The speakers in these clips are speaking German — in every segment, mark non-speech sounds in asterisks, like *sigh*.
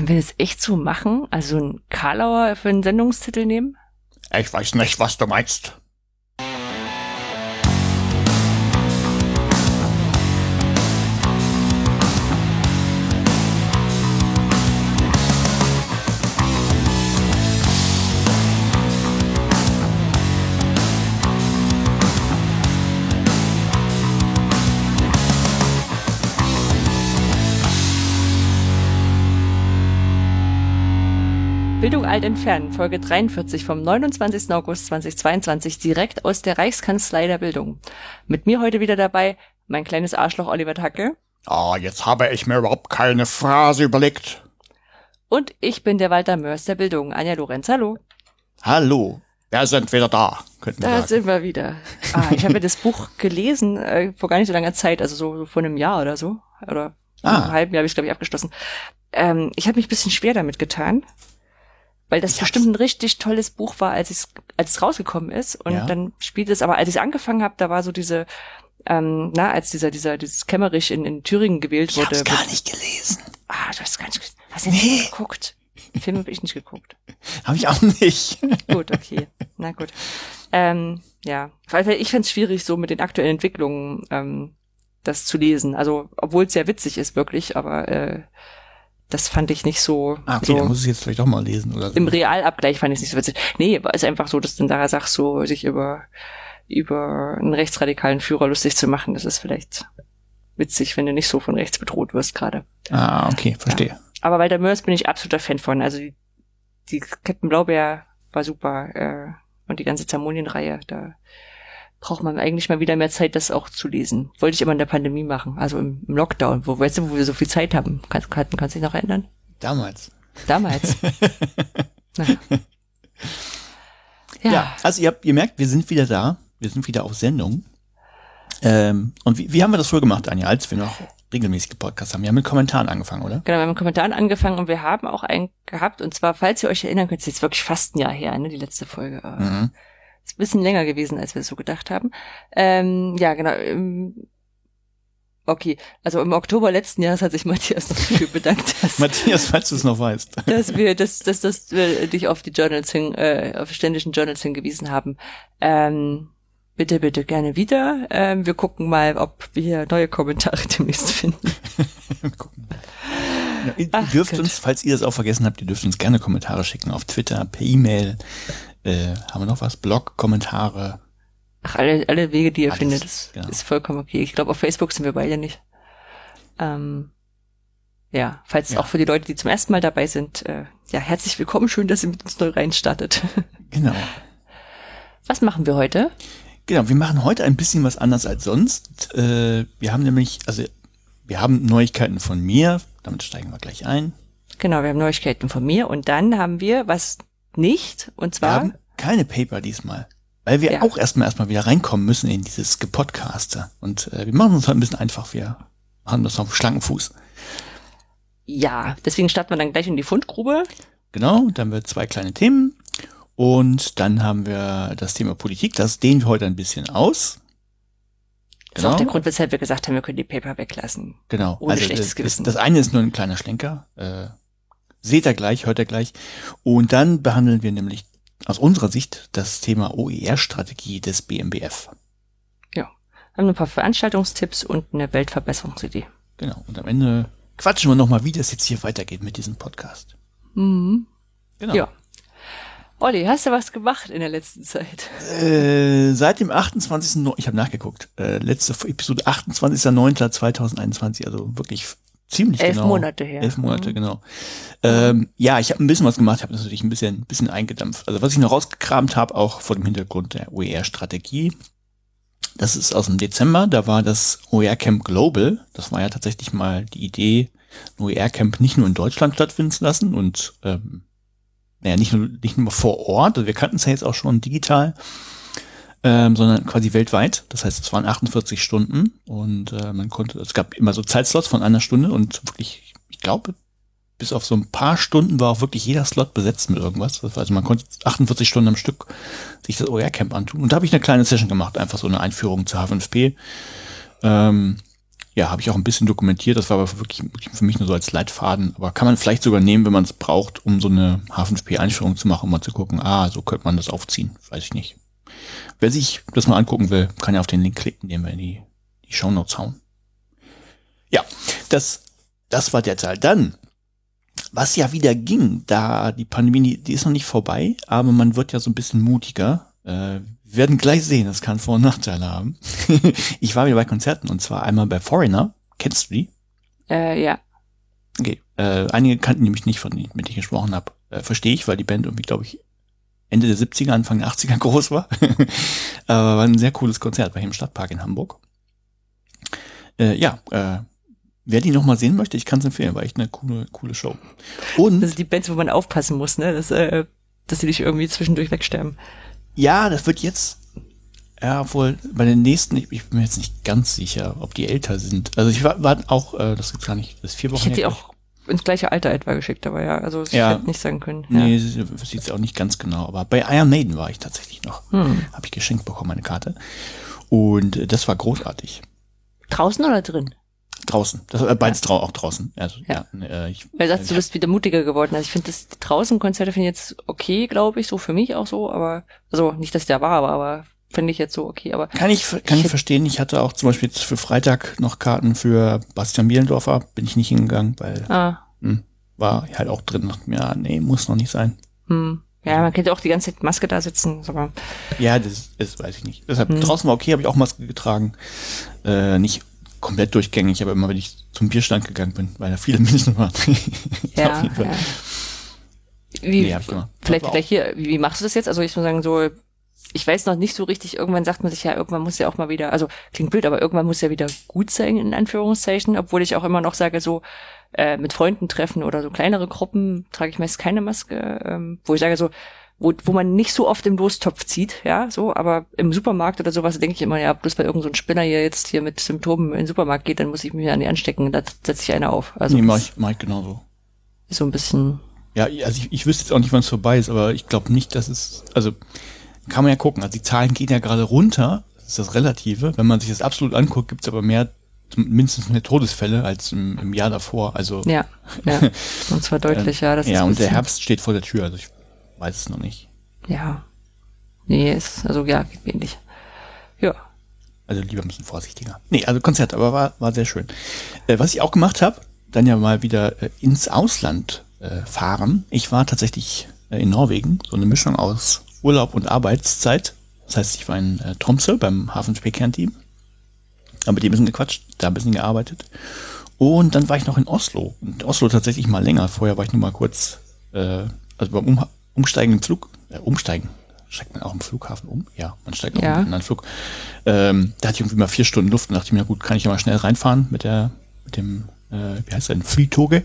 Können wir das echt so machen? Also ein Karlauer für einen Sendungstitel nehmen? Ich weiß nicht, was du meinst. Bildung alt entfernen, Folge 43 vom 29. August 2022, direkt aus der Reichskanzlei der Bildung. Mit mir heute wieder dabei mein kleines Arschloch Oliver Tacke. Ah, jetzt habe ich mir überhaupt keine Phrase überlegt. Und ich bin der Walter Mörs der Bildung, Anja Lorenz. Hallo. Hallo, wir sind wieder da, könnten wir Da sagen. sind wir wieder. Ah, ich habe ja das Buch gelesen äh, vor gar nicht so langer Zeit, also so, so vor einem Jahr oder so. Oder Ah. einem halben Jahr habe ich glaube ich abgeschlossen. Ähm, ich habe mich ein bisschen schwer damit getan, weil das Ich hab's- bestimmt ein richtig tolles Buch war, als es als es rausgekommen ist. Und Ja. dann spielt es, aber als ich es angefangen habe, da war so diese, ähm, na, als dieser dieser dieses Kämmerich in, in Thüringen gewählt Ich wurde. hab's gar nicht gelesen. Ah, du hast gar nicht. ge- Hast du den Nee. Film geguckt? Den Film habe ich nicht geguckt. Habe ich auch nicht. *laughs* Gut, okay. Na gut. Ähm, ja, ich find's schwierig, so mit den aktuellen Entwicklungen ähm, das zu lesen. Also, obwohl es sehr witzig ist, wirklich, aber äh, das fand ich nicht so. Ah, okay, dann so muss ich jetzt vielleicht doch mal lesen oder so. Im Realabgleich fand ich es nicht so witzig. Nee, aber ist einfach so, dass du da sagst, so sich über über einen rechtsradikalen Führer lustig zu machen, das ist vielleicht witzig, wenn du nicht so von rechts bedroht wirst gerade. Ah, okay, verstehe. Aber Walter Mörs bin ich absoluter Fan von. Also die, die Captain Blaubeer war super äh, und die ganze Zermonienreihe, da braucht man eigentlich mal wieder mehr Zeit, das auch zu lesen. Wollte ich immer in der Pandemie machen, also im, im Lockdown, wo weißt du, wo wir so viel Zeit haben. Kann, kann, kannst du dich noch erinnern? Damals. Damals. *laughs* Ja. Ja, also ihr, habt, ihr merkt, wir sind wieder da. Wir sind wieder auf Sendung. Ähm, und wie, wie haben wir das früher gemacht, Anja, als wir noch regelmäßige Podcasts haben? Wir haben mit Kommentaren angefangen, oder? genau, wir haben mit Kommentaren angefangen und wir haben auch einen gehabt, und zwar, falls ihr euch erinnern könnt, ist jetzt wirklich fast ein Jahr her, ne, die letzte Folge. Äh, Mhm. Bisschen länger gewesen, als wir es so gedacht haben. Ähm, ja, genau. ähm, Okay, also im Oktober letzten Jahres hat sich Matthias noch dafür *laughs* bedankt, dass, Matthias, falls du es noch weißt. dass wir, *laughs* dass, dass, dass wir dich auf die Journals hin, äh, auf ständischen Journals hingewiesen haben. Ähm, bitte, bitte gerne wieder. Ähm, wir gucken mal, ob wir hier neue Kommentare *laughs* demnächst finden. Gucken. Ja, ihr Ach dürft Gott. uns, falls ihr das auch vergessen habt, ihr dürft uns gerne Kommentare schicken auf Twitter, per E-Mail. Äh, haben wir noch was? Blog, Kommentare. Ach, alle, alle Wege, die ihr Alles, findet, ist, genau. ist vollkommen okay. Ich glaube, auf Facebook sind wir beide nicht. Ähm, ja, falls Ja. auch für die Leute, die zum ersten Mal dabei sind, äh, ja, herzlich willkommen. Schön, dass ihr mit uns neu reinstartet. *laughs* Genau. Was machen wir heute? Genau, wir machen heute ein bisschen was anders als sonst. Äh, wir haben nämlich, also wir haben Neuigkeiten von mir, damit steigen wir gleich ein. Genau, wir haben Neuigkeiten von mir und dann haben wir was nicht, und Wir zwar, haben keine Paper diesmal, weil wir Ja. auch erstmal erstmal wieder reinkommen müssen in dieses Gepodcaster. Und äh, wir machen uns halt ein bisschen einfach, wir haben das auf schlanken Fuß. ja, deswegen starten wir dann gleich in die Fundgrube. Genau, dann haben wir zwei kleine Themen und dann haben wir das Thema Politik, das dehnen wir heute ein bisschen aus. Das ist auch der Grund, weshalb wir gesagt haben, wir können die Paper weglassen. Genau. Ohne also schlechtes das, Gewissen. Das, das eine ist nur ein kleiner Schlenker. Äh, seht ihr gleich, hört ihr gleich. Und dann behandeln wir nämlich aus unserer Sicht das Thema OER-Strategie des BMBF. Haben ein paar Veranstaltungstipps und eine Weltverbesserungsidee. Genau. Und am Ende quatschen wir nochmal, wie das jetzt hier weitergeht mit diesem Podcast. Mhm. Genau. Ja. Olli, hast du was gemacht in der letzten Zeit? Äh, seit dem 28. No ich habe nachgeguckt. Äh, letzte Episode 28.09.2021, also wirklich ziemlich Elf genau. Monate her. Elf Monate, Mhm. genau. Ähm, ja, ich habe ein bisschen was gemacht, habe das natürlich ein bisschen, ein bisschen eingedampft. Also was ich noch rausgekramt habe, auch vor dem Hintergrund der OER-Strategie, das ist aus dem Dezember, da war das OER Camp Global. Das war ja tatsächlich mal die Idee, ein OER Camp nicht nur in Deutschland stattfinden zu lassen und ähm, naja, nicht nur, nicht nur vor Ort, also wir kannten es ja jetzt auch schon digital, ähm, sondern quasi weltweit. Das heißt, es waren 48 Stunden und äh, man konnte, es gab immer so Zeitslots von einer Stunde und wirklich, ich glaube, bis auf so ein paar Stunden war auch wirklich jeder Slot besetzt mit irgendwas. Also man konnte 48 Stunden am Stück sich das OER-Camp antun. Und da habe ich eine kleine Session gemacht, einfach so eine Einführung zur H5P. Ähm, Ja, habe ich auch ein bisschen dokumentiert. Das war aber wirklich, wirklich für mich nur so als Leitfaden. Aber kann man vielleicht sogar nehmen, wenn man es braucht, um so eine Hafenspiel-Einführung zu machen, um mal zu gucken, ah, so könnte man das aufziehen. Weiß ich nicht. Wer sich das mal angucken will, kann ja auf den Link klicken, den wir in die, die Shownotes hauen. Ja, das, das war der Teil. Dann, was ja wieder ging, da die Pandemie, die, die ist noch nicht vorbei, aber man wird ja so ein bisschen mutiger. Äh, wir werden gleich sehen, das kann Vor- und Nachteile haben. *laughs* ich war wieder bei Konzerten und zwar einmal bei Foreigner. Kennst du die? Äh, ja. Okay. Äh, einige kannten die mich nicht, von denen mit denen ich gesprochen habe. Äh, Verstehe ich, weil die Band irgendwie, glaube ich, Ende der 70er, Anfang der 80er *laughs* groß war. Aber war ein sehr cooles Konzert bei dem Stadtpark in Hamburg. Äh, ja, äh, wer die noch mal sehen möchte, ich kann es empfehlen, war echt eine coole, coole Show. Und Das sind die Bands, wo man aufpassen muss, ne? Dass, äh, dass sie nicht irgendwie zwischendurch wegsterben. Ja, das wird jetzt, ja, wohl bei den nächsten, ich, ich bin mir jetzt nicht ganz sicher, ob die älter sind. Also ich war, war auch, äh, das ist gar nicht, das ist vier Wochen Ich hätte die her, auch ins gleiche Alter etwa geschickt, aber ja, also ich Ja. hätte nicht sagen können. Nee, sieht es auch nicht ganz genau. Aber bei Iron Maiden war ich tatsächlich noch. Hm. Habe ich geschenkt bekommen, eine Karte. Und äh, das war großartig. Draußen oder drin? Draußen. Das war äh, beides drau auch draußen. Also, Ja. ja. äh, ich, Weil du sagst, du bist wieder mutiger geworden. Also ich finde das die draußen Konzerte finde ich jetzt okay, glaube ich, so für mich auch so, aber also nicht, dass ich da war, aber, aber finde ich jetzt so okay, aber kann ich, kann ich Ich- verstehen. Ich hatte auch zum Beispiel jetzt für Freitag noch Karten für Bastian Bielendorfer. Bin ich nicht hingegangen, weil ah, hm, war halt auch drin. Dachte mir, Ja, nee, muss noch nicht sein. hm. Ja, man könnte auch die ganze Zeit Maske da sitzen, aber Ja, das, das weiß ich nicht. Deshalb Hm. draußen war okay, habe ich auch Maske getragen. Äh, nicht komplett durchgängig, aber immer wenn ich zum Bierstand gegangen bin, weil da viele *laughs* Menschen waren. *laughs* ja. Ja. Wie, Nee, vielleicht gleich hier, wie, wie machst du das jetzt? Also ich muss sagen, so, ich weiß noch nicht so richtig, irgendwann sagt man sich ja, irgendwann muss ja auch mal wieder, also klingt blöd, aber irgendwann muss ja wieder gut sein, in Anführungszeichen, obwohl ich auch immer noch sage, so, äh, mit Freunden treffen oder so kleinere Gruppen trage ich meist keine Maske, ähm, wo ich sage so, wo, wo man nicht so oft im Lostopf zieht, ja, so, aber im Supermarkt oder sowas denke ich immer, ja, bloß weil irgend so ein Spinner hier jetzt hier mit Symptomen in den Supermarkt geht, dann muss ich mich ja nicht anstecken, da setzt sich einer auf. Also nee, mach ich, mach ich genauso. so ein bisschen, Ja, also ich, ich wüsste jetzt auch nicht, wann es vorbei ist, aber ich glaube nicht, dass es, also kann man ja gucken. Also die Zahlen gehen ja gerade runter, das ist das Relative. Wenn man sich das absolut anguckt, gibt es aber mehr, mindestens mehr Todesfälle als im, im Jahr davor. Also ja, ja, *laughs* und zwar deutlich, ja, das ist ja, und der Herbst steht vor der Tür, also ich weiß es noch nicht. Ja. Nee, ist, also ja, geht mir ähnlich. Ja. Also lieber ein bisschen vorsichtiger. Nee, also Konzert, aber war, war sehr schön. Äh, was ich auch gemacht habe, dann ja mal wieder äh, ins Ausland äh, fahren. Ich war tatsächlich äh, in Norwegen, so eine Mischung aus Urlaub und Arbeitszeit. Das heißt, ich war in äh, Tromsø beim Hafenspielkernteam. Aber mit dem ein bisschen gequatscht, da ein bisschen gearbeitet. Und dann war ich noch in Oslo. Und Oslo tatsächlich mal länger. Vorher war ich nur mal kurz, äh, also beim um Umsteigen im Flug, äh, Umsteigen. Steigt man auch im Flughafen um? Ja, man steigt auch Ja. in einen Flug. Ähm, da hatte ich irgendwie mal vier Stunden Luft und dachte mir, gut, kann ich ja mal schnell reinfahren mit der, mit dem, äh, wie heißt der, Flytoge.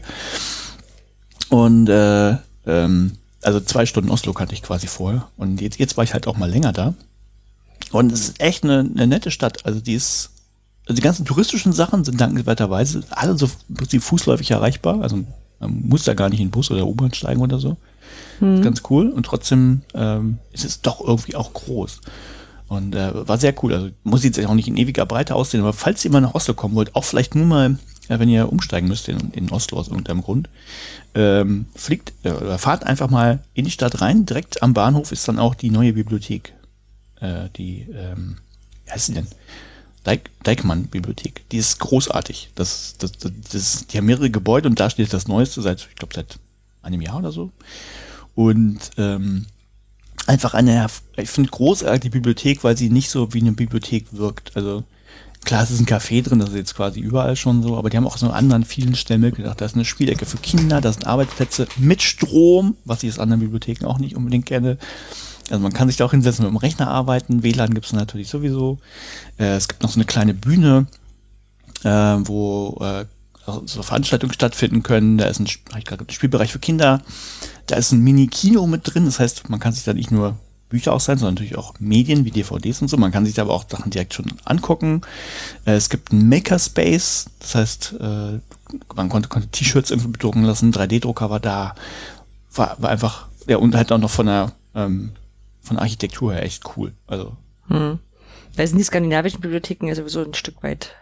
Und äh, ähm, also zwei Stunden Oslo kannte ich quasi vorher. Und jetzt, jetzt war ich halt auch mal länger da. Und es ist echt eine, eine nette Stadt. Also die ist, also die ganzen touristischen Sachen sind dankenswerterweise alle so die fußläufig erreichbar. Also man muss da gar nicht in den Bus oder U-Bahn steigen oder so. Hm. Ganz cool. Und trotzdem ähm, ist es doch irgendwie auch groß. Und äh, war sehr cool. Also muss jetzt auch nicht in ewiger Breite aussehen, aber falls ihr mal nach Oslo kommen wollt, auch vielleicht nur mal, äh, wenn ihr umsteigen müsst in, in Oslo aus irgendeinem Grund, ähm, fliegt äh, oder fahrt einfach mal in die Stadt rein. Direkt am Bahnhof ist dann auch die neue Bibliothek. Äh, die, ähm, wie heißt sie denn? Deik, Dijkmann-Bibliothek. Die ist großartig. Das, das, das, das, die haben mehrere Gebäude und da steht das Neueste seit, ich glaube, seit einem Jahr oder so. Und ähm, einfach eine, ich finde großartig die Bibliothek, weil sie nicht so wie eine Bibliothek wirkt. Also klar, es ist ein Café drin, das ist jetzt quasi überall schon so, aber die haben auch so an anderen vielen Stellen mitgedacht. Da ist eine Spielecke für Kinder, da sind Arbeitsplätze mit Strom, was ich aus anderen Bibliotheken auch nicht unbedingt kenne. Also man kann sich da auch hinsetzen mit dem Rechner arbeiten. WLAN gibt es natürlich sowieso. Äh, es gibt noch so eine kleine Bühne, äh, wo äh, so Veranstaltungen stattfinden können. Da ist ein, ein Spielbereich für Kinder. Da ist ein Mini-Kino mit drin. Das heißt, man kann sich da nicht nur Bücher ausleihen, sondern natürlich auch Medien wie DVDs und so. Man kann sich da aber auch Sachen direkt schon angucken. Äh, es gibt einen Makerspace. Das heißt, äh, man konnte, konnte T-Shirts irgendwie bedrucken lassen. 3D-Drucker war da. War, war einfach, ja, und halt auch noch von der, ähm, von der Architektur her echt cool. Also, Hm. Da sind die skandinavischen Bibliotheken ja sowieso ein Stück weit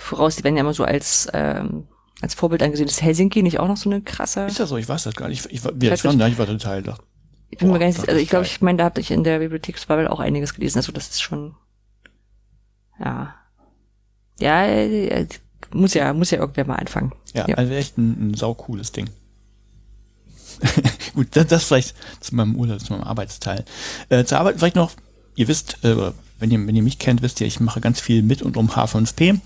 voraus, die werden ja immer so als, ähm, als Vorbild angesehen. Ist Helsinki nicht auch noch so eine krasse? Ist das so? Ich weiß das gar nicht. Ich, ich, war- wir waren da, ich war total da. Ich bin mir gar nicht, also ich glaube, ich meine, da habe ich in der Bibliotheksbubble auch einiges gelesen. Also das ist schon, ja, ja, äh, muss ja, muss ja irgendwer mal anfangen. Ja, Ja. also echt ein, ein saucooles Ding. *laughs* Gut, das, das vielleicht zu meinem Urlaub, zu meinem Arbeitsteil. Äh, zur Arbeit vielleicht noch, ihr wisst, äh, wenn ihr, wenn ihr mich kennt, wisst ihr, ich mache ganz viel mit und um H5P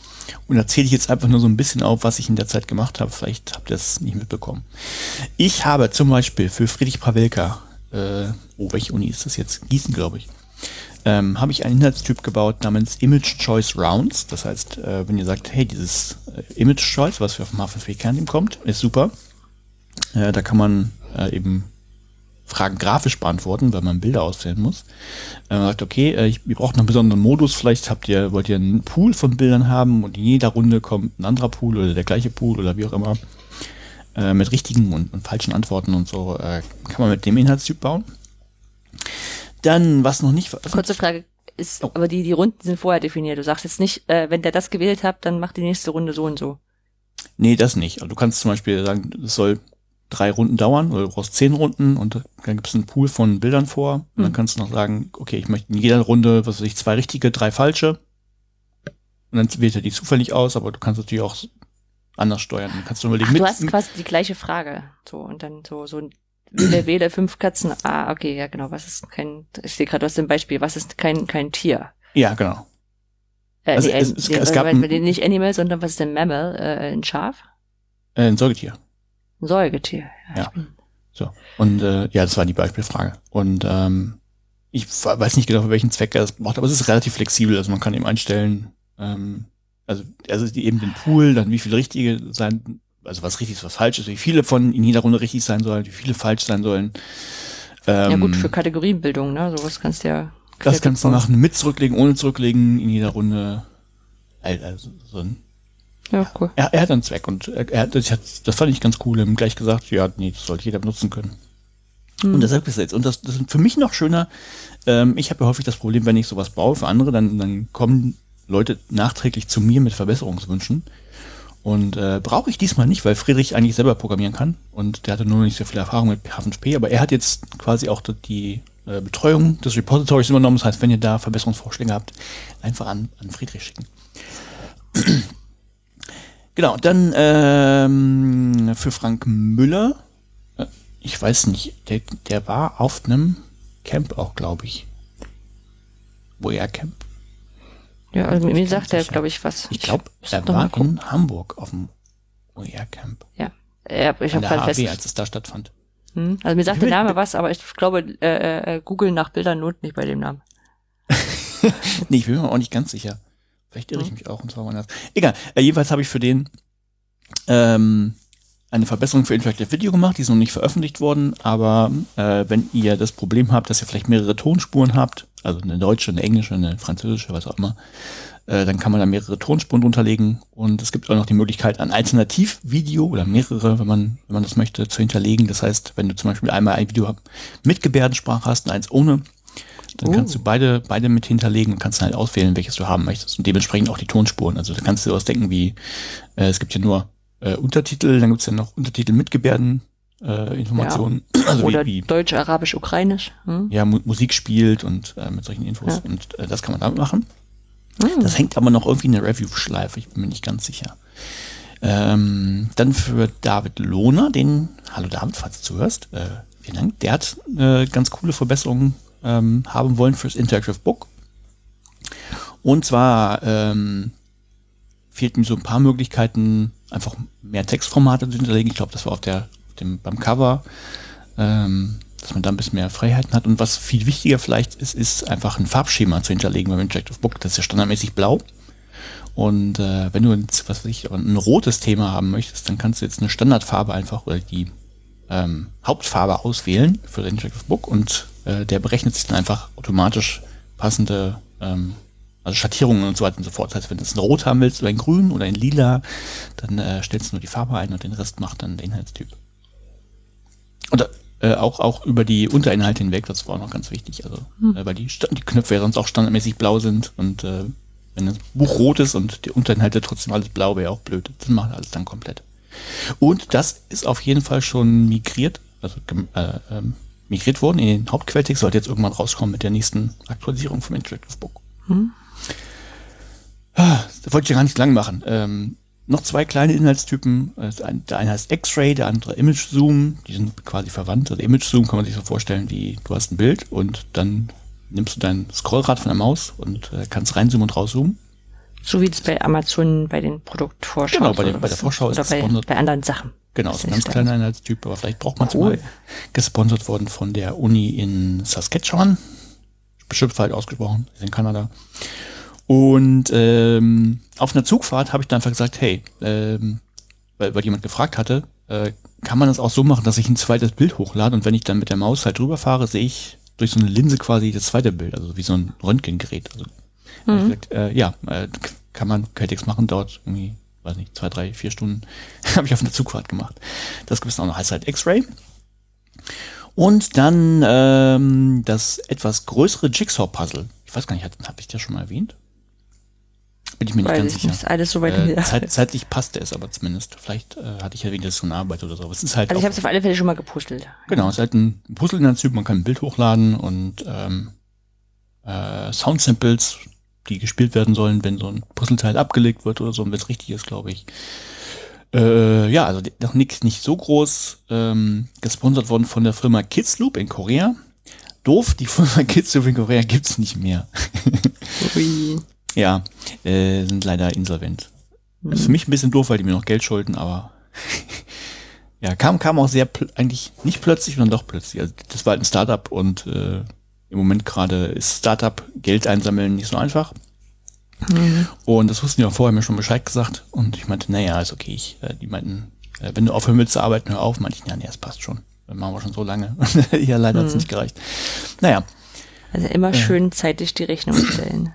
und erzähle ich jetzt einfach nur so ein bisschen auf, was ich in der Zeit gemacht habe. Vielleicht habt ihr es nicht mitbekommen. Ich habe zum Beispiel für Friedrich Pawelka, äh, oh, welche Uni ist das jetzt? Gießen, glaube ich. Ähm, habe ich einen Inhaltstyp gebaut namens Image Choice Rounds. Das heißt, äh, wenn ihr sagt, hey, dieses äh, Image Choice, was für auf dem H5P Kernteam kommt, ist super. Äh, da kann man äh, eben Fragen grafisch beantworten, weil man Bilder auswählen muss. Äh, man sagt, okay, äh, ich, ihr braucht noch einen besonderen Modus. Vielleicht habt ihr, wollt ihr einen Pool von Bildern haben und in jeder Runde kommt ein anderer Pool oder der gleiche Pool oder wie auch immer. Äh, mit richtigen und, und falschen Antworten und so äh, kann man mit dem Inhaltstyp bauen. Dann, was noch nicht Kurze Frage, ist, Oh. aber die, die Runden sind vorher definiert. Du sagst jetzt nicht, wenn der das gewählt hat, dann macht die nächste Runde so und so. Nee, das nicht. Also du kannst zum Beispiel sagen, es soll drei Runden dauern oder du brauchst zehn Runden und dann gibt es einen Pool von Bildern vor. Und dann Hm. kannst du noch sagen, okay, ich möchte in jeder Runde, was weiß ich, zwei richtige, drei falsche. Und dann wählt er die zufällig aus, aber du kannst natürlich auch anders steuern. Dann kannst du überlegen, Ach, du hast quasi die gleiche Frage. So, und dann so, so, wähle, wähle fünf Katzen. Ah, okay, ja, genau. Was ist kein, ich sehe gerade aus dem Beispiel, was ist kein, kein Tier? ja, genau. Äh, Also nee, es- es- es gab weil- ein- weil nicht Animal, sondern was ist denn Mammal? Äh, ein Schaf? Äh, ein Säugetier. Ein Säugetier. Ja. bin- So. Und äh, ja, das war die Beispielfrage. Und ähm, ich weiß nicht genau, für welchen Zweck er das braucht, aber es ist relativ flexibel. Also man kann eben einstellen, ähm, also, also eben den Pool, dann wie viele richtige sein, also was richtig ist, was falsch ist, wie viele von in jeder Runde richtig sein sollen, wie viele falsch sein sollen. Ähm, Ja gut, für Kategorienbildung, ne? Sowas kannst du ja. das kannst du machen mit zurücklegen, ohne zurücklegen, in jeder Runde. Also, so ein Ja, cool. er, er hat einen Zweck und er, das, hat, das fand ich ganz cool. Er hat gleich gesagt, ja, nee, das sollte jeder benutzen können. Hm. Und deshalb ist es jetzt. Und das, das ist für mich noch schöner. Ähm, ich habe ja häufig das Problem, wenn ich sowas baue für andere, dann, dann kommen Leute nachträglich zu mir mit Verbesserungswünschen. Und äh, brauche ich diesmal nicht, weil Friedrich eigentlich selber programmieren kann. Und der hatte nur nicht so viel Erfahrung mit H5P, aber er hat jetzt quasi auch die äh, Betreuung des Repositories übernommen. Das heißt, wenn ihr da Verbesserungsvorschläge habt, einfach an, an Friedrich schicken. Genau, dann ähm, für Frank Müller, äh, ich weiß nicht, der, der war auf einem Camp auch, glaube ich. Wo er Camp? Ja, also mir sagt er, glaube ich, was. Ich glaube, er war in Hamburg auf dem OER Camp. Ja. ja ich habe HAW, fest. als es da stattfand. Hm? Also mir sagt der Name was, aber ich glaube, äh, äh, Google nach Bildern lohnt nicht bei dem Namen. *laughs* Nee, ich bin mir auch nicht ganz sicher. Vielleicht irre ich Mhm. mich auch und zwar woanders. Egal, äh, jedenfalls habe ich für den ähm, eine Verbesserung für Interactive Video gemacht, die ist noch nicht veröffentlicht worden, aber äh, wenn ihr das Problem habt, dass ihr vielleicht mehrere Tonspuren habt, also eine deutsche, eine englische, eine französische, was auch immer, äh, dann kann man da mehrere Tonspuren drunterlegen und es gibt auch noch die Möglichkeit, ein Alternativvideo oder mehrere, wenn man, wenn man das möchte, zu hinterlegen. Das heißt, wenn du zum Beispiel einmal ein Video mit Gebärdensprache hast und eins ohne, dann Oh. kannst du beide, beide mit hinterlegen und kannst dann halt auswählen, welches du haben möchtest. Und dementsprechend auch die Tonspuren. Also da kannst du sowas denken wie, äh, es gibt ja nur äh, Untertitel, dann gibt's ja noch Untertitel mit Gebärden, äh, Informationen. *clears throat* Also Oder wie, wie Deutsch, Arabisch, Ukrainisch. Hm? ja, Mu Musik spielt und äh, mit solchen Infos. Ja. Und äh, das kann man damit machen. Hm. Das hängt aber noch irgendwie in der Review-Schleife, ich bin mir nicht ganz sicher. Ähm, dann für David Lohner, den, hallo David, falls du zuhörst, äh, vielen Dank, der hat äh, ganz coole Verbesserungen ähm, haben wollen fürs Interactive Book. Und zwar ähm, fehlten mir so ein paar Möglichkeiten, einfach mehr Textformate zu hinterlegen. Ich glaube, das war auf der, auf dem, beim Cover, ähm, dass man da ein bisschen mehr Freiheiten hat. Und was viel wichtiger vielleicht ist, ist einfach ein Farbschema zu hinterlegen beim Interactive Book. Das ist ja standardmäßig blau. Und äh, wenn du ein, was weiß ich, ein rotes Thema haben möchtest, dann kannst du jetzt eine Standardfarbe einfach oder die ähm, Hauptfarbe auswählen für den Interactive Book und äh, der berechnet sich dann einfach automatisch passende ähm, also Schattierungen und so weiter und so fort. Das heißt, wenn du es in Rot haben willst oder in Grün oder in Lila, dann äh, stellst du nur die Farbe ein und den Rest macht dann der Inhaltstyp. Und äh, auch, auch über die Unterinhalte hinweg, das war auch noch ganz wichtig. Also, Hm. äh, weil die, die Knöpfe ja sonst auch standardmäßig blau sind und äh, Wenn das Buch rot ist und die Unterinhalte trotzdem alles blau, wäre auch blöd. Das macht alles dann komplett. Und das ist auf jeden Fall schon migriert, also äh, ähm, migriert worden in den Hauptquelltext, sollte jetzt irgendwann rauskommen mit der nächsten Aktualisierung vom Interactive Book. Hm. Ah, das wollte ich ja gar nicht lang machen. Ähm, noch zwei kleine Inhaltstypen. Der eine heißt X-Ray, der andere Image Zoom. Die sind quasi verwandt. Also Image Zoom kann man sich so vorstellen, wie du hast ein Bild und dann nimmst du dein Scrollrad von der Maus und äh, kannst reinzoomen und rauszoomen. So wie es bei Amazon bei den Produktvorschauen Genau, bei, den, bei der Vorschau ist es bei, bei anderen Sachen. Genau, ist ein ganz kleiner Inhaltstyp, aber vielleicht braucht man es cool. mal. Gesponsert worden von der Uni in Saskatchewan. Bestimmt falsch ausgesprochen, ist in Kanada. Und ähm, auf einer Zugfahrt habe ich dann einfach gesagt, hey, ähm, weil, weil jemand gefragt hatte, äh, kann man das auch so machen, dass ich ein zweites Bild hochlade und wenn ich dann mit der Maus halt drüber fahre, sehe ich durch so eine Linse quasi das zweite Bild, also wie so ein Röntgengerät. Also, mhm. gesagt, äh, ja, äh, kann man Caltex machen, dauert irgendwie, weiß nicht, zwei, drei, vier Stunden. *laughs* habe ich auf einer Zugfahrt gemacht. Das gibt es auch noch, heißt halt X-Ray. Und dann ähm, das etwas größere Jigsaw-Puzzle. Ich weiß gar nicht, habe ich das schon mal erwähnt? Bin ich mir nicht Weil ganz sicher. Ist alles so weit äh, zeit, zeitlich passte es aber zumindest. Vielleicht äh, hatte ich ja wieder so eine Arbeit oder so. Aber es ist halt also ich habe es auf alle Fälle schon mal gepustelt. Genau, es ist halt ein Puzzle-Typ. Man kann ein Bild hochladen und ähm, äh, Sound-Samples, die gespielt werden sollen, wenn so ein Puzzleteil abgelegt wird oder so, wenn es richtig ist, glaube ich. Äh, ja, also noch nichts nicht so groß. Ähm, gesponsert worden von der Firma Kidsloop in Korea. Doof, die *laughs* Firma Kidsloop in Korea gibt's nicht mehr. Ui. *laughs* Ja, äh, sind leider insolvent. Mhm. Ist für mich ein bisschen doof, weil die mir noch Geld schulden, aber *laughs* ja, kam, kam auch sehr eigentlich nicht plötzlich, sondern doch plötzlich. Also das war halt ein Startup und äh, im Moment gerade ist Startup Geld einsammeln nicht so einfach. Mhm. Und das wussten die auch vorher mir schon Bescheid gesagt. Und ich meinte, naja, ist okay. Ich, äh, die meinten, äh, wenn du aufhören willst zu arbeiten, hör auf. Meinte ich, ja, nee, das passt schon. Das machen wir schon so lange. *laughs* ja, leider mhm. hat es nicht gereicht. Naja. Also immer äh, schön zeitlich die Rechnung stellen.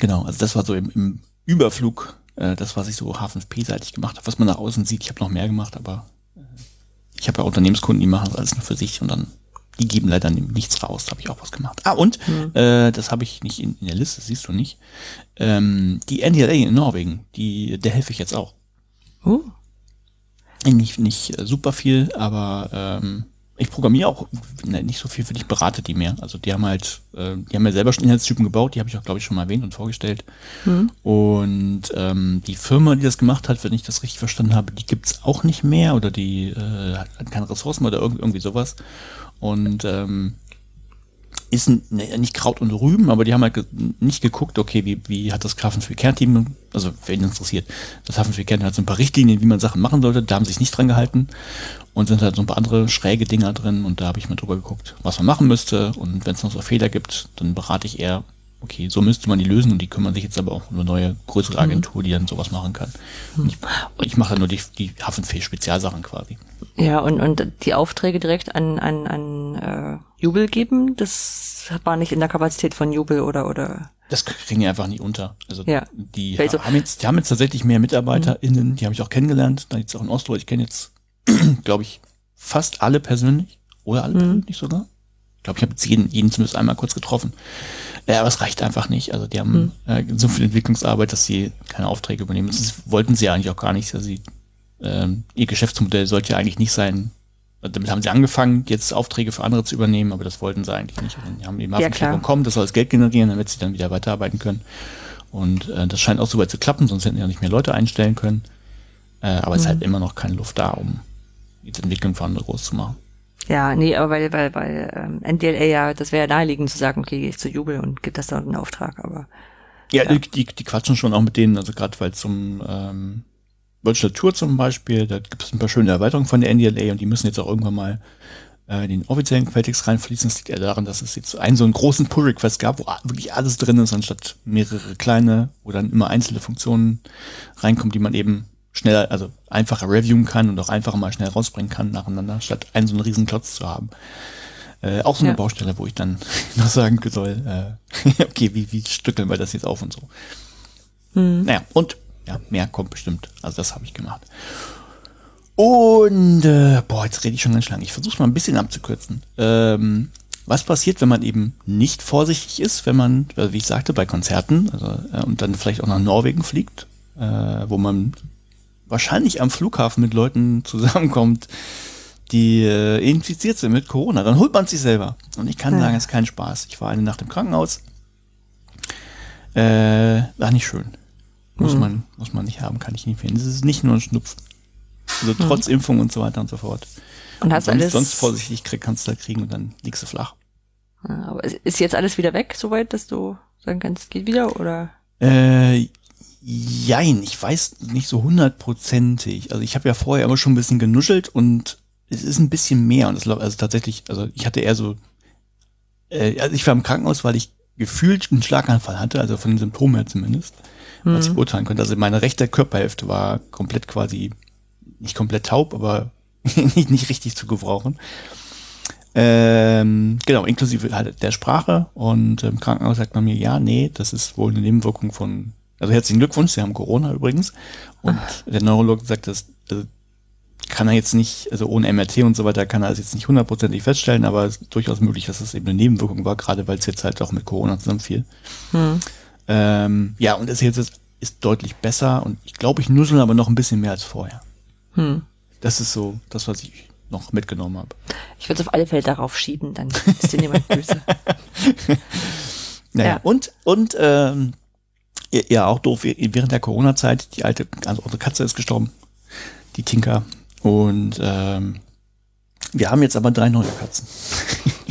Genau, also das war so im, im Überflug äh, das, was ich so H5P-seitig gemacht habe, was man nach außen sieht. Ich habe noch mehr gemacht, aber äh, ich habe ja Unternehmenskunden, die machen das alles nur für sich und dann die geben leider nichts raus, da habe ich auch was gemacht. Ah, und mhm. äh, das habe ich nicht in, in, der Liste, siehst du nicht. Ähm, die NDLA in Norwegen, die, der helfe ich jetzt auch. Uh. Nicht, nicht äh, super viel, aber ähm, ich programmiere auch ne, nicht so viel für dich, berate die mehr. Also die haben halt, äh, die haben ja selber schon Inhaltstypen gebaut, die habe ich auch, glaube ich, schon mal erwähnt und vorgestellt. Mhm. Und ähm, die Firma, die das gemacht hat, wenn ich das richtig verstanden habe, die gibt's auch nicht mehr oder die äh, hat keine Ressourcen oder irgendwie sowas. Und ähm, ist ne, nicht Kraut und Rüben, aber die haben halt ge nicht geguckt, okay, wie, wie hat das Hafenspiel Kernteam, also wer ihn interessiert, das Hafenspiel Kernteam hat so ein paar Richtlinien, wie man Sachen machen sollte, da haben sie sich nicht dran gehalten. Und sind halt so ein paar andere schräge Dinger drin und da habe ich mal drüber geguckt, was man machen müsste. Und wenn es noch so Fehler gibt, dann berate ich eher, okay, so müsste man die lösen und die kümmern sich jetzt aber auch um eine neue, größere mhm. Agentur, die dann sowas machen kann. Und ich, ich mache dann nur die, die Hafenfee-Spezialsachen quasi. Ja, und, und die Aufträge direkt an, an, an äh, Jubel geben, das war nicht in der Kapazität von Jubel oder oder. Das kriegen die einfach nicht unter. Also ja. die, also, haben jetzt, die haben jetzt tatsächlich mehr MitarbeiterInnen, mhm. die habe ich auch kennengelernt, da jetzt auch in Oslo, ich kenne jetzt, *clears throat* glaube ich, fast alle persönlich. Oder alle mhm. persönlich sogar. Ich glaube, ich habe jetzt jeden, jeden zumindest einmal kurz getroffen. Ja, aber es reicht einfach nicht. Also die haben mhm. äh, so viel Entwicklungsarbeit, dass sie keine Aufträge übernehmen. Das wollten sie eigentlich auch gar nicht. Also sie ähm, ihr Geschäftsmodell sollte ja eigentlich nicht sein, damit haben sie angefangen, jetzt Aufträge für andere zu übernehmen, aber das wollten sie eigentlich nicht. Die haben eben ja, kommen, das soll das Geld generieren, damit sie dann wieder weiterarbeiten können. Und äh, das scheint auch so weit zu klappen, sonst hätten sie ja nicht mehr Leute einstellen können. Äh, aber mhm. es ist halt mhm. immer noch keine Luft da, um die Entwicklung für andere groß zu machen. Ja, nee, aber weil, weil, weil ähm, NDLA ja, das wäre ja naheliegend zu sagen, okay, gehe ich zu Jubel und gib das dann einen Auftrag, aber. Ja, ja. Die, die, die quatschen schon auch mit denen, also gerade weil zum ähm, Virtual Tour zum Beispiel, da gibt es ein paar schöne Erweiterungen von der NDLA und die müssen jetzt auch irgendwann mal äh, in den offiziellen Quelltext reinfließen. Das liegt ja daran, dass es jetzt einen so einen großen Pull-Request gab, wo wirklich alles drin ist, anstatt mehrere kleine, wo dann immer einzelne Funktionen reinkommen, die man eben schneller, also einfacher reviewen kann und auch einfacher mal schnell rausbringen kann nacheinander, statt einen so einen riesen Klotz zu haben. Äh, auch so eine ja. Baustelle, wo ich dann *laughs* noch sagen soll, äh, *laughs* okay, wie, wie stückeln wir das jetzt auf und so. Mhm. Naja, und ja, mehr kommt bestimmt. Also das habe ich gemacht. Und äh, boah, jetzt rede ich schon ganz lang. Ich versuche mal ein bisschen abzukürzen. Ähm, was passiert, wenn man eben nicht vorsichtig ist, wenn man, also wie ich sagte, bei Konzerten also, äh, und dann vielleicht auch nach Norwegen fliegt, äh, wo man wahrscheinlich am Flughafen mit Leuten zusammenkommt, die äh, infiziert sind mit Corona. Dann holt man sich selber. Und ich kann ja. sagen, es ist kein Spaß. Ich war eine Nacht im Krankenhaus. Äh, war nicht schön. Muss mhm. man, muss man nicht haben, kann ich nicht empfehlen. Es ist nicht nur ein Schnupfen. Also mhm. trotz mhm. Impfung und so weiter und so fort. Und hast und sonst, alles sonst vorsichtig krieg, kannst du da kriegen und dann liegst du flach. Aber ist jetzt alles wieder weg, soweit, dass du sagen kannst, geht wieder oder? Äh, jein, ich weiß nicht so hundertprozentig. Also ich habe ja vorher immer schon ein bisschen genuschelt und es ist ein bisschen mehr und es also tatsächlich, also ich hatte eher so, äh, also ich war im Krankenhaus, weil ich gefühlt einen Schlaganfall hatte, also von den Symptomen her zumindest, mhm. was ich urteilen konnte. Also meine rechte Körperhälfte war komplett quasi, nicht komplett taub, aber *laughs* nicht, nicht richtig zu gebrauchen. Ähm, genau, inklusive halt der Sprache und im Krankenhaus sagt man mir, ja, nee, das ist wohl eine Nebenwirkung von, also herzlichen Glückwunsch, Sie haben Corona übrigens. Und Ach. der Neurologe sagt, das, das kann er jetzt nicht, also ohne MRT und so weiter, kann er es jetzt nicht hundertprozentig feststellen, aber es ist durchaus möglich, dass es eben eine Nebenwirkung war, gerade weil es jetzt halt auch mit Corona zusammenfiel. Hm. Ähm, ja, und es jetzt ist, ist deutlich besser und ich glaube, ich nuschel aber noch ein bisschen mehr als vorher. Hm. Das ist so das, was ich noch mitgenommen habe. Ich würde es auf alle Fälle darauf schieben, dann ist dir niemand *laughs* böse. naja, ja. und, und ähm, ja, auch doof, während der Corona-Zeit, die alte, also unsere Katze ist gestorben, die Tinker. Und ähm, wir haben jetzt aber drei neue Katzen.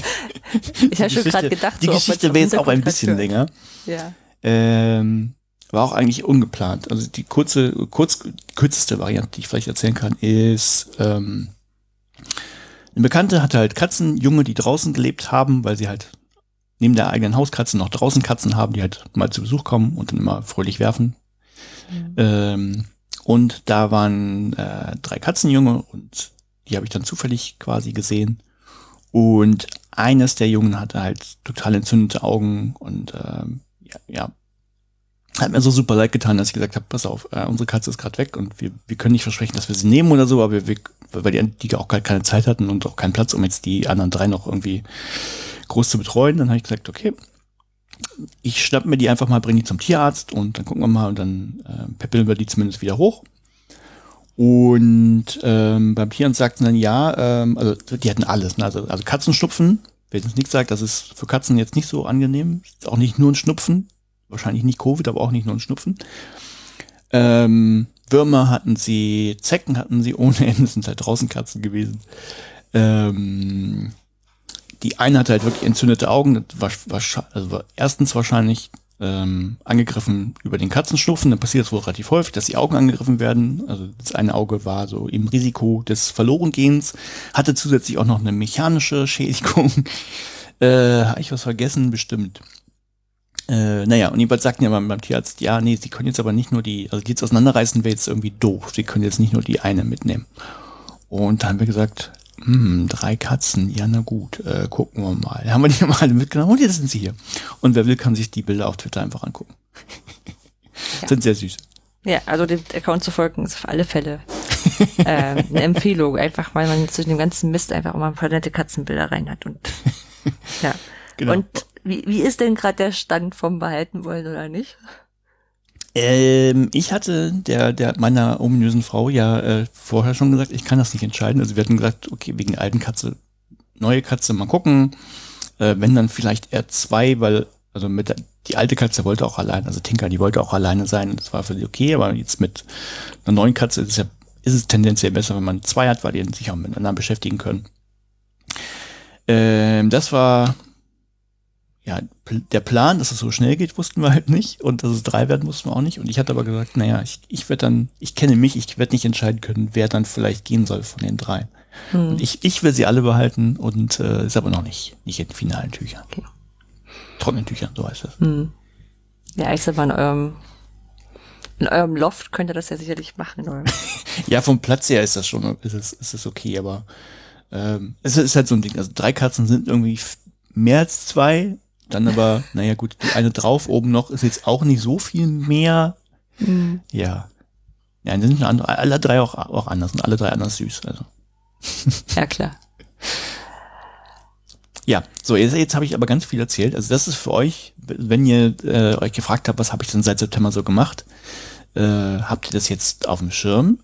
*laughs* ich habe schon gerade gedacht, die so, Geschichte wäre jetzt auch ein bisschen länger. Ja. Ähm, war auch eigentlich ungeplant. Also die kurze, kurz, kürzeste Variante, die ich vielleicht erzählen kann, ist ähm, eine Bekannte hatte halt Katzenjunge, die draußen gelebt haben, weil sie halt neben der eigenen Hauskatze noch draußen Katzen haben, die halt mal zu Besuch kommen und dann immer fröhlich werfen. Mhm. Ähm, und da waren äh, drei Katzenjunge und die habe ich dann zufällig quasi gesehen. Und eines der Jungen hatte halt total entzündete Augen und ähm, ja, ja, hat mir so super leid getan, dass ich gesagt habe, pass auf, äh, unsere Katze ist gerade weg und wir, wir können nicht versprechen, dass wir sie nehmen oder so, aber wir, weil die, die auch gar keine Zeit hatten und auch keinen Platz, um jetzt die anderen drei noch irgendwie groß zu betreuen. Dann habe ich gesagt, okay, ich schnapp mir die einfach mal, bringe die zum Tierarzt und dann gucken wir mal und dann äh, peppeln wir die zumindest wieder hoch. Und ähm, beim Tierarzt sagten dann ja, ähm, also die hatten alles, ne? also, also Katzenschnupfen, wer uns nichts sagt, das ist für Katzen jetzt nicht so angenehm, ist auch nicht nur ein Schnupfen, wahrscheinlich nicht Covid, aber auch nicht nur ein Schnupfen. Ähm, Würmer hatten sie, Zecken hatten sie *laughs* ohne Ende, sind halt draußen Katzen gewesen. Ähm, die eine hatte halt wirklich entzündete Augen, das war, war, also war erstens wahrscheinlich ähm, angegriffen über den Katzenschnupfen, dann passiert es wohl relativ häufig, dass die Augen angegriffen werden. Also das eine Auge war so im Risiko des Verlorengehens, hatte zusätzlich auch noch eine mechanische Schädigung. *laughs* Äh, Habe ich was vergessen? Bestimmt. Äh, naja, und jedenfalls sagten ja beim, beim Tierarzt, ja, nee, sie können jetzt aber nicht nur die, also die jetzt auseinanderreißen wäre jetzt irgendwie doof. Sie können jetzt nicht nur die eine mitnehmen. Und da haben wir gesagt, hm, drei Katzen, ja, na gut, äh, gucken wir mal. Haben wir die *laughs* mal alle mitgenommen und jetzt sind sie hier. Und wer will, kann sich die Bilder auf Twitter einfach angucken. *laughs* Ja. Sind sehr süß. Ja, also dem Account zu folgen ist auf alle Fälle äh, eine *laughs* Empfehlung. Einfach, weil man zwischen dem ganzen Mist einfach mal ein paar nette Katzenbilder rein hat und ja. Genau. Und wie, wie ist denn gerade der Stand vom Behalten wollen oder nicht? Ähm, ich hatte der, der meiner ominösen Frau ja äh, vorher schon gesagt, ich kann das nicht entscheiden. Also wir hatten gesagt, okay, wegen alten Katze, neue Katze, mal gucken. Äh, wenn dann vielleicht eher zwei, weil, also mit der, die alte Katze wollte auch allein, also Tinker, die wollte auch alleine sein. Das war für sie okay, aber jetzt mit einer neuen Katze ist es ja, ist es tendenziell besser, wenn man zwei hat, weil die sich auch miteinander beschäftigen können. Ähm, das war ja, der Plan, dass es so schnell geht, wussten wir halt nicht. Und dass es drei werden, wussten wir auch nicht. Und ich hatte aber gesagt, naja, ich, ich werde dann, ich kenne mich, ich werde nicht entscheiden können, wer dann vielleicht gehen soll von den drei. Hm. Und ich, ich will sie alle behalten und äh, ist aber noch nicht, nicht in finalen Tüchern. Okay. Trockenen Tüchern, so heißt das. Hm. Ja, ich sag mal, in eurem, in eurem Loft könnt ihr das ja sicherlich machen. *laughs* ja, vom Platz her ist das schon, ist es, ist es okay, aber ähm, es ist halt so ein Ding. Also drei Katzen sind irgendwie mehr als zwei dann aber, naja gut, die eine drauf oben noch ist jetzt auch nicht so viel mehr. Mhm. Ja. Ja, dann sind andere, alle drei auch, auch anders und alle drei anders süß. Also. Ja, klar. Ja, so, jetzt, jetzt habe ich aber ganz viel erzählt. Also das ist für euch, wenn ihr äh, euch gefragt habt, was habe ich denn seit September so gemacht, äh, habt ihr das jetzt auf dem Schirm.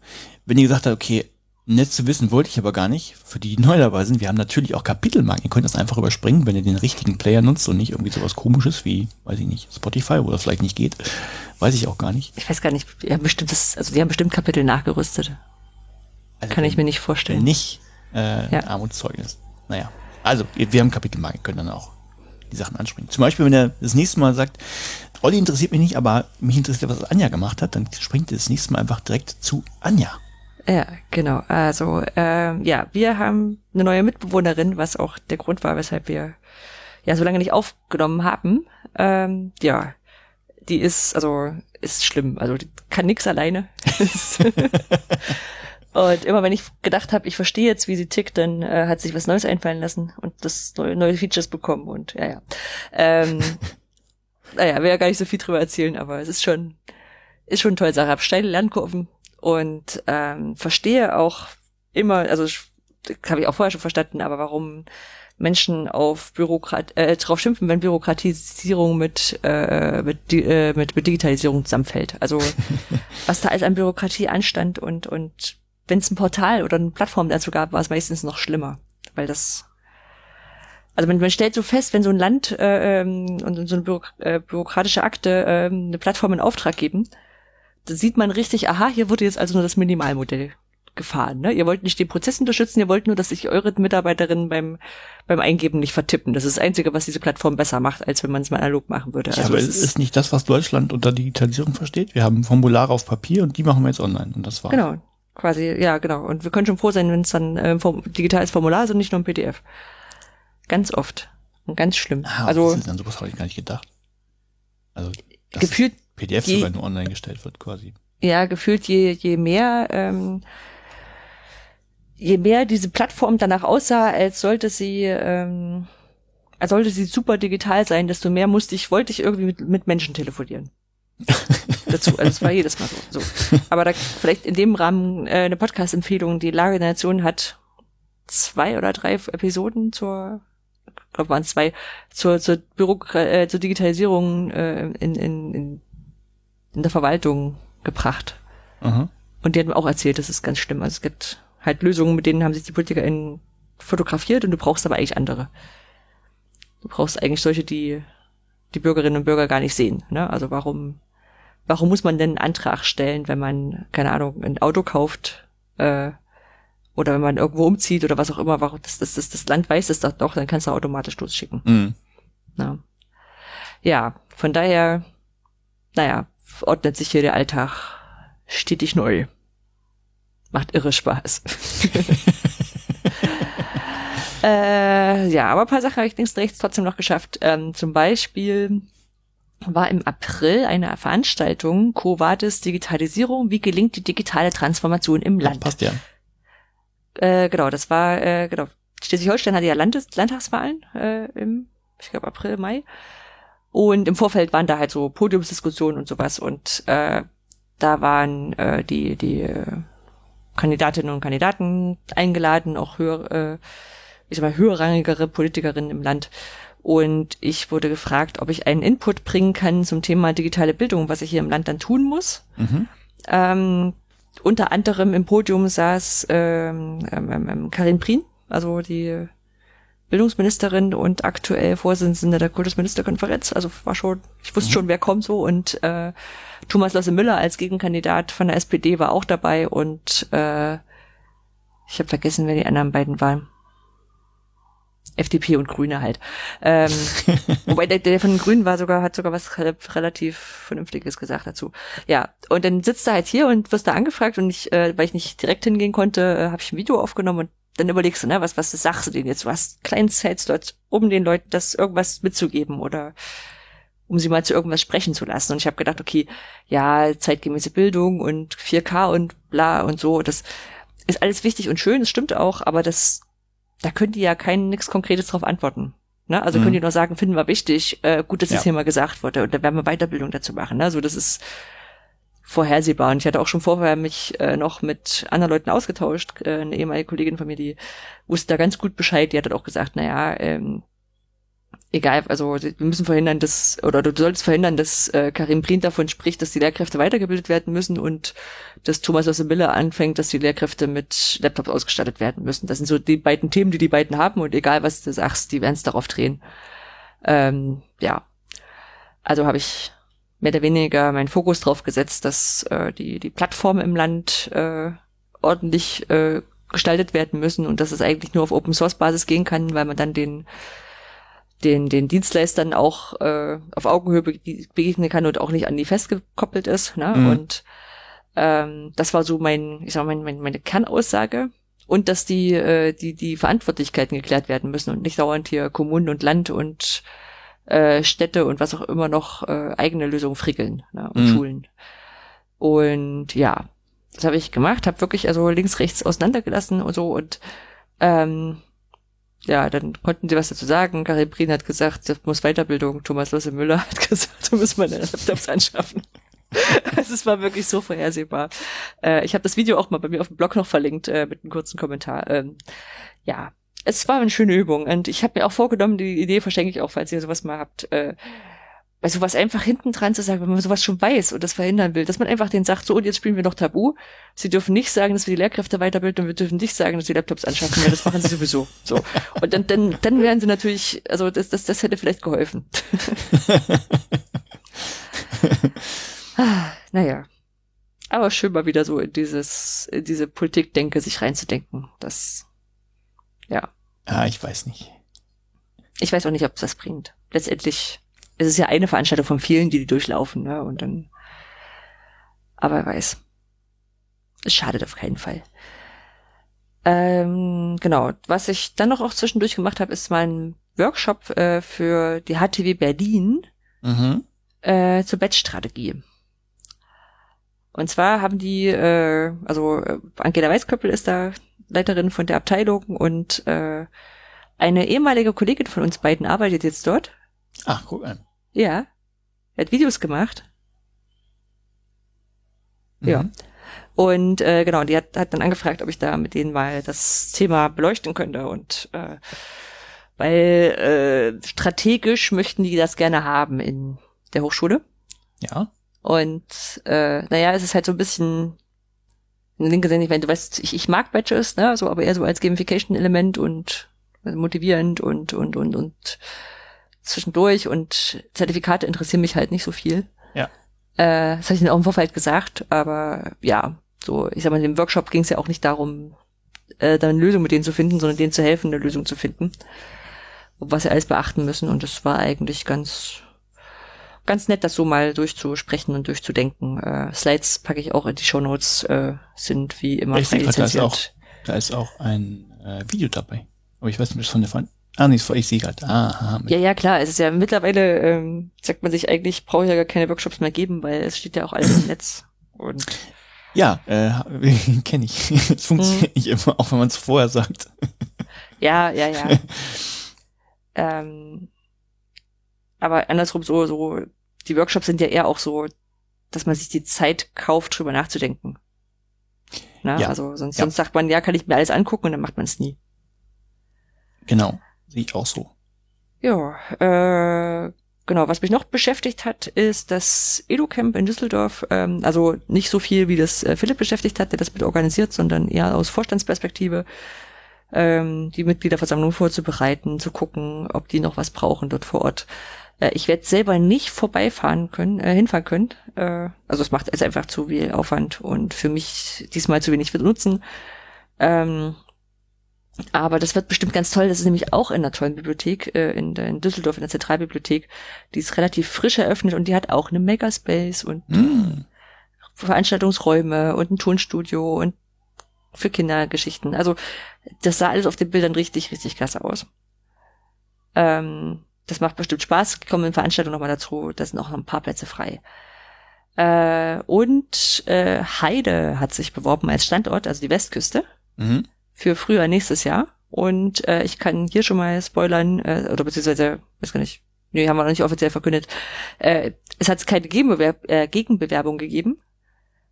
Wenn ihr gesagt habt, okay, nett zu wissen wollte ich aber gar nicht, für die, die neu dabei sind, wir haben natürlich auch Kapitelmarken. Ihr könnt das einfach überspringen, wenn ihr den richtigen Player nutzt und nicht irgendwie sowas komisches wie, weiß ich nicht, Spotify, wo das vielleicht nicht geht. Weiß ich auch gar nicht. Ich weiß gar nicht, die haben bestimmt das, also die haben bestimmt Kapitel nachgerüstet. Also Kann ich mir nicht vorstellen. Nicht, äh, Ja. Armutszeugnis. Naja. Also, wir wir haben Kapitelmarken, können dann auch die Sachen anspringen. Zum Beispiel, wenn er das nächste Mal sagt, Olli interessiert mich nicht, aber mich interessiert, was Anja gemacht hat, dann springt er das nächste Mal einfach direkt zu Anja. Ja, genau. Also, ähm, ja, wir haben eine neue Mitbewohnerin, was auch der Grund war, weshalb wir ja so lange nicht aufgenommen haben. Ähm, ja, die ist, also, ist schlimm. Also, die kann nix alleine. *laughs* Und immer wenn ich gedacht habe, ich verstehe jetzt, wie sie tickt, dann äh, hat sich was Neues einfallen lassen und das neue, neue Features bekommen und ja, ja. Ähm, *laughs* naja, will ja gar nicht so viel drüber erzählen, aber es ist schon, ist schon toll, Sache. Hab steile Lernkurven und ähm, verstehe auch immer, also habe ich auch vorher schon verstanden, aber warum Menschen auf Bürokrat äh, drauf schimpfen, wenn Bürokratisierung mit, äh, mit, äh, mit, mit Digitalisierung zusammenfällt. Also *laughs* was da alles an Bürokratie anstand und, und wenn es ein Portal oder eine Plattform dazu gab, war es meistens noch schlimmer. Weil das also man, man stellt so fest, wenn so ein Land äh, ähm, und so eine Büro, äh, bürokratische Akte äh, eine Plattform in Auftrag geben, da sieht man richtig, aha, hier wurde jetzt also nur das Minimalmodell gefahren. Ne? Ihr wollt nicht den Prozess unterstützen, ihr wollt nur, dass sich eure Mitarbeiterinnen beim, beim Eingeben nicht vertippen. Das ist das Einzige, was diese Plattform besser macht, als wenn man es mal analog machen würde. Ja, aber es es ist nicht das, was Deutschland unter Digitalisierung versteht. Wir haben Formulare auf Papier und die machen wir jetzt online. Und das war's. Genau, quasi, ja, genau. Und wir können schon froh sein, wenn es dann äh, Form digitales Formular ist und nicht nur ein PDF. Ganz oft. Und ganz schlimm. Ah, also das ist dann sowas habe ich gar nicht gedacht. Also gefühlt, PDF je- sogar nur online gestellt wird, quasi. ja, gefühlt je, je mehr, ähm, je mehr diese Plattform danach aussah, als sollte sie, ähm, als sollte sie super digital sein, desto mehr musste ich, wollte ich irgendwie mit, mit Menschen telefonieren. *laughs* dazu. Also es war jedes Mal so. so. Aber da vielleicht in dem Rahmen äh, eine Podcast-Empfehlung. Die Lage der Nation hat zwei oder drei Episoden zur, ich glaube waren es zwei, zur, zur, Bürokra äh, zur Digitalisierung äh, in, in, in, in der Verwaltung gebracht. Aha. Und die hat mir auch erzählt, das ist ganz schlimm. Also es gibt halt Lösungen, mit denen haben sich die PolitikerInnen fotografiert und du brauchst aber eigentlich andere. Du brauchst eigentlich solche, die die Bürgerinnen und Bürger gar nicht sehen. Ne? Also warum, warum muss man denn einen Antrag stellen, wenn man, keine Ahnung, ein Auto kauft äh, oder wenn man irgendwo umzieht oder was auch immer, warum das, das, das, das Land weiß es doch, doch, dann kannst du automatisch losschicken. Mhm. Ja. ja, von daher, naja, ordnet sich hier der Alltag stetig neu. Macht irre Spaß. *laughs* äh, ja, aber ein paar Sachen habe ich links und rechts trotzdem noch geschafft. Ähm, zum Beispiel war im April eine Veranstaltung Quo Vadis Digitalisierung, wie gelingt die digitale Transformation im Land. passt ja. Äh, genau, das war, äh, genau. Schleswig-Holstein hatte ja Landes Landtagswahlen äh, im, ich glaube, April, Mai. Und im Vorfeld waren da halt so Podiumsdiskussionen und sowas. Und äh, da waren äh, die, die äh, Kandidatinnen und Kandidaten eingeladen, auch höher, äh, ich sag mal, höherrangigere Politikerinnen im Land. Und ich wurde gefragt, ob ich einen Input bringen kann zum Thema digitale Bildung, was ich hier im Land dann tun muss. Mhm. Ähm, unter anderem im Podium saß ähm, ähm, ähm, Karin Prien, also die Bildungsministerin und aktuell Vorsitzende der Kultusministerkonferenz. Also war schon, ich wusste schon, wer kommt so. Und äh, Thomas Losse Müller als Gegenkandidat von der SPD war auch dabei und äh, ich habe vergessen, wer die anderen beiden waren. FDP und Grüne halt. Ähm, *laughs* wobei der, der von den Grünen war sogar, hat sogar was re- relativ Vernünftiges gesagt dazu. Ja, und dann sitzt er halt hier und wirst da angefragt und ich, äh, weil ich nicht direkt hingehen konnte, äh, habe ich ein Video aufgenommen und dann überlegst du, ne, was, was sagst du denen jetzt? Du hast kleinen Zeitslots, um den Leuten das irgendwas mitzugeben oder um sie mal zu irgendwas sprechen zu lassen. Und ich habe gedacht, okay, ja, zeitgemäße Bildung und 4K und bla und so, das ist alles wichtig und schön, das stimmt auch, aber das, da könnt ihr ja kein nichts Konkretes drauf antworten. Ne? Also Mhm. könnt ihr nur sagen, finden wir wichtig, äh, gut, dass Ja. das hier mal gesagt wurde und da werden wir Weiterbildung dazu machen. Ne? Also das ist vorhersehbar. Und ich hatte auch schon vorher mich äh, noch mit anderen Leuten ausgetauscht. Äh, eine ehemalige Kollegin von mir, die wusste da ganz gut Bescheid. Die hat dann auch gesagt, naja, ähm, egal, also wir müssen verhindern, dass, oder du solltest verhindern, dass äh, Karim Blin davon spricht, dass die Lehrkräfte weitergebildet werden müssen und dass Thomas aus Miller anfängt, dass die Lehrkräfte mit Laptops ausgestattet werden müssen. Das sind so die beiden Themen, die die beiden haben und egal, was du sagst, die werden es darauf drehen. Ähm, ja, also habe ich mehr oder weniger meinen Fokus drauf gesetzt, dass äh, die, die Plattformen im Land äh, ordentlich äh, gestaltet werden müssen und dass es eigentlich nur auf Open Source Basis gehen kann, weil man dann den den, den Dienstleistern auch äh, auf Augenhöhe begegnen kann und auch nicht an die festgekoppelt ist. Ne? Mhm. Und ähm, das war so mein, ich sag mal, mein, meine Kernaussage. Und dass die, äh, die, die Verantwortlichkeiten geklärt werden müssen und nicht dauernd hier Kommunen und Land und äh, Städte und was auch immer noch äh, eigene Lösungen frickeln ne? und mhm. Schulen. Und ja, das habe ich gemacht, habe wirklich also links, rechts auseinandergelassen und so und ähm, ja, dann konnten sie was dazu sagen. Karin Brien hat gesagt, das muss Weiterbildung. Thomas Losse Müller *laughs* hat gesagt, du musst mal Laptops anschaffen. *laughs* also es war wirklich so vorhersehbar. Äh, ich habe das Video auch mal bei mir auf dem Blog noch verlinkt äh, mit einem kurzen Kommentar. Ähm, ja, es war eine schöne Übung und ich habe mir auch vorgenommen, die Idee verschenke ich auch, falls ihr sowas mal habt. Äh, bei sowas einfach hinten dran zu sagen, wenn man sowas schon weiß und das verhindern will, dass man einfach den sagt, so und jetzt spielen wir noch Tabu. Sie dürfen nicht sagen, dass wir die Lehrkräfte weiterbilden und wir dürfen nicht sagen, dass sie Laptops anschaffen, weil das machen sie sowieso. So. Und dann, dann, dann wären sie natürlich, also das, das, das hätte vielleicht geholfen. *laughs* naja. Aber schön mal wieder so in dieses, in diese Politikdenke sich reinzudenken. Das, ja. Ah, ich weiß nicht. Ich weiß auch nicht, ob es das bringt. Letztendlich es ist ja eine Veranstaltung von vielen, die die durchlaufen, ne? Und dann, aber weiß. Es schadet auf keinen Fall. Ähm, genau. Was ich dann noch auch zwischendurch gemacht habe, ist mein Workshop äh, für die HTW Berlin mhm. äh, zur Batch-Strategie. Und zwar haben die, äh, also äh, Angela Weißköppel ist da Leiterin von der Abteilung und äh, eine ehemalige Kollegin von uns beiden arbeitet jetzt dort. Ach, guck an. Ja. Er hat Videos gemacht. Mhm. Ja. Und äh, genau, die hat, hat dann angefragt, ob ich da mit denen mal das Thema beleuchten könnte. Und äh, weil äh, strategisch möchten die das gerne haben in der Hochschule. Ja. Und äh, naja, es ist halt so ein bisschen linke Sinn, ich meine, du weißt, ich, ich mag Badges, ne, so, aber eher so als Gamification-Element und motivierend und und und und zwischendurch und Zertifikate interessieren mich halt nicht so viel. Ja. Äh, das habe ich ihnen auch im Vorfeld gesagt, aber ja, so, ich sag mal, in dem Workshop ging es ja auch nicht darum, äh, da eine Lösung mit denen zu finden, sondern denen zu helfen, eine Lösung zu finden. Was sie alles beachten müssen. Und das war eigentlich ganz, ganz nett, das so mal durchzusprechen und durchzudenken. Äh, Slides packe ich auch in die Show Notes, äh, sind wie immer frei lizenziert. Da ist auch, da ist auch ein äh, Video dabei. Aber ich weiß nicht, von der Ah, nicht vor, ich sehe gerade. Ah, ja, ja, klar. Es ist ja mittlerweile, ähm, sagt man sich eigentlich, brauche ich ja gar keine Workshops mehr geben, weil es steht ja auch alles im *clears throat* Netz. Und ja, äh, *laughs* kenne ich. Es funktioniert hm. nicht immer, auch wenn man es vorher sagt. Ja, ja, ja. *laughs* ähm, aber andersrum so, so, die Workshops sind ja eher auch so, dass man sich die Zeit kauft, drüber nachzudenken. Na, ja. Also sonst, ja. sonst sagt man, ja, kann ich mir alles angucken und dann macht man es nie. Genau. Sehe ich auch so. Ja, äh, genau. Was mich noch beschäftigt hat, ist das EduCamp in Düsseldorf. Ähm, also nicht so viel, wie das äh, Philipp beschäftigt hat, der das mit organisiert, sondern eher aus Vorstandsperspektive ähm, die Mitgliederversammlung vorzubereiten, zu gucken, ob die noch was brauchen dort vor Ort. Äh, ich werde selber nicht vorbeifahren können, äh, hinfahren können. Äh, also es macht jetzt einfach zu viel Aufwand und für mich diesmal zu wenig für Nutzen. Ähm, aber das wird bestimmt ganz toll. Das ist nämlich auch in einer tollen Bibliothek, äh, in, in Düsseldorf, in der Zentralbibliothek. Die ist relativ frisch eröffnet und die hat auch eine Megaspace und mm. Veranstaltungsräume und ein Tonstudio und für Kindergeschichten. Also das sah alles auf den Bildern richtig, richtig klasse aus. Ähm, das macht bestimmt Spaß. Kommen in Veranstaltungen nochmal dazu. Da sind auch noch ein paar Plätze frei. Äh, und äh, Heide hat sich beworben als Standort, also die Westküste. Mhm für früher nächstes Jahr. Und äh, ich kann hier schon mal spoilern, äh, oder beziehungsweise, weiß gar nicht, nee, haben wir noch nicht offiziell verkündet, äh, es hat keine Gegenbewerb äh, Gegenbewerbung gegeben.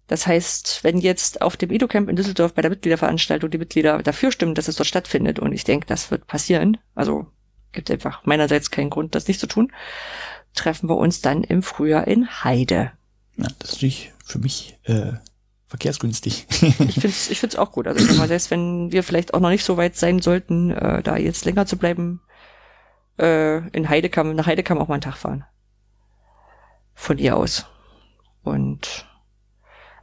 Das heißt, wenn jetzt auf dem EduCamp in Düsseldorf bei der Mitgliederveranstaltung die Mitglieder dafür stimmen, dass es dort stattfindet, und ich denke, das wird passieren, also gibt einfach meinerseits keinen Grund, das nicht zu tun, treffen wir uns dann im Frühjahr in Heide. Ja, das ist natürlich für mich äh, verkehrsgünstig. ich finde es ich find's auch gut. Also ich sag mal, selbst wenn wir vielleicht auch noch nicht so weit sein sollten, äh, da jetzt länger zu bleiben, äh, in Heide kann, nach Heide kann man auch mal einen Tag fahren. Von ihr aus. Und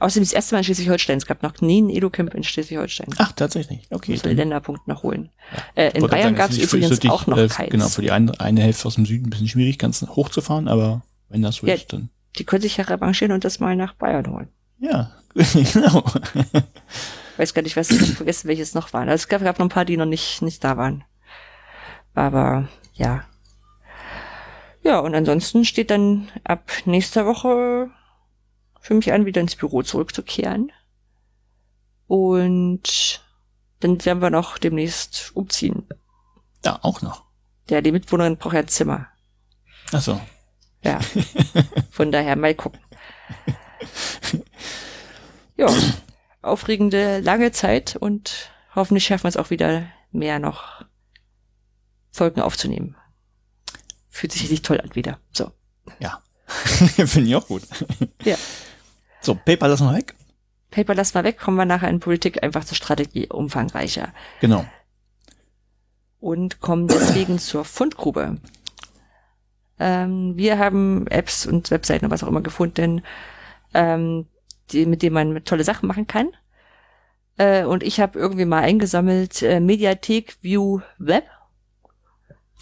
außerdem das erste Mal in Schleswig-Holstein. Es gab noch nie ein Edu-Camp in Schleswig-Holstein. Ach, tatsächlich. Okay. Muss den Länderpunkt nachholen. Ja. Äh, in Bayern gab es übrigens dich, auch noch äh, keins. Genau, für die eine, eine Hälfte aus dem Süden ein bisschen schwierig, ganz hochzufahren, aber wenn das so Ja. ist, dann. Die können sich ja revanchieren und das mal nach Bayern holen. Ja, *laughs* genau. Weiß gar nicht, was ich vergessen, welches noch waren. Also es gab, gab noch ein paar, die noch nicht, nicht da waren. Aber ja. Ja, und ansonsten steht dann ab nächster Woche für mich an, wieder ins Büro zurückzukehren. Und dann werden wir noch demnächst umziehen. Ja, auch noch. Ja, die Mitwohnerin braucht ja ein Zimmer. Ach so. Ja. *laughs* Von daher mal gucken. Ja, aufregende lange Zeit und hoffentlich schaffen wir es auch wieder mehr noch Folgen aufzunehmen. Fühlt sich richtig toll an wieder. So. Ja. *laughs* Finde ich auch gut. Ja. So, Paper lassen wir weg. Paper lass mal weg, kommen wir nachher in Politik einfach zur Strategie umfangreicher. Genau. und kommen deswegen zur Fundgrube. Ähm, wir haben Apps und Webseiten und was auch immer gefunden, ähm, die, mit denen man tolle Sachen machen kann. Äh, und ich habe irgendwie mal eingesammelt äh, Mediathek View Web.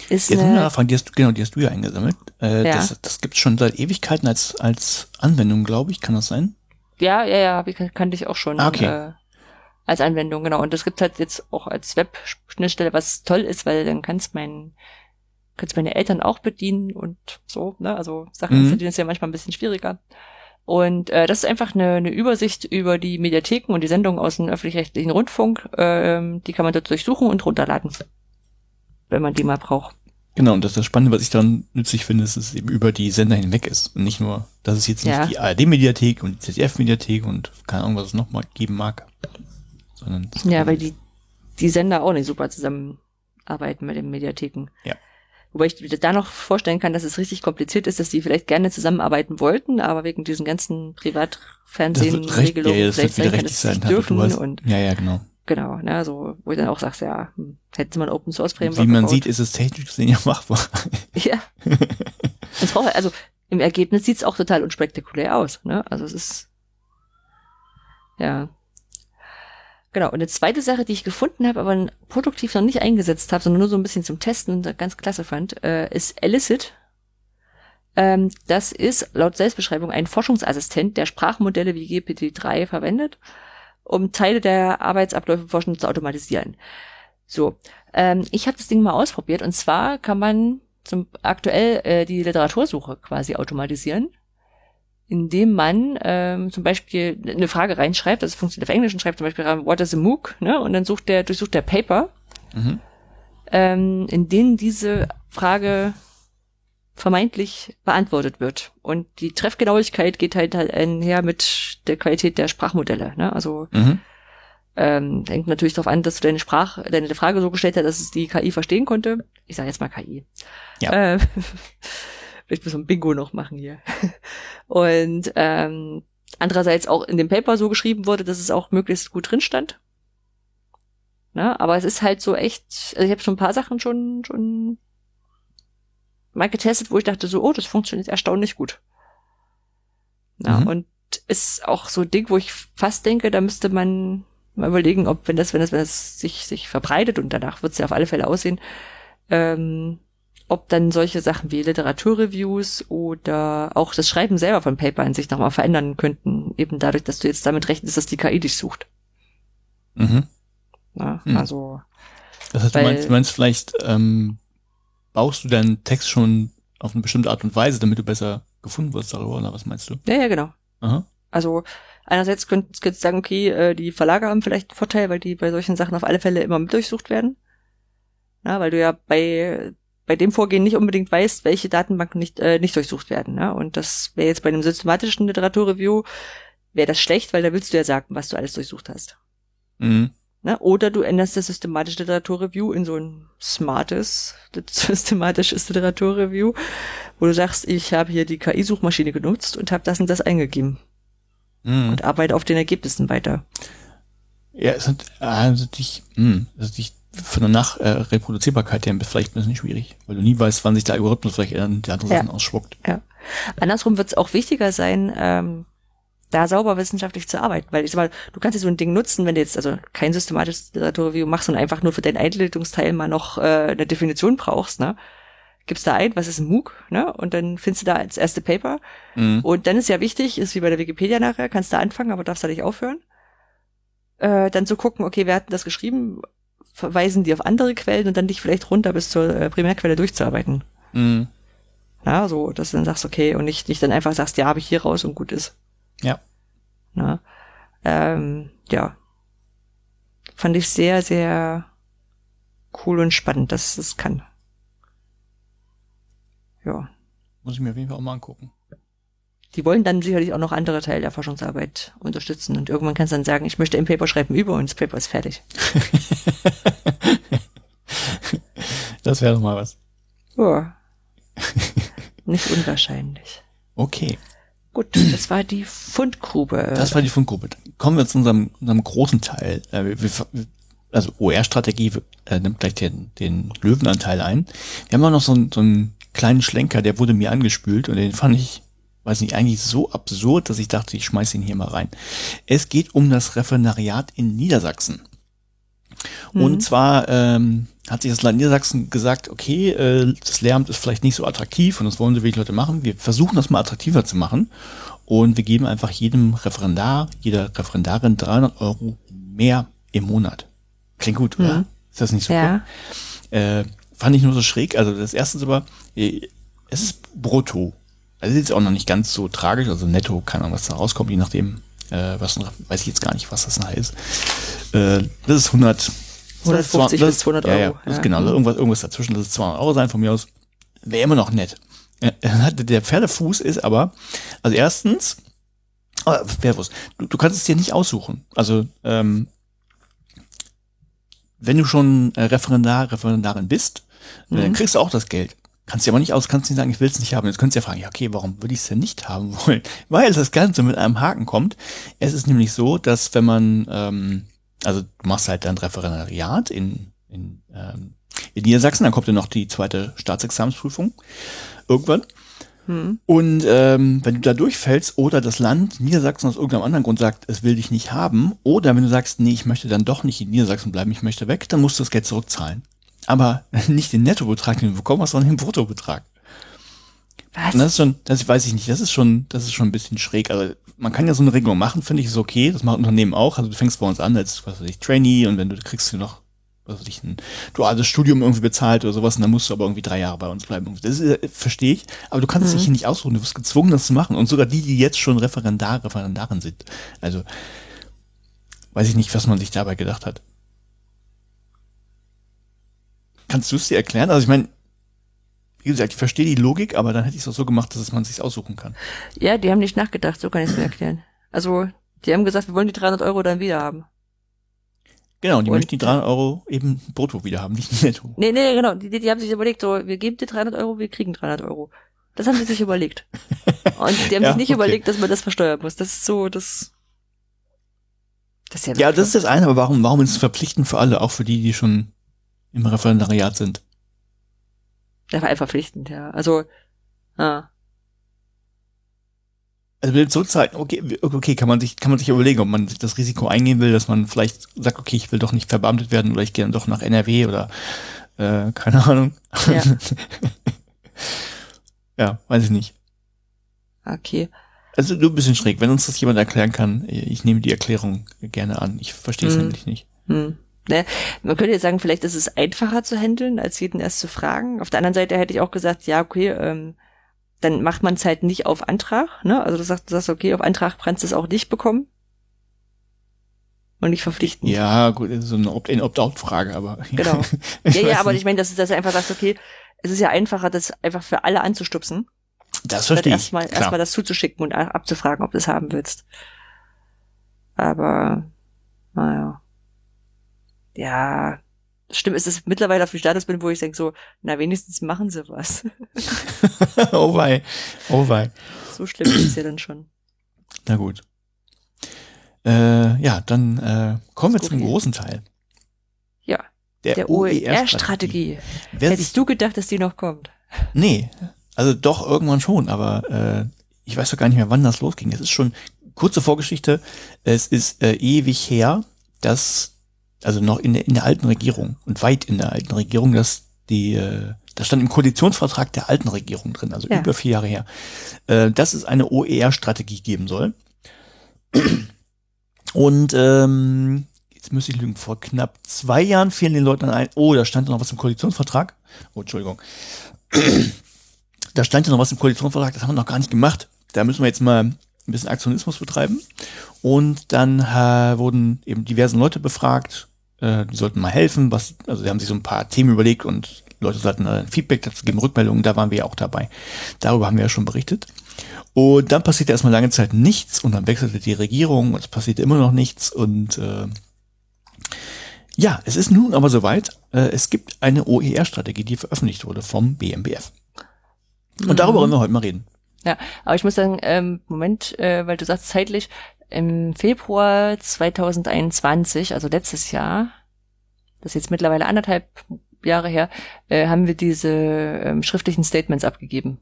Ist eine Frage, die hast du, genau, die hast du ja eingesammelt. Äh, Ja. Das, das gibt schon seit Ewigkeiten als, als Anwendung, glaube ich. Kann das sein? ja, ja, ja, ich, kannte ich auch schon. Ah, okay. Äh, als Anwendung, genau. Und das gibt halt jetzt auch als Web-Schnittstelle, was toll ist, weil dann kann's mein, kann's meine Eltern auch bedienen und so, ne? Also Sachen Mhm. installieren ist ja manchmal ein bisschen schwieriger. Und äh, das ist einfach eine, eine Übersicht über die Mediatheken und die Sendungen aus dem öffentlich-rechtlichen Rundfunk. Ähm, die kann man dort durchsuchen und runterladen, wenn man die mal braucht. Genau, und das ist das Spannende, was ich daran nützlich finde, ist, dass es eben über die Sender hinweg ist. Und nicht nur, dass es jetzt nicht Ja. die ARD-Mediathek und die ZDF-Mediathek und keine Ahnung, was es noch mal geben mag. Sondern Ja, weil die, die Sender auch nicht super zusammenarbeiten mit den Mediatheken. Ja. Wobei ich mir da noch vorstellen kann, dass es richtig kompliziert ist, dass die vielleicht gerne zusammenarbeiten wollten, aber wegen diesen ganzen Privatfernsehen-Regelungen ja, ja, vielleicht sein kann, dass sie dürfen hast, und ja, ja, genau. Genau, ne, so, wo ich dann auch sagst, ja, hm, mal ein Open Source Framework Wie man gebaut. sieht, ist es technisch gesehen ja machbar. *laughs* Ja. es braucht, also im Ergebnis sieht's auch total unspektakulär aus, ne? Also es ist ja. Genau, und eine zweite Sache, die ich gefunden habe, aber produktiv noch nicht eingesetzt habe, sondern nur so ein bisschen zum Testen und ganz klasse fand, äh, ist Elicit. Ähm, das ist laut Selbstbeschreibung ein Forschungsassistent, der Sprachmodelle wie GPT-3 verwendet, um Teile der Arbeitsabläufe forschen zu automatisieren. So, ähm, ich habe das Ding mal ausprobiert und zwar kann man zum aktuell äh, die Literatursuche quasi automatisieren, indem man ähm, zum Beispiel eine Frage reinschreibt, das funktioniert auf Englisch und schreibt zum Beispiel rein, what is a MOOC, ne? Und dann sucht der, durchsucht der Paper, Mhm. ähm, in denen diese Frage vermeintlich beantwortet wird. Und die Treffgenauigkeit geht halt, einher mit der Qualität der Sprachmodelle. Ne? Also Mhm. ähm, hängt natürlich darauf an, dass du deine Sprache, deine Frage so gestellt hast, dass es die KI verstehen konnte. Ich sage jetzt mal KI. Ja. *laughs* Äh, vielleicht müssen wir ein Bingo noch machen hier. Und ähm, andererseits auch in dem Paper so geschrieben wurde, dass es auch möglichst gut drin stand. Na, aber es ist halt so echt, also ich habe schon ein paar Sachen schon schon mal getestet, wo ich dachte so, oh, das funktioniert erstaunlich gut. Ja, Mhm. und ist auch so ein Ding, wo ich fast denke, da müsste man mal überlegen, ob wenn das, wenn das, wenn das sich, sich verbreitet und danach wird es ja auf alle Fälle aussehen, ähm, ob dann solche Sachen wie Literaturreviews oder auch das Schreiben selber von Paper an sich nochmal verändern könnten, eben dadurch, dass du jetzt damit rechnest, dass die KI dich sucht. Mhm. Ja, Hm. Also, Das heißt, du meinst, du meinst vielleicht, ähm, baust du deinen Text schon auf eine bestimmte Art und Weise, damit du besser gefunden wirst darüber, oder was meinst du? ja, ja, genau. Aha. Also einerseits könntest könnt sagen, okay, äh, die Verlage haben vielleicht einen Vorteil, weil die bei solchen Sachen auf alle Fälle immer mit durchsucht werden. Na, weil du ja bei bei dem Vorgehen nicht unbedingt weißt, welche Datenbanken nicht äh, nicht durchsucht werden. Ne? Und das wäre jetzt bei einem systematischen Literaturreview wäre das schlecht, weil da willst du ja sagen, was du alles durchsucht hast. Mhm. Ne? Oder du änderst das systematische Literaturreview in so ein smartes, *laughs* systematisches Literaturreview, wo du sagst, ich habe hier die KI-Suchmaschine genutzt und habe das und das eingegeben Mhm. und arbeite auf den Ergebnissen weiter. Ja, es sind also dich, mh, also dich von der Nachreproduzierbarkeit her vielleicht ein bisschen schwierig, weil du nie weißt, wann sich der Algorithmus vielleicht ändern, die andere Ja. Sachen ausspuckt. Andersrum wird es auch wichtiger sein, ähm, da sauber wissenschaftlich zu arbeiten, weil ich sag mal, du kannst ja so ein Ding nutzen, wenn du jetzt also kein systematisches Literaturreview machst und einfach nur für deinen Einleitungsteil mal noch äh, eine Definition brauchst, ne? Gibst da ein, was ist ein MOOC, ne? Und dann findest du da als erste Paper. Mhm. Und dann ist ja wichtig, ist wie bei der Wikipedia nachher, kannst du anfangen, aber darfst da nicht aufhören. Äh, dann zu gucken, okay, wer hat denn das geschrieben? Verweisen die auf andere Quellen und dann dich vielleicht runter bis zur äh, Primärquelle durchzuarbeiten. Mhm. Na, so, dass du dann sagst, okay, und nicht, nicht dann einfach sagst, ja, habe ich hier raus und gut ist. Ja. Na, ähm, ja. Fand ich sehr, sehr cool und spannend, dass es kann. Ja. Muss ich mir auf jeden Fall auch mal angucken. Die wollen dann sicherlich auch noch andere Teile der Forschungsarbeit unterstützen und irgendwann kannst du dann sagen, ich möchte ein Paper schreiben über und das Paper ist fertig. *laughs* Das wäre doch mal was. Ja. Nicht unwahrscheinlich. Okay. Gut, das war die Fundgrube. Das war die Fundgruppe. Kommen wir zu unserem, unserem großen Teil. Äh, also OR-Strategie äh, nimmt gleich den, den Löwenanteil ein. Wir haben auch noch so, einen- so einen kleinen Schlenker, der wurde mir angespült und den fand ich, weiß nicht, eigentlich so absurd, dass ich dachte, ich schmeiß ihn hier mal rein. Es geht um das Referendariat in Niedersachsen. Und zwar ähm, hat sich das Land Niedersachsen gesagt, okay, äh, das Lehramt ist vielleicht nicht so attraktiv und das wollen so wenig Leute machen. Wir versuchen das mal attraktiver zu machen und wir geben einfach jedem Referendar, jeder Referendarin 300 Euro mehr im Monat. Klingt gut, oder? Mhm. Ist das nicht super? ja. Äh, fand ich nur so schräg. Also das erste ist aber, äh, es ist brutto. Also es ist jetzt auch noch nicht ganz so tragisch. Also netto kann auch was da rauskommt, je nachdem, äh, was, weiß ich jetzt gar nicht, was das ist. Äh, das ist 100, 150 das, bis 200 Ja, ja, Euro, das ja. genau, Mhm. irgendwas, irgendwas dazwischen, das ist 200 Euro sein von mir aus. Wäre immer noch nett. Äh, Der Pferdefuß ist aber, also erstens, äh, Pferdefuß, du, du kannst es dir nicht aussuchen. Also, ähm, wenn du schon äh, Referendar, Referendarin bist, äh, dann Mhm. kriegst du auch das Geld. Kannst dir aber nicht aus, kannst nicht sagen, ich will es nicht haben. Jetzt könntest du ja fragen, ja, okay, warum würde ich es denn nicht haben wollen? *laughs* Weil das Ganze mit einem Haken kommt. Es ist nämlich so, dass wenn man, ähm, also du machst halt dein Referendariat in, in, ähm, in Niedersachsen, dann kommt ja noch die zweite Staatsexamensprüfung irgendwann. Hm. Und ähm, wenn du da durchfällst oder das Land Niedersachsen aus irgendeinem anderen Grund sagt, es will dich nicht haben, oder wenn du sagst, nee, ich möchte dann doch nicht in Niedersachsen bleiben, ich möchte weg, dann musst du das Geld zurückzahlen. Aber *laughs* nicht den Nettobetrag, den du bekommen hast, sondern den Bruttobetrag. Was? Und das ist schon, das weiß ich nicht, das ist schon, das ist schon ein bisschen schräg. Also man kann ja so eine Regelung machen, finde ich, ist okay. Das machen Unternehmen auch. Also du fängst bei uns an als, was weiß ich, Trainee und wenn du kriegst du noch, was weiß ich, ein duales Studium irgendwie bezahlt oder sowas und dann musst du aber irgendwie drei Jahre bei uns bleiben. Das äh, verstehe ich, aber du kannst dich hier nicht ausruhen. Du wirst gezwungen, das zu machen. Und sogar die, die jetzt schon Referendar, Referendarin sind. Also weiß ich nicht, was man sich dabei gedacht hat. Kannst du es dir erklären? Also ich meine, wie gesagt, ich verstehe die Logik, aber dann hätte ich es auch so gemacht, dass es man sich aussuchen kann. Ja, die haben nicht nachgedacht, so kann ich es mir erklären. Also, die haben gesagt, wir wollen die 300 Euro dann wieder haben. Genau, und die Und- möchten die 300 Euro eben brutto wieder haben, nicht netto. Nee, nee, genau, die, die, die haben sich überlegt, so, wir geben dir 300 Euro, wir kriegen 300 Euro. Das haben sie sich überlegt. Und die haben *laughs* Ja, sich nicht okay. überlegt, dass man das versteuern muss. Das ist so, das... Das ist ja, Ja, das ist das eine, aber warum, warum ist es verpflichtend für alle, auch für die, die schon im Referendariat sind? War einfach verpflichtend, ja. Also, ah. Also mit Zurückzahlen, okay, okay, kann man sich, kann man sich überlegen, ob man das Risiko eingehen will, dass man vielleicht sagt, okay, ich will doch nicht verbeamtet werden oder ich gehe dann doch nach NRW oder äh, keine Ahnung. Ja. *laughs* ja, weiß ich nicht. Okay. Also nur ein bisschen schräg. Wenn uns das jemand erklären kann, ich nehme die Erklärung gerne an. Ich verstehe es Mhm. nämlich nicht. Hm. Ne? Man könnte jetzt sagen, vielleicht ist es einfacher zu handeln, als jeden erst zu fragen. Auf der anderen Seite hätte ich auch gesagt, ja, okay, ähm, dann macht man es halt nicht auf Antrag, ne? Also du sagst, du sagst, okay, auf Antrag kannst du es auch nicht bekommen. Und nicht verpflichten. Ja, gut, das ist so eine Opt-in, Opt-out-Frage, aber. *laughs* Genau. Ich ja, ja, aber nicht. ich meine, dass, dass du einfach sagst, okay, es ist ja einfacher, das einfach für alle anzustupsen, Das verstehe ich. erstmal erstmal das zuzuschicken und abzufragen, ob du es haben willst. Aber, naja. Ja, stimmt, ist es mittlerweile auf dem Status bin, wo ich denke so, na wenigstens machen sie was. *laughs* oh wei, oh wei. So schlimm ist es ja dann schon. Na gut. Äh, ja, dann äh, kommen wir zum großen Teil. Ja. Der, der OER-Strategie. OER Hättest du gedacht, dass die noch kommt? Nee, also doch irgendwann schon, aber äh, ich weiß doch gar nicht mehr, wann das losging. Es ist schon kurze Vorgeschichte. Es ist äh, ewig her, dass also noch in der, in der alten Regierung und weit in der alten Regierung, dass die äh, das stand im Koalitionsvertrag der alten Regierung drin, also ja. über vier Jahre her, äh, dass es eine OER-Strategie geben soll. Und ähm, jetzt müsste ich lügen, vor knapp zwei Jahren fielen den Leuten ein, oh, da stand noch was im Koalitionsvertrag. Oh, Entschuldigung. da stand ja noch was im Koalitionsvertrag, das haben wir noch gar nicht gemacht. Da müssen wir jetzt mal ein bisschen Aktionismus betreiben. Und dann äh, wurden eben diverse Leute befragt, äh, die sollten mal helfen, was, also sie haben sich so ein paar Themen überlegt und Leute sollten äh, Feedback dazu geben, Rückmeldungen, da waren wir ja auch dabei. Darüber haben wir ja schon berichtet. Und dann passierte erstmal lange Zeit nichts und dann wechselte die Regierung und es passierte immer noch nichts und äh, ja, es ist nun aber soweit. Äh, es gibt eine OER-Strategie, die veröffentlicht wurde vom BMBF. Und mhm. darüber wollen wir heute mal reden. Ja, aber ich muss sagen, ähm, Moment, äh, weil du sagst zeitlich, im Februar 2021, also letztes Jahr, das ist jetzt mittlerweile anderthalb Jahre her, äh, haben wir diese ähm, schriftlichen Statements abgegeben.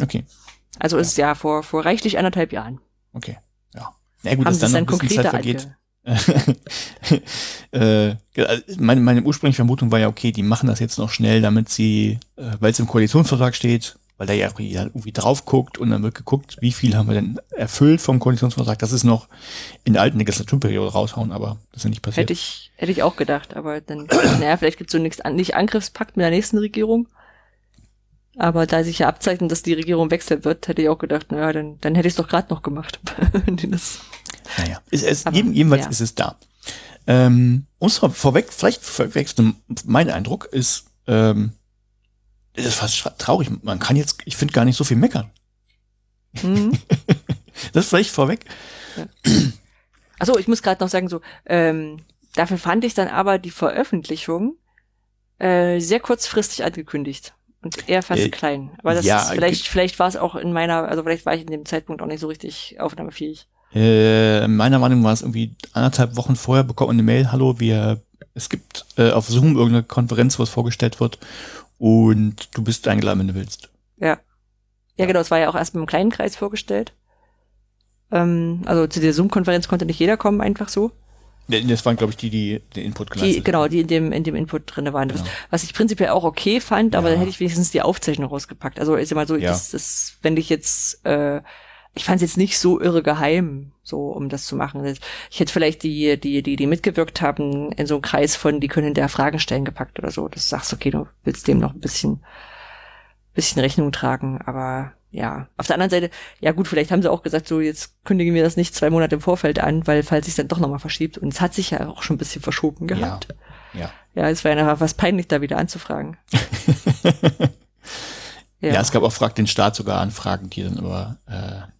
Okay. Also ist es ja vor, vor reichlich anderthalb Jahren. Okay, ja. Na gut, dass dann noch ein bisschen Zeit vergeht. *laughs* äh, also meine, meine ursprüngliche Vermutung war ja, okay, die machen das jetzt noch schnell, damit sie, äh, weil es im Koalitionsvertrag steht, weil da ja irgendwie drauf guckt und dann wird geguckt, wie viel haben wir denn erfüllt vom Koalitionsvertrag. Das ist noch in der alten Legislaturperiode raushauen, aber das ist ja nicht passiert. Hätte ich, hätte ich auch gedacht, aber dann, *clears throat* naja, vielleicht gibt es so nichts, nicht Angriffspakt mit der nächsten Regierung. Aber da sich ja abzeichnet, dass die Regierung wechseln wird, hätte ich auch gedacht, naja, dann, dann hätte ich es doch gerade noch gemacht. *laughs* das, naja, ist es, aber, jedenfalls ja. ist es da. Ähm, es vorweg, vielleicht vorwechseln, mein Eindruck ist, ähm, ist fast traurig. Man kann jetzt, ich finde gar nicht so viel meckern. Mhm. *laughs* das vielleicht vorweg. Ja. Achso, ich muss gerade noch sagen, so, ähm, dafür fand ich dann aber die Veröffentlichung äh, sehr kurzfristig angekündigt und eher fast äh, klein. Aber das ja, ist vielleicht, vielleicht war es auch in meiner, also vielleicht war ich in dem Zeitpunkt auch nicht so richtig aufnahmefähig. Äh, meiner Meinung war es irgendwie anderthalb Wochen vorher bekommt man eine Mail, hallo, wir, es gibt äh, auf Zoom irgendeine Konferenz, wo es vorgestellt wird und du bist eingeladen, wenn du willst. Ja. Ja, genau, es war ja auch erst mit einem kleinen Kreis vorgestellt. Ähm, also zu der Zoom-Konferenz konnte nicht jeder kommen, einfach so. Das waren, glaube ich, die, die den Input geleistet die, Genau, die in dem, in dem Input drinne waren. Genau. Was ich prinzipiell auch okay fand, ja. aber dann hätte ich wenigstens die Aufzeichnung rausgepackt. Also ist ja mal so, ja. das, das, wenn ich jetzt, äh, ich fand es jetzt nicht so irre geheim, so um das zu machen. Ich hätte vielleicht die, die, die, die mitgewirkt haben, in so einen Kreis von, die können der Fragen stellen gepackt oder so. Das sagst okay, du willst dem noch ein bisschen, bisschen Rechnung tragen, aber ja, auf der anderen Seite, ja gut, vielleicht haben sie auch gesagt, so jetzt kündigen wir das nicht zwei Monate im Vorfeld an, weil falls sich dann doch nochmal verschiebt. Und es hat sich ja auch schon ein bisschen verschoben gehabt. Ja. Ja, ja es war ja nachher was peinlich, da wieder anzufragen. *laughs* ja. ja. es gab auch Frag den Staat sogar Anfragen, die dann aber, äh,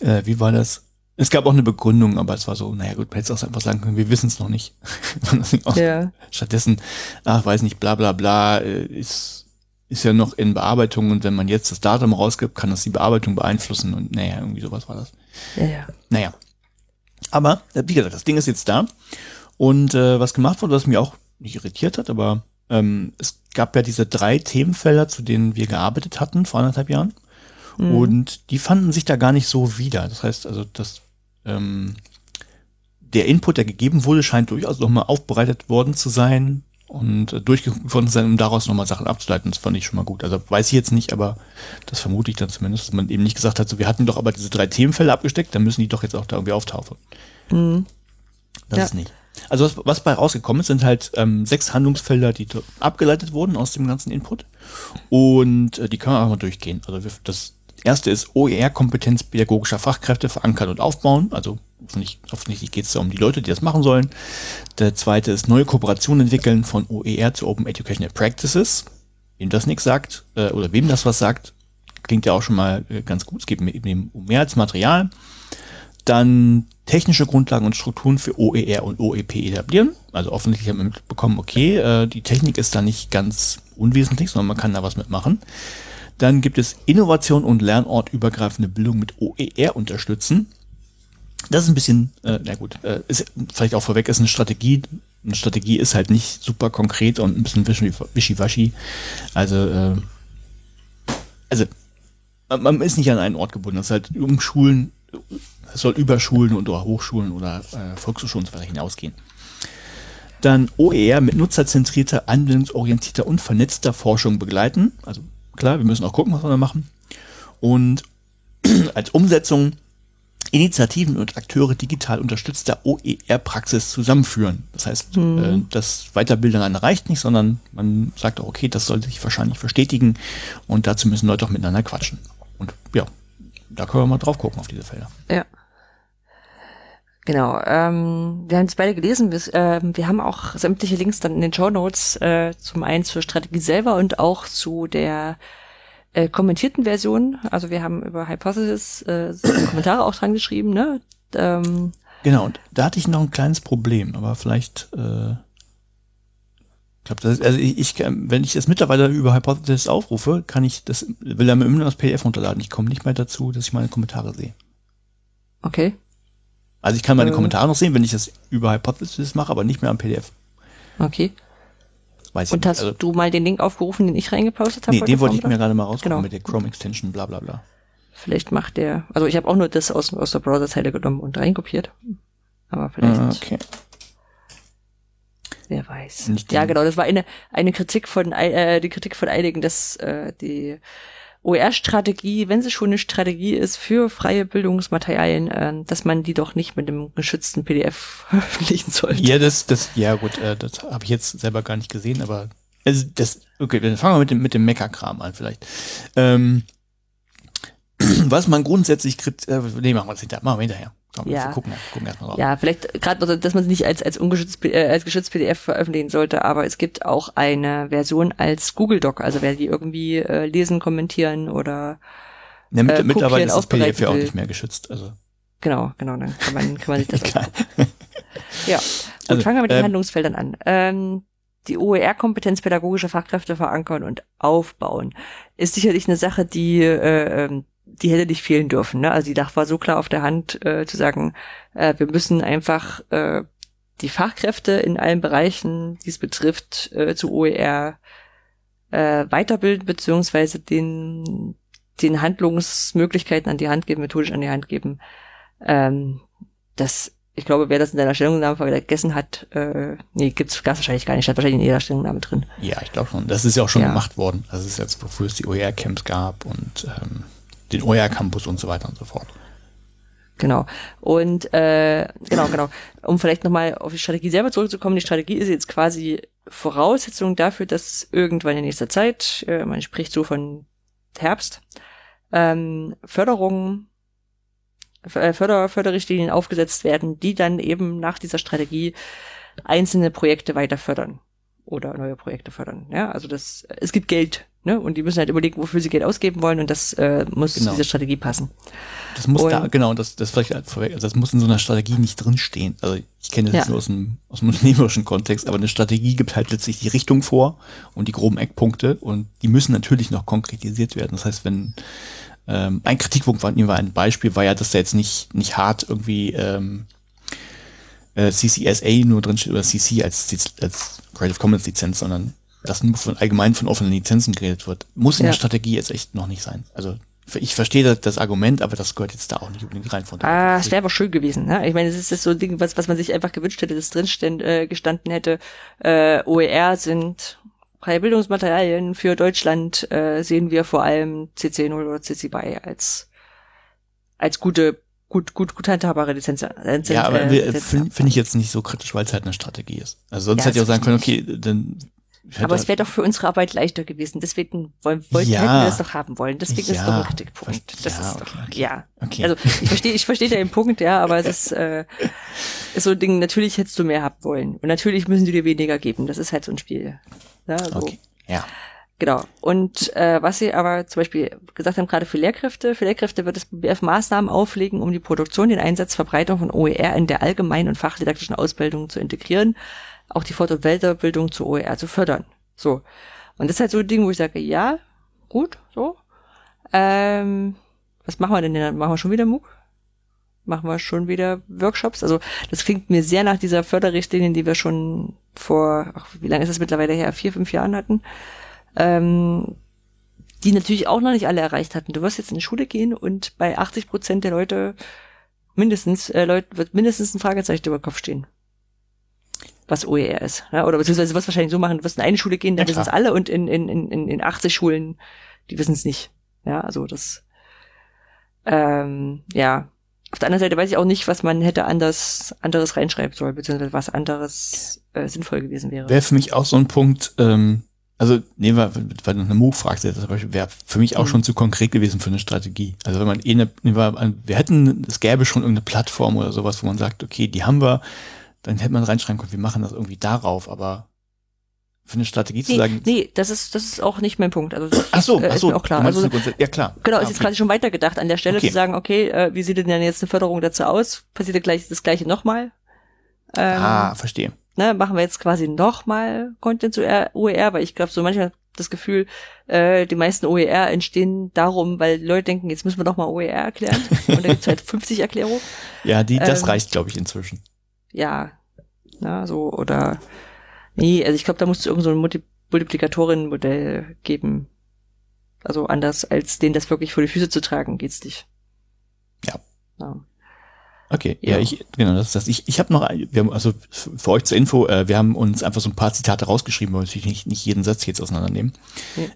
äh, wie war das? Es gab auch eine Begründung, aber es war so, naja gut, man hätte es auch einfach sagen können, wir wissen es noch nicht. *laughs* ja. Stattdessen, ach, weiß nicht, bla bla bla, äh, ist ist ja noch in Bearbeitung und wenn man jetzt das Datum rausgibt, kann das die Bearbeitung beeinflussen und naja, irgendwie sowas war das. Ja, ja. Naja. Aber, äh, wie gesagt, das Ding ist jetzt da. Und äh, was gemacht wurde, was mich auch nicht irritiert hat, aber ähm, es gab ja diese drei Themenfelder, zu denen wir gearbeitet hatten vor anderthalb Jahren. Mhm. Und die fanden sich da gar nicht so wieder. Das heißt also, dass ähm, der Input, der gegeben wurde, scheint durchaus nochmal aufbereitet worden zu sein und durchgeguckt worden sein, um daraus nochmal Sachen abzuleiten. Das fand ich schon mal gut. Also weiß ich jetzt nicht, aber das vermute ich dann zumindest, dass man eben nicht gesagt hat, so wir hatten doch aber diese drei Themenfelder abgesteckt, dann müssen die doch jetzt auch da irgendwie auftauchen. Mhm. Das ja. ist nicht. Also was, was bei rausgekommen ist, sind halt ähm, sechs Handlungsfelder, die abgeleitet wurden aus dem ganzen Input. Und äh, die können wir einfach mal durchgehen. Also das erste ist OER-Kompetenz pädagogischer Fachkräfte verankern und aufbauen. Also offensichtlich geht es da um die Leute, die das machen sollen. Der zweite ist neue Kooperationen entwickeln von OER zu Open Educational Practices. Wem das nichts sagt äh, oder wem das was sagt, klingt ja auch schon mal äh, ganz gut. Es geht eben um mehr als Material. dann technische Grundlagen und Strukturen für OER und OEP etablieren. Also offensichtlich haben wir mitbekommen, okay, äh, die Technik ist da nicht ganz unwesentlich, sondern man kann da was mitmachen. Dann gibt es Innovation und lernortübergreifende Bildung mit OER unterstützen. Das ist ein bisschen, äh, na gut, äh, ist vielleicht auch vorweg, ist eine Strategie. Eine Strategie ist halt nicht super konkret und ein bisschen wischiwaschi. Also, äh, also man, ist nicht an einen Ort gebunden. Das ist halt um Schulen, es soll über Schulen oder Hochschulen oder äh, Volkshochschulen und so hinausgehen. Dann OER mit nutzerzentrierter, anwendungsorientierter und vernetzter Forschung begleiten. Also klar, wir müssen auch gucken, was wir da machen. Und *clears throat* als Umsetzung Initiativen und Akteure digital unterstützter OER-Praxis zusammenführen. Das heißt, mhm. äh, das Weiterbilden allein reicht nicht, sondern man sagt auch, okay, das sollte sich wahrscheinlich verstetigen und dazu müssen Leute auch miteinander quatschen. Und ja, da können wir mal drauf gucken auf diese Felder. Ja. Genau. Ähm, wir haben es beide gelesen. Wir, äh, wir haben auch sämtliche Links dann in den Show Notes äh, zum einen zur Strategie selber und auch zu der äh, kommentierten Version. Also wir haben über Hypothesis äh, Kommentare auch dran geschrieben. Ne? Ähm, genau. Und da hatte ich noch ein kleines Problem, aber vielleicht. Äh ich glaube, das, also ich, ich, wenn ich das mittlerweile über Hypothesis aufrufe, kann ich das, will er mir immer das PDF runterladen. Ich komme nicht mehr dazu, dass ich meine Kommentare sehe. Okay. Also ich kann meine äh. Kommentare noch sehen, wenn ich das über Hypothesis mache, aber nicht mehr am PDF. Okay. Weiß Und hast also, du mal den Link aufgerufen, den ich reingepostet habe? Nee, den wollte ich mir gerade mal rausgucken genau. mit der Chrome Extension, bla bla bla. Vielleicht macht der, also ich habe auch nur das aus, aus der Browserzeile genommen und reinkopiert. Aber vielleicht. Ah, okay. Wer weiß. Nicht ja, genau, das war eine, eine Kritik von, äh, die Kritik von einigen, dass äh, die OER-Strategie, wenn sie schon eine Strategie ist für freie Bildungsmaterialien, äh, dass man die doch nicht mit einem geschützten PDF *laughs* veröffentlichen sollte. Ja, das, das, ja gut, äh, das habe ich jetzt selber gar nicht gesehen, aber also das, okay, dann fangen wir mit dem, mit dem Mecker-Kram an vielleicht. Ähm, *clears throat* was man grundsätzlich, äh, nee, machen wir es hinterher, machen wir hinterher. Ja. gucken, gucken. Ja, vielleicht gerade, dass man es nicht als als ungeschützt äh, als geschützt PDF veröffentlichen sollte, aber es gibt auch eine Version als Google Doc, also wer die irgendwie äh, lesen, kommentieren oder ja, mit, äh, mittlerweile ist das PDF ja auch nicht mehr geschützt, also genau, genau, dann kann man kann man sich das *laughs* auch. Ja, gut, also, fangen wir mit den ähm, Handlungsfeldern an. Ähm, die OER-Kompetenz pädagogischer Fachkräfte verankern und aufbauen ist sicherlich eine Sache, die äh, ähm, die hätte nicht fehlen dürfen. Ne? Also die Dach war so klar auf der Hand äh, zu sagen, äh, wir müssen einfach äh, die Fachkräfte in allen Bereichen, die es betrifft, äh, zu OER äh, weiterbilden, beziehungsweise den, den Handlungsmöglichkeiten an die Hand geben, methodisch an die Hand geben. Ähm, das, ich glaube, wer das in deiner Stellungnahme vergessen hat, äh, nee, gibt's ganz wahrscheinlich gar nicht, steht wahrscheinlich in jeder Stellungnahme drin. Ja, ich glaube schon. Das ist ja auch schon ja. gemacht worden. Also es ist jetzt, bevor es die OER-Camps gab und ähm, den OER Campus und so weiter und so fort. Genau. Und äh, genau, genau. Um vielleicht nochmal auf die Strategie selber zurückzukommen, die Strategie ist jetzt quasi Voraussetzung dafür, dass irgendwann in nächster Zeit, äh, man spricht so von Herbst, ähm, Förderungen, äh, Förder, Förderrichtlinien aufgesetzt werden, die dann eben nach dieser Strategie einzelne Projekte weiter fördern oder neue Projekte fördern. Ja, also das, es gibt Geld Ne? Und die müssen halt überlegen, wofür sie Geld ausgeben wollen und das äh, muss genau. dieser Strategie passen. Das muss und, da, genau, das, das vielleicht halt vorweg, also das muss in so einer Strategie nicht drinstehen. Also ich kenne das ja. nur aus dem, aus dem *laughs* unternehmerischen Kontext, aber eine Strategie gibt halt letztlich die Richtung vor und die groben Eckpunkte und die müssen natürlich noch konkretisiert werden. Das heißt, wenn ähm, ein Kritikpunkt war, nehmen wir ein Beispiel, war ja, dass da jetzt nicht, nicht hart irgendwie ähm, äh, CCSA nur drin steht oder CC als, als Creative Commons Lizenz, sondern dass nur von allgemein von offenen Lizenzen geredet wird. Muss in ja. der Strategie jetzt echt noch nicht sein. Also ich verstehe das, das, Argument, aber das gehört jetzt da auch nicht unbedingt rein von der Ah, es wäre aber schön gewesen. Ne? Ich meine, es ist so ein Ding, was, was man sich einfach gewünscht hätte, dass drin stand, äh, gestanden hätte. Äh, OER sind freie Bildungsmaterialien für Deutschland, äh, sehen wir vor allem CC0 oder CC BY als, als gute gut, gut, gut handhabbare Lizenz. Lizenz ja, aber äh, finde find ich jetzt nicht so kritisch, weil es halt eine Strategie ist. Also sonst ja, hätte ich auch sagen können, okay, dann aber es wäre doch für unsere Arbeit leichter gewesen. Deswegen wollen, wollten, ja. hätten wir das doch haben wollen. Deswegen ja. ist es doch ein Kritikpunkt. Das ja, ist doch, okay. ja. Okay. Also ich verstehe, ich verstehe den Punkt, ja, aber es ist, äh, *laughs* ist so ein Ding, natürlich hättest du mehr haben wollen. Und natürlich müssen sie dir weniger geben. Das ist halt so ein Spiel. Ja, so. Okay. Ja. Genau. Und äh, was Sie aber zum Beispiel gesagt haben, gerade für Lehrkräfte, für Lehrkräfte wird das BBF Maßnahmen auflegen, um die Produktion, den Einsatz, Verbreitung von OER in der allgemeinen und fachdidaktischen Ausbildung zu integrieren, auch die Fort- und Weiterbildung zu OER zu fördern. So. Und das ist halt so ein Ding, wo ich sage, ja, gut, so. Ähm, was machen wir denn denn? Machen wir schon wieder MOOC? Machen wir schon wieder Workshops? Also das klingt mir sehr nach dieser Förderrichtlinie, die wir schon vor, ach, wie lange ist das mittlerweile her? Vier, fünf Jahren hatten. Ähm, die natürlich auch noch nicht alle erreicht hatten. Du wirst jetzt in die Schule gehen und bei 80 Prozent der Leute mindestens, äh, Leute, wird mindestens ein Fragezeichen über den Kopf stehen. Was OER ist. Ja? Oder beziehungsweise wirst wahrscheinlich so machen, du wirst in eine Schule gehen, da Ja, wissen es alle und in, in, in, in 80 Schulen, die wissen es nicht. Ja, also das ähm, ja. Auf der anderen Seite weiß ich auch nicht, was man hätte anders, anderes reinschreiben sollen, beziehungsweise was anderes äh, sinnvoll gewesen wäre. Wäre für mich auch so ein Punkt, ähm, also nehmen wir, weil du eine Move fragst, zum Beispiel, wäre für mich auch Mhm. schon zu konkret gewesen für eine Strategie. Also wenn man eh eine, nehmen wir, wir hätten, es gäbe schon irgendeine Plattform oder sowas, wo man sagt, okay, die haben wir, dann hätte man reinschreiben können, wir machen das irgendwie darauf, aber für eine Strategie zu Nee, sagen, nee, das ist, das ist auch nicht mein Punkt. Also das ach so, äh, ach ist so, mir auch klar. Also, ja klar. genau, Ah, ist jetzt okay. quasi schon weitergedacht an der Stelle Okay. zu sagen, okay, äh, wie sieht denn jetzt eine Förderung dazu aus? Passiert denn gleich das gleiche nochmal? Ähm, ah, verstehe. ne, machen wir jetzt quasi nochmal Content zu OER, weil ich glaube, so manchmal das Gefühl, äh, die meisten OER entstehen darum, weil Leute denken, jetzt müssen wir doch mal OER erklären. Und da gibt's halt *laughs* 50 Erklärungen. Ja, die, das ähm, reicht, glaube ich, inzwischen. Ja, na, so, oder nee, also ich glaube, da muss es irgend so ein Multi Multiplikatoren-Modell geben. Also anders als den das wirklich vor die Füße zu tragen, geht's nicht. Ja. ja. Okay, ja, Ja. ich, genau, das ist das. Ich, ich habe noch, ein- wir haben, also für euch zur Info, äh, wir haben uns einfach so ein paar Zitate rausgeschrieben, weil wir natürlich nicht, nicht jeden Satz jetzt auseinandernehmen.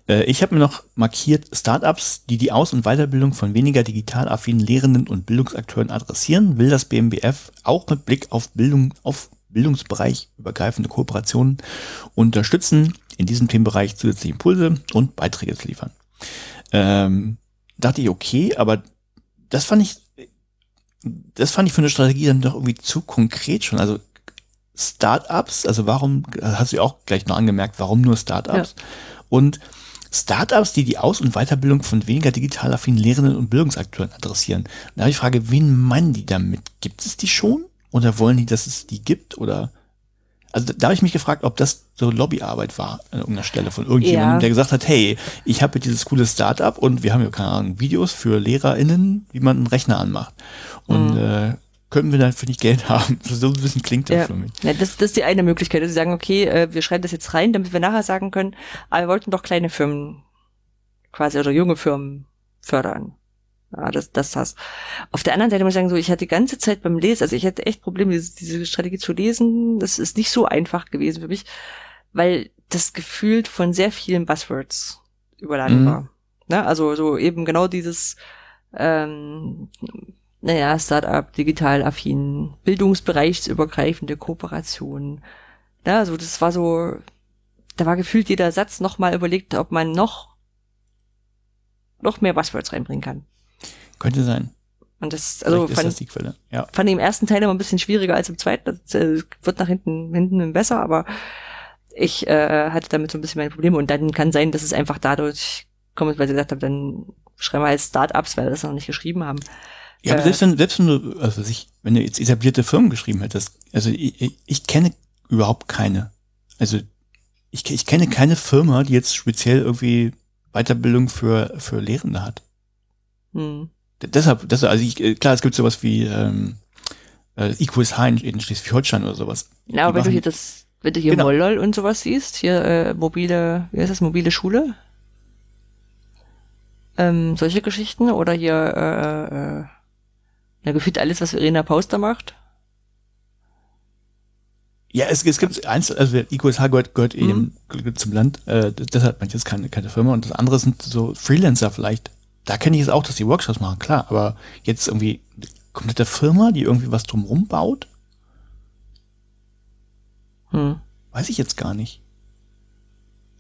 Äh, ich habe mir noch markiert Startups, die die Aus- und Weiterbildung von weniger digital affinen Lehrenden und Bildungsakteuren adressieren, will das BMBF auch mit Blick auf Bildung, auf Bildungsbereich übergreifende Kooperationen unterstützen, in diesem Themenbereich zusätzliche Impulse und Beiträge zu liefern. Ähm, dachte ich, okay, aber das fand ich das fand ich für eine Strategie dann doch irgendwie zu konkret schon. Also Startups, also warum, hast du ja auch gleich noch angemerkt, warum nur Startups? Und Startups, die die Aus- und Weiterbildung von weniger digital affinen Lehrenden und Bildungsakteuren adressieren. Da habe ich die Frage, wen meinen die damit? Gibt es die schon? Oder wollen die, dass es die gibt? Oder also da, habe ich mich gefragt, ob das so Lobbyarbeit war an irgendeiner Stelle von irgendjemandem, Ja. der gesagt hat, hey, ich habe dieses coole Startup und wir haben ja keine Ahnung, Videos für LehrerInnen, wie man einen Rechner anmacht. Und Mhm. äh, können wir dafür nicht Geld *laughs* haben? So ein bisschen klingt das Ja, für mich. ja das, das ist die eine Möglichkeit, dass sie sagen, okay, äh, wir schreiben das jetzt rein, damit wir nachher sagen können, aber wir wollten doch kleine Firmen quasi oder junge Firmen fördern. Ja, das, das das. Auf der anderen Seite muss ich sagen, so, ich hatte die ganze Zeit beim Lesen, also ich hatte echt Probleme, diese, diese Strategie zu lesen. Das ist nicht so einfach gewesen für mich, weil das gefühlt von sehr vielen Buzzwords überladen Mhm. war. Ne? Also so eben genau dieses, ähm, naja, Startup, digital affin, bildungsbereichsübergreifende Kooperation. Ja, also das war so, da war gefühlt jeder Satz nochmal überlegt, ob man noch, noch mehr Buzzwords reinbringen kann. Könnte sein. Und das, also Vielleicht ist fand, das die Quelle. Ja. fand ich im ersten Teil immer ein bisschen schwieriger als im zweiten. Das äh, wird nach hinten, hinten besser, aber ich äh, hatte damit so ein bisschen meine Probleme. Und dann kann sein, dass es einfach dadurch kommt, weil sie gesagt haben, dann schreiben wir als Startups, weil wir das noch nicht geschrieben haben. Ja, aber Äh, selbst wenn, selbst wenn du, also sich, wenn du jetzt etablierte Firmen geschrieben hättest, also ich, ich, ich kenne überhaupt keine. Also ich, ich kenne keine Firma, die jetzt speziell irgendwie Weiterbildung für, für Lehrende hat. Hm. Deshalb, deshalb, also ich, äh, klar, es gibt sowas wie ähm, äh, IQSH in, in Schleswig-Holstein oder sowas. Ja, aber wenn du hier das, wenn du hier Genau. Mollol und sowas siehst, hier äh, mobile, wie heißt das, mobile Schule? Ähm, solche Geschichten oder hier äh, äh, na, gefühlt alles, was Verena Pauster macht. Ja, es, es gibt eins, also IQSH gehört, gehört Mhm. eben zum Land, äh, deshalb manches keine, keine Firma und das andere sind so Freelancer vielleicht. Da kenne ich es auch, dass die Workshops machen, klar, aber jetzt irgendwie eine komplette Firma, die irgendwie was drumrum baut, Hm. weiß ich jetzt gar nicht.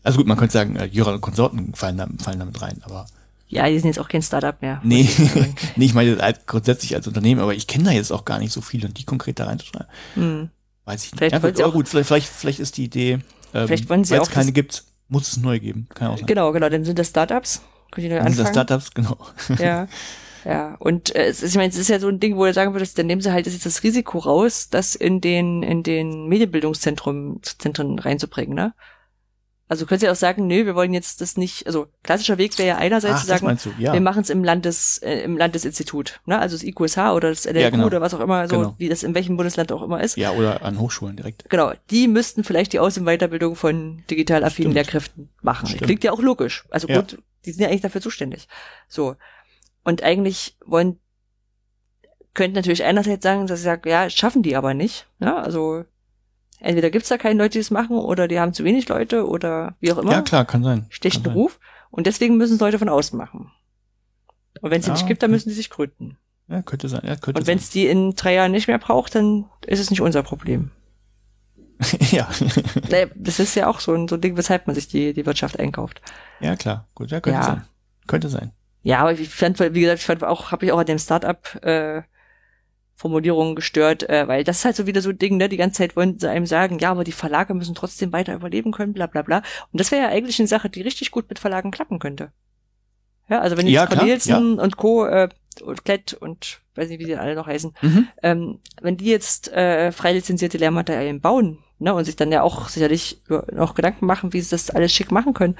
Also gut, man könnte sagen, äh, Jura und Konsorten fallen da, fallen damit rein, aber Ja, die sind jetzt auch kein Startup mehr. nee, *laughs* nee, ich meine als, grundsätzlich als Unternehmen, aber ich kenne da jetzt auch gar nicht so viele und die konkret da reinzuschreiben, Hm. weiß ich nicht. Vielleicht ja, aber gut, vielleicht, vielleicht, vielleicht ist die Idee, ähm, Vielleicht weil es keine gibt, muss es neu geben. Kann auch sein. Genau, genau, dann sind das Startups. Könnt ihr neu anfangen. Startups, genau. Ja. Ja, und äh, es ist, ich meine, es ist ja so ein Ding, wo du sagen würdest, dann nehmen sie halt jetzt das Risiko raus, das in den in den Medienbildungszentren Zentren reinzubringen, ne? Also könntest ja auch sagen, nö, wir wollen jetzt das nicht, also klassischer Weg wäre ja einerseits Ach, zu sagen, ja. wir machen es im Landes äh, im Landesinstitut, ne? Also das IQSH oder das LLQ Ja, genau. oder was auch immer, so Genau. wie das in welchem Bundesland auch immer ist. Ja, oder an Hochschulen direkt. Genau, die müssten vielleicht die Aus- und Weiterbildung von digital affinen. Lehrkräften machen. Stimmt. Klingt ja auch logisch. Also Ja. gut, die sind ja eigentlich dafür zuständig. So. Und eigentlich wollen, könnten natürlich einerseits sagen, dass sie sagen, ja, schaffen die aber nicht. Ja, also entweder gibt's da keine Leute, die es machen, oder die haben zu wenig Leute oder wie auch immer. Ja, klar, kann sein. Schlechten kann sein. Ruf. Und deswegen müssen es Leute von außen machen. Und wenn es sie Ja, nicht gibt, dann müssen sie sich gründen. Ja, könnte sein. Ja, könnte Und wenn es die in drei Jahren nicht mehr braucht, dann ist es nicht unser Problem. *laughs* ja. Naja, das ist ja auch so ein, so ein Ding, weshalb man sich die, die Wirtschaft einkauft. ja, klar. Gut, ja, könnte Ja. sein. Könnte sein. Ja, aber ich fand, wie gesagt, ich fand auch, habe ich auch an dem Startup äh, Formulierungen gestört, äh, weil das ist halt so wieder so ein Ding, ne? Die ganze Zeit wollen sie einem sagen, ja, aber die Verlage müssen trotzdem weiter überleben können, bla bla bla. Und das wäre ja eigentlich eine Sache, die richtig gut mit Verlagen klappen könnte. Ja, also wenn jetzt Ja, Cornelsen und Co. Äh, und Klett und weiß nicht, wie die alle noch heißen, Mhm. ähm, wenn die jetzt äh, frei lizenzierte Lehrmaterialien bauen, ne, und sich dann ja auch sicherlich noch Gedanken machen, wie sie das alles schick machen können,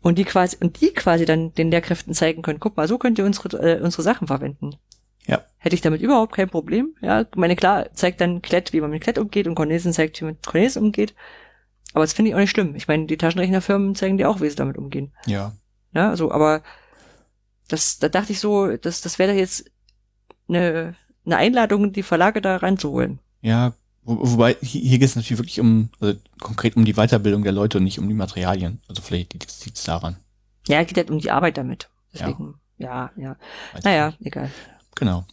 und die quasi und die quasi dann den Lehrkräften zeigen können, guck mal, so könnt ihr unsere äh, unsere Sachen verwenden. Ja. Hätte ich damit überhaupt kein Problem. Ja, ich meine klar zeigt dann Klett, wie man mit Klett umgeht und Cornelsen zeigt, wie man mit Cornelsen umgeht. Aber das finde ich auch nicht schlimm. Ich meine, die Taschenrechnerfirmen zeigen dir auch, wie sie damit umgehen. Ja. Ja, also, aber das, da dachte ich so, das, das wäre jetzt eine, eine Einladung, die Verlage da reinzuholen. Ja, wo, wobei hier, geht es natürlich wirklich um, also konkret um die Weiterbildung der Leute und nicht um die Materialien. Also vielleicht liegt es daran. Ja, geht halt um die Arbeit damit. Deswegen, ja, ja. Weiß Naja, egal. Genau.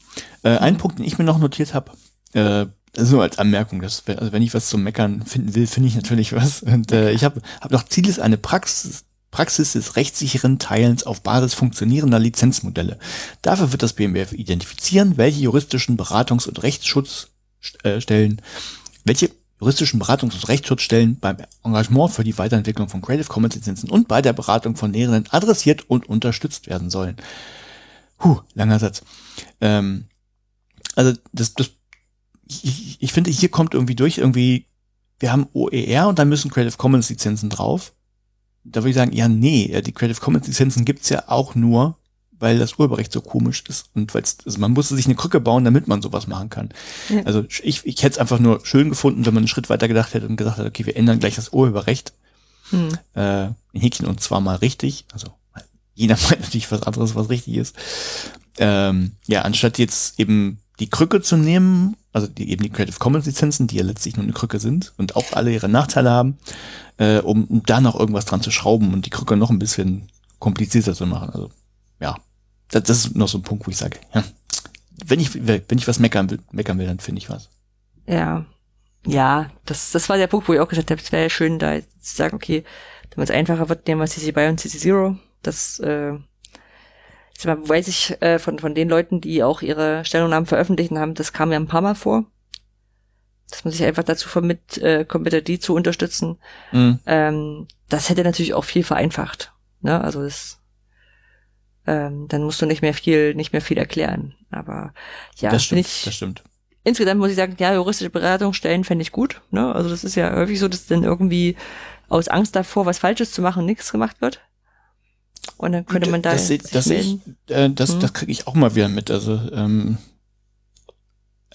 Äh, ein Punkt, den ich mir noch notiert habe, äh, nur als Anmerkung, dass, wenn- also wenn ich was zum Meckern finden will, finde ich natürlich was. Und äh, ich habe hab noch Ziel ist eine Praxis, Praxis des rechtssicheren Teilens auf Basis funktionierender Lizenzmodelle. Dafür wird das BMWF identifizieren, welche juristischen Beratungs- und Rechtsschutzstellen, welche juristischen Beratungs- und Rechtsschutzstellen beim Engagement für die Weiterentwicklung von Creative Commons Lizenzen und bei der Beratung von Lehrenden adressiert und unterstützt werden sollen. Huh, langer Satz. Ähm, also das, das ich, ich finde, hier kommt irgendwie durch, irgendwie, wir haben OER und dann müssen Creative Commons Lizenzen drauf. Da würde ich sagen, ja, nee, ja, die Creative Commons Lizenzen gibt's ja auch nur, weil das Urheberrecht so komisch ist und weil also man musste sich eine Krücke bauen, damit man sowas machen kann. Ja. Also ich, ich hätte es einfach nur schön gefunden, wenn man einen Schritt weiter gedacht hätte und gesagt hat, okay, wir ändern gleich das Urheberrecht Hm. äh, in Häkchen und zwar mal richtig. Also jeder *laughs* meint natürlich was anderes, was richtig ist. Ähm, ja, anstatt jetzt eben die Krücke zu nehmen, also die, eben die Creative Commons Lizenzen, die ja letztlich nur eine Krücke sind und auch alle ihre Nachteile haben, äh, um, um da noch irgendwas dran zu schrauben und die Krücke noch ein bisschen komplizierter zu machen. Also das, das ist noch so ein Punkt, wo ich sage, ja, wenn ich wenn ich was meckern will, meckern will, dann finde ich was. Ja. Ja, das, das war der Punkt, wo ich auch gesagt habe, es wäre ja schön, da zu sagen, okay, damit es einfacher wird, nehmen wir CC BY und CC Zero. Das, äh, jetzt mal, weiß ich äh, von, von den Leuten, die auch ihre Stellungnahmen veröffentlichen haben, das kam ja ein paar Mal vor. Dass man sich einfach dazu vermitt, äh, Computer die zu unterstützen. Mhm. Ähm, das hätte natürlich auch viel vereinfacht. Ne? Also das, ähm, dann musst du nicht mehr viel, nicht mehr viel erklären. Aber ja, das stimmt, ich, das stimmt. insgesamt muss ich sagen, ja, juristische Beratungsstellen fände ich gut. Ne? Also das ist ja häufig so, dass dann irgendwie aus Angst davor, was Falsches zu machen, nichts gemacht wird. Und dann könnte man da das, das, ich, äh, das, Hm. das kriege ich auch mal wieder mit. Also, ähm,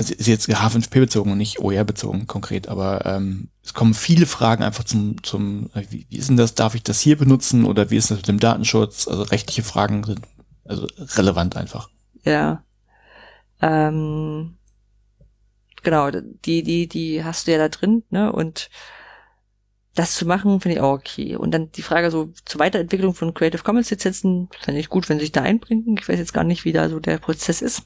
also ist jetzt H5P bezogen und nicht OER bezogen konkret, aber ähm, es kommen viele Fragen einfach zum, zum äh, wie, wie ist denn das, darf ich das hier benutzen oder wie ist das mit dem Datenschutz? Also rechtliche Fragen sind also relevant einfach. Ja. Ähm, genau, die, die, die hast du ja da drin, ne? Und das zu machen, finde ich auch okay. Und dann die Frage so zur Weiterentwicklung von Creative Commons Lizenzen, fände ich gut, wenn sie sich da einbringen. Ich weiß jetzt gar nicht, wie da so der Prozess ist.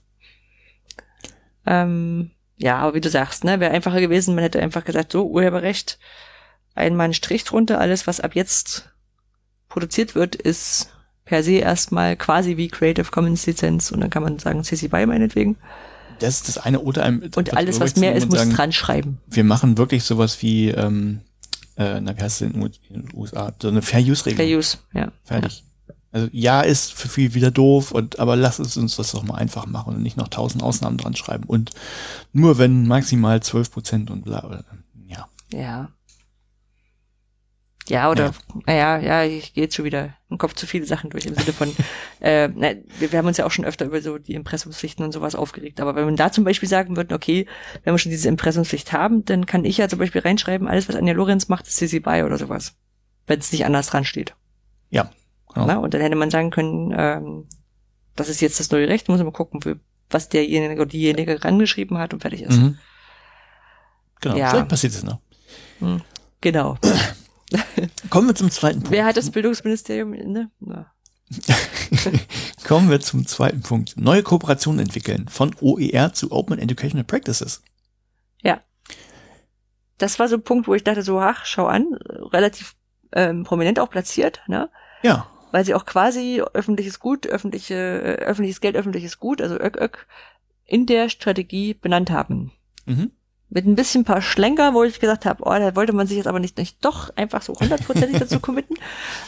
Ähm, ja, aber wie du sagst, ne, wäre einfacher gewesen, man hätte einfach gesagt, so, Urheberrecht, einmal einen Strich drunter, alles, was ab jetzt produziert wird, ist per se erstmal quasi wie Creative Commons Lizenz und dann kann man sagen CC BY meinetwegen. Das ist das eine oder einem Und alles, was mehr ist, muss sagen, dran schreiben. wir machen wirklich sowas wie ähm, äh, na, wie heißt es in den USA? So eine Fair Use-Regelung. Fair Use, ja. Fertig. Also ja ist für viel wieder doof und aber lass es uns das doch mal einfach machen und nicht noch tausend Ausnahmen dran schreiben. Und nur wenn maximal zwölf Prozent und bla. Ja. Ja. Ja, oder, naja, ja, ja, ich gehe jetzt schon wieder im Kopf zu viele Sachen durch im Sinne von, *laughs* äh, na, wir, wir haben uns ja auch schon öfter über so die Impressumspflichten und sowas aufgeregt. Aber wenn man da zum Beispiel sagen würde, okay, wenn wir schon diese Impressumspflicht haben, dann kann ich ja zum Beispiel reinschreiben, alles, was Anja Lorenz macht, ist CC BY oder sowas. Wenn es nicht anders dran steht. Ja. Genau. Na, und dann hätte man sagen können, ähm, das ist jetzt das neue Recht, muss man gucken, was derjenige oder diejenige rangeschrieben hat und fertig ist. Mhm. Genau, Ja. vielleicht passiert es noch. Hm, Genau. *laughs* Kommen wir zum zweiten Punkt. Wer hat das Bildungsministerium inne? *laughs* Kommen wir zum zweiten Punkt. Neue Kooperationen entwickeln von OER zu Open Educational Practices. Das war so ein Punkt, wo ich dachte so, ach, schau an, relativ ähm, prominent auch platziert, ne? Ja. Weil sie auch quasi öffentliches Gut, öffentliche, äh, öffentliches Geld, öffentliches Gut, also ÖK, ÖK, in der Strategie benannt haben. Mhm. Mit ein bisschen paar Schlenker, wo ich gesagt habe, oh, da wollte man sich jetzt aber nicht, nicht doch einfach so hundertprozentig dazu *laughs* committen.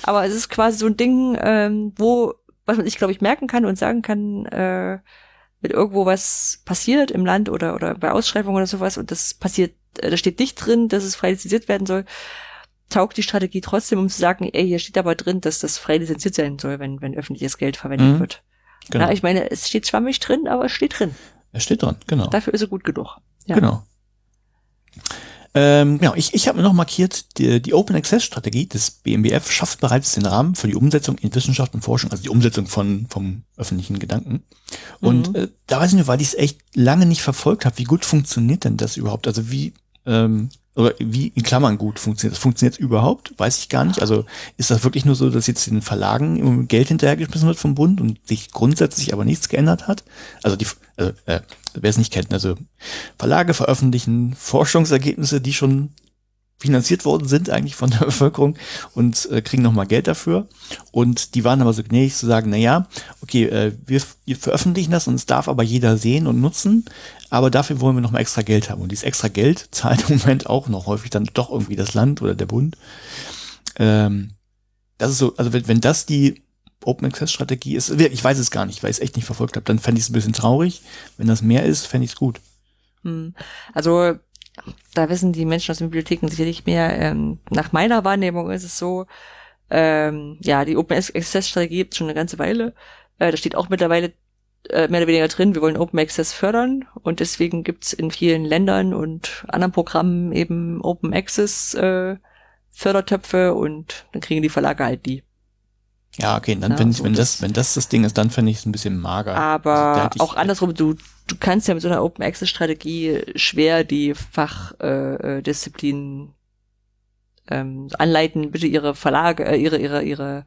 Aber es ist quasi so ein Ding, ähm, wo, was man sich, glaube ich, merken kann und sagen kann, äh, wenn irgendwo was passiert im Land oder, oder bei Ausschreibungen oder sowas und das passiert, äh, da steht nicht drin, dass es frei lizenziert werden soll, taugt die Strategie trotzdem, um zu sagen, ey, hier steht aber drin, dass das frei lizenziert sein soll, wenn, wenn öffentliches Geld verwendet Mhm. wird. Genau. Ja, ich meine, es steht schwammig drin, aber es steht drin. Es steht dran, genau. Dafür ist er gut genug. Ja. Genau. Ähm, genau, ich, ich habe mir noch markiert, die, die Open Access Strategie des BMBF schafft bereits den Rahmen für die Umsetzung in Wissenschaft und Forschung, also die Umsetzung von vom öffentlichen Gedanken. Und Mhm. äh, da weiß ich nicht, weil ich es echt lange nicht verfolgt habe, wie gut funktioniert denn das überhaupt? Also wie ähm, oder wie in Klammern gut funktioniert das? Funktioniert überhaupt? Weiß ich gar nicht. Also ist das wirklich nur so, dass jetzt den Verlagen Geld hinterhergeschmissen wird vom Bund und sich grundsätzlich aber nichts geändert hat? Also die, also, äh, wer es nicht kennt, also Verlage veröffentlichen Forschungsergebnisse, die schon finanziert worden sind eigentlich von der *laughs* Bevölkerung und äh, kriegen nochmal Geld dafür. Und die waren aber so gnädig zu sagen, na ja, okay, äh, wir, wir veröffentlichen das und es darf aber jeder sehen und nutzen, aber dafür wollen wir nochmal extra Geld haben. Und dieses extra Geld *laughs* zahlt im Moment auch noch häufig dann doch irgendwie das Land oder der Bund. Ähm, das ist so, also wenn, wenn das die Open Access Strategie ist, ich weiß es gar nicht, weil ich es echt nicht verfolgt habe, dann fände ich es ein bisschen traurig. Wenn das mehr ist, fände ich es gut. Hm. Also da wissen die Menschen aus den Bibliotheken sicherlich mehr. Ähm, nach meiner Wahrnehmung ist es so, ähm, ja, die Open Access Strategie gibt schon eine ganze Weile. Äh, da steht auch mittlerweile äh, mehr oder weniger drin, wir wollen Open Access fördern und deswegen gibt's in vielen Ländern und anderen Programmen eben Open Access äh, Fördertöpfe und dann kriegen die Verlage halt die. Ja, okay, dann Ja, wenn, ich, so wenn das- das, wenn das das Ding ist, dann fände ich es ein bisschen mager. Aber Also hätte ich- auch andersrum, du, du kannst ja mit so einer Open Access Strategie schwer die Fachdisziplinen äh, Disziplinen, ähm, anleiten, bitte ihre Verlage, äh, ihre, ihre, ihre,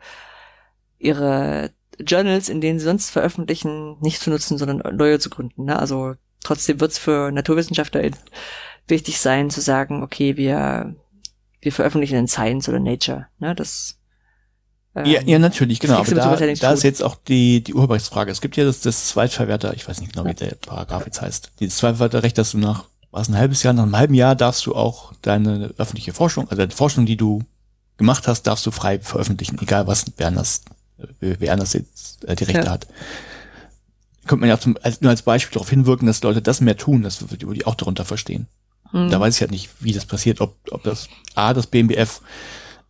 ihre Journals, in denen sie sonst veröffentlichen, nicht zu nutzen, sondern neue zu gründen. Ne? Also trotzdem wird's für Naturwissenschaftler wichtig sein, zu sagen, okay, wir, wir veröffentlichen in Science oder Nature. Ne? Das ähm, Ja, ja, natürlich, genau. Aber da, da ist jetzt auch die, die Urheberrechtsfrage. Es gibt ja das, das Zweitverwerter, ich weiß nicht genau, wie der Paragraph jetzt heißt. Dieses Zweitverwerterrecht, dass du nach, was ein halbes Jahr, nach einem halben Jahr darfst du auch deine öffentliche Forschung, also die Forschung, die du gemacht hast, darfst du frei veröffentlichen, egal was, wer anders, äh, wer anders jetzt äh, die Rechte Ja. hat. Könnte man ja zum, als, nur als Beispiel darauf hinwirken, dass Leute das mehr tun, das würde die auch darunter verstehen. hm. Da weiß ich halt nicht, wie das passiert, ob, ob das A, das BMBF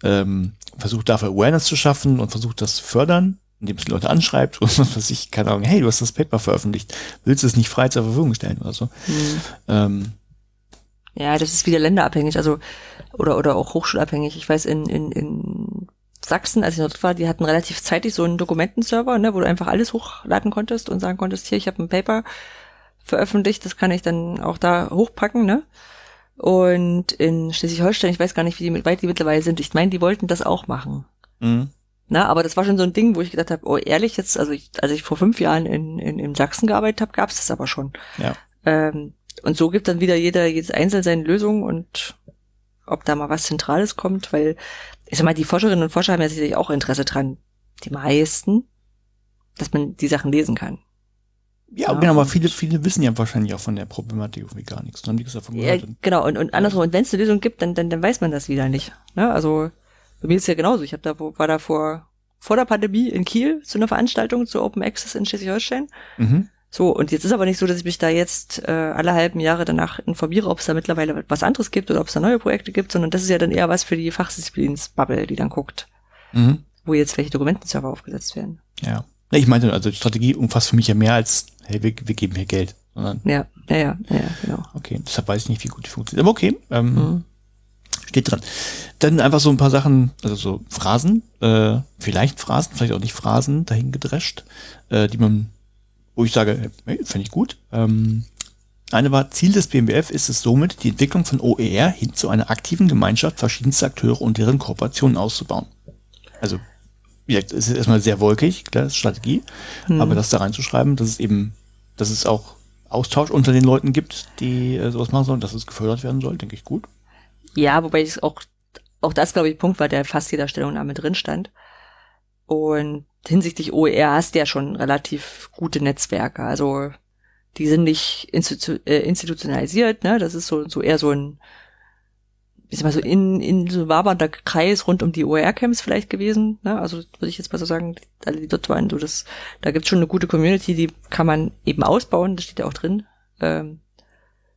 ähm, versucht dafür Awareness zu schaffen und versucht das zu fördern, indem es die Leute anschreibt *laughs* und was weiß ich, keine Ahnung, hey, du hast das Paper veröffentlicht, willst du es nicht frei zur Verfügung stellen oder so. Hm. Ähm, Ja, das ist wieder länderabhängig, also oder oder auch hochschulabhängig. Ich weiß in in, in Sachsen, als ich dort war, die hatten relativ zeitig so einen Dokumentenserver, ne, wo du einfach alles hochladen konntest und sagen konntest, hier, ich habe ein Paper veröffentlicht, das kann ich dann auch da hochpacken, ne? Und in Schleswig-Holstein, ich weiß gar nicht, wie die, weit die mittlerweile sind. Ich meine, die wollten das auch machen. mh, Na, aber das war schon so ein Ding, wo ich gedacht habe, oh ehrlich, jetzt, also ich, als ich vor fünf Jahren in, in, in Sachsen gearbeitet habe, gab's das aber schon. ja. Ähm, und so gibt dann wieder jeder jedes einzeln seine Lösung und ob da mal was Zentrales kommt, weil ich sag mal, die Forscherinnen und Forscher haben ja sicherlich auch Interesse dran, die meisten, dass man die Sachen lesen kann. Ja, ja, genau, aber viele, viele wissen ja wahrscheinlich auch von der Problematik irgendwie gar nichts. Dann haben die davon gehört. Ja, genau, und, und andersrum, und wenn es eine Lösung gibt, dann, dann, dann weiß man das wieder nicht. Ne? Also bei mir ist es ja genauso. Ich hab da, war da vor, vor der Pandemie in Kiel zu einer Veranstaltung zu Open Access in Schleswig-Holstein. Mhm. So, und jetzt ist aber nicht so, dass ich mich da jetzt äh, alle halben Jahre danach informiere, ob es da mittlerweile was anderes gibt oder ob es da neue Projekte gibt, sondern das ist ja dann eher was für die Fachdisziplins-Bubble, die dann guckt, mhm. wo jetzt welche Dokumentenserver aufgesetzt werden. Ja. Ich meinte, also die Strategie umfasst für mich ja mehr als, hey, wir, wir geben hier Geld. Sondern, ja, ja, ja, ja, genau. Okay, deshalb weiß ich nicht, wie gut die funktioniert. Aber okay, ähm, mhm. steht dran. Dann einfach so ein paar Sachen, also so Phrasen, äh, vielleicht Phrasen, vielleicht auch nicht Phrasen dahin gedrescht, äh, die man wo ich sage, hey, finde ich gut. Ähm, eine war, Ziel des BMWF ist es somit, die Entwicklung von OER hin zu einer aktiven Gemeinschaft verschiedenster Akteure und deren Kooperationen auszubauen. Also, gesagt, es ist erstmal sehr wolkig, klar, das ist Strategie, mhm. aber das da reinzuschreiben, dass es eben, dass es auch Austausch unter den Leuten gibt, die äh, sowas machen sollen, dass es gefördert werden soll, denke ich gut. Ja, wobei es auch, auch das, glaube ich, Punkt war, der fast jeder Stellungnahme drin stand. Und hinsichtlich OER hast du ja schon relativ gute Netzwerke. Also die sind nicht institu äh, institutionalisiert, ne? Das ist so, so eher so ein, sag mal so in, in so wabernder Kreis rund um die OER-Camps vielleicht gewesen. Ne? Also würde ich jetzt mal so sagen, alle die dort waren, so das, da gibt's schon eine gute Community, die kann man eben ausbauen, das steht ja auch drin. Ähm,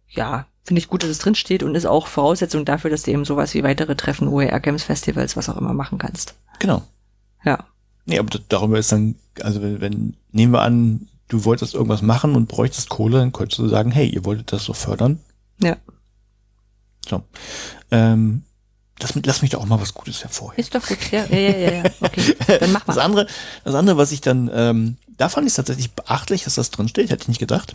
ja, finde ich gut, dass es drin steht und ist auch Voraussetzung dafür, dass du eben sowas wie weitere Treffen, OER-Camps, Festivals, was auch immer machen kannst. Genau. Ja. Nee, aber darüber ist dann, also wenn, wenn, nehmen wir an, du wolltest irgendwas machen und bräuchtest Kohle, dann könntest du sagen, hey, ihr wolltet das so fördern. Ja. So. Ähm, das, lass mich doch auch mal was Gutes hervorheben. Ist doch gut, ja, ja, ja, ja. Okay, dann mach mal. Das andere, das andere, was ich dann, ähm, da fand ich tatsächlich beachtlich, dass das drin steht, hätte ich nicht gedacht.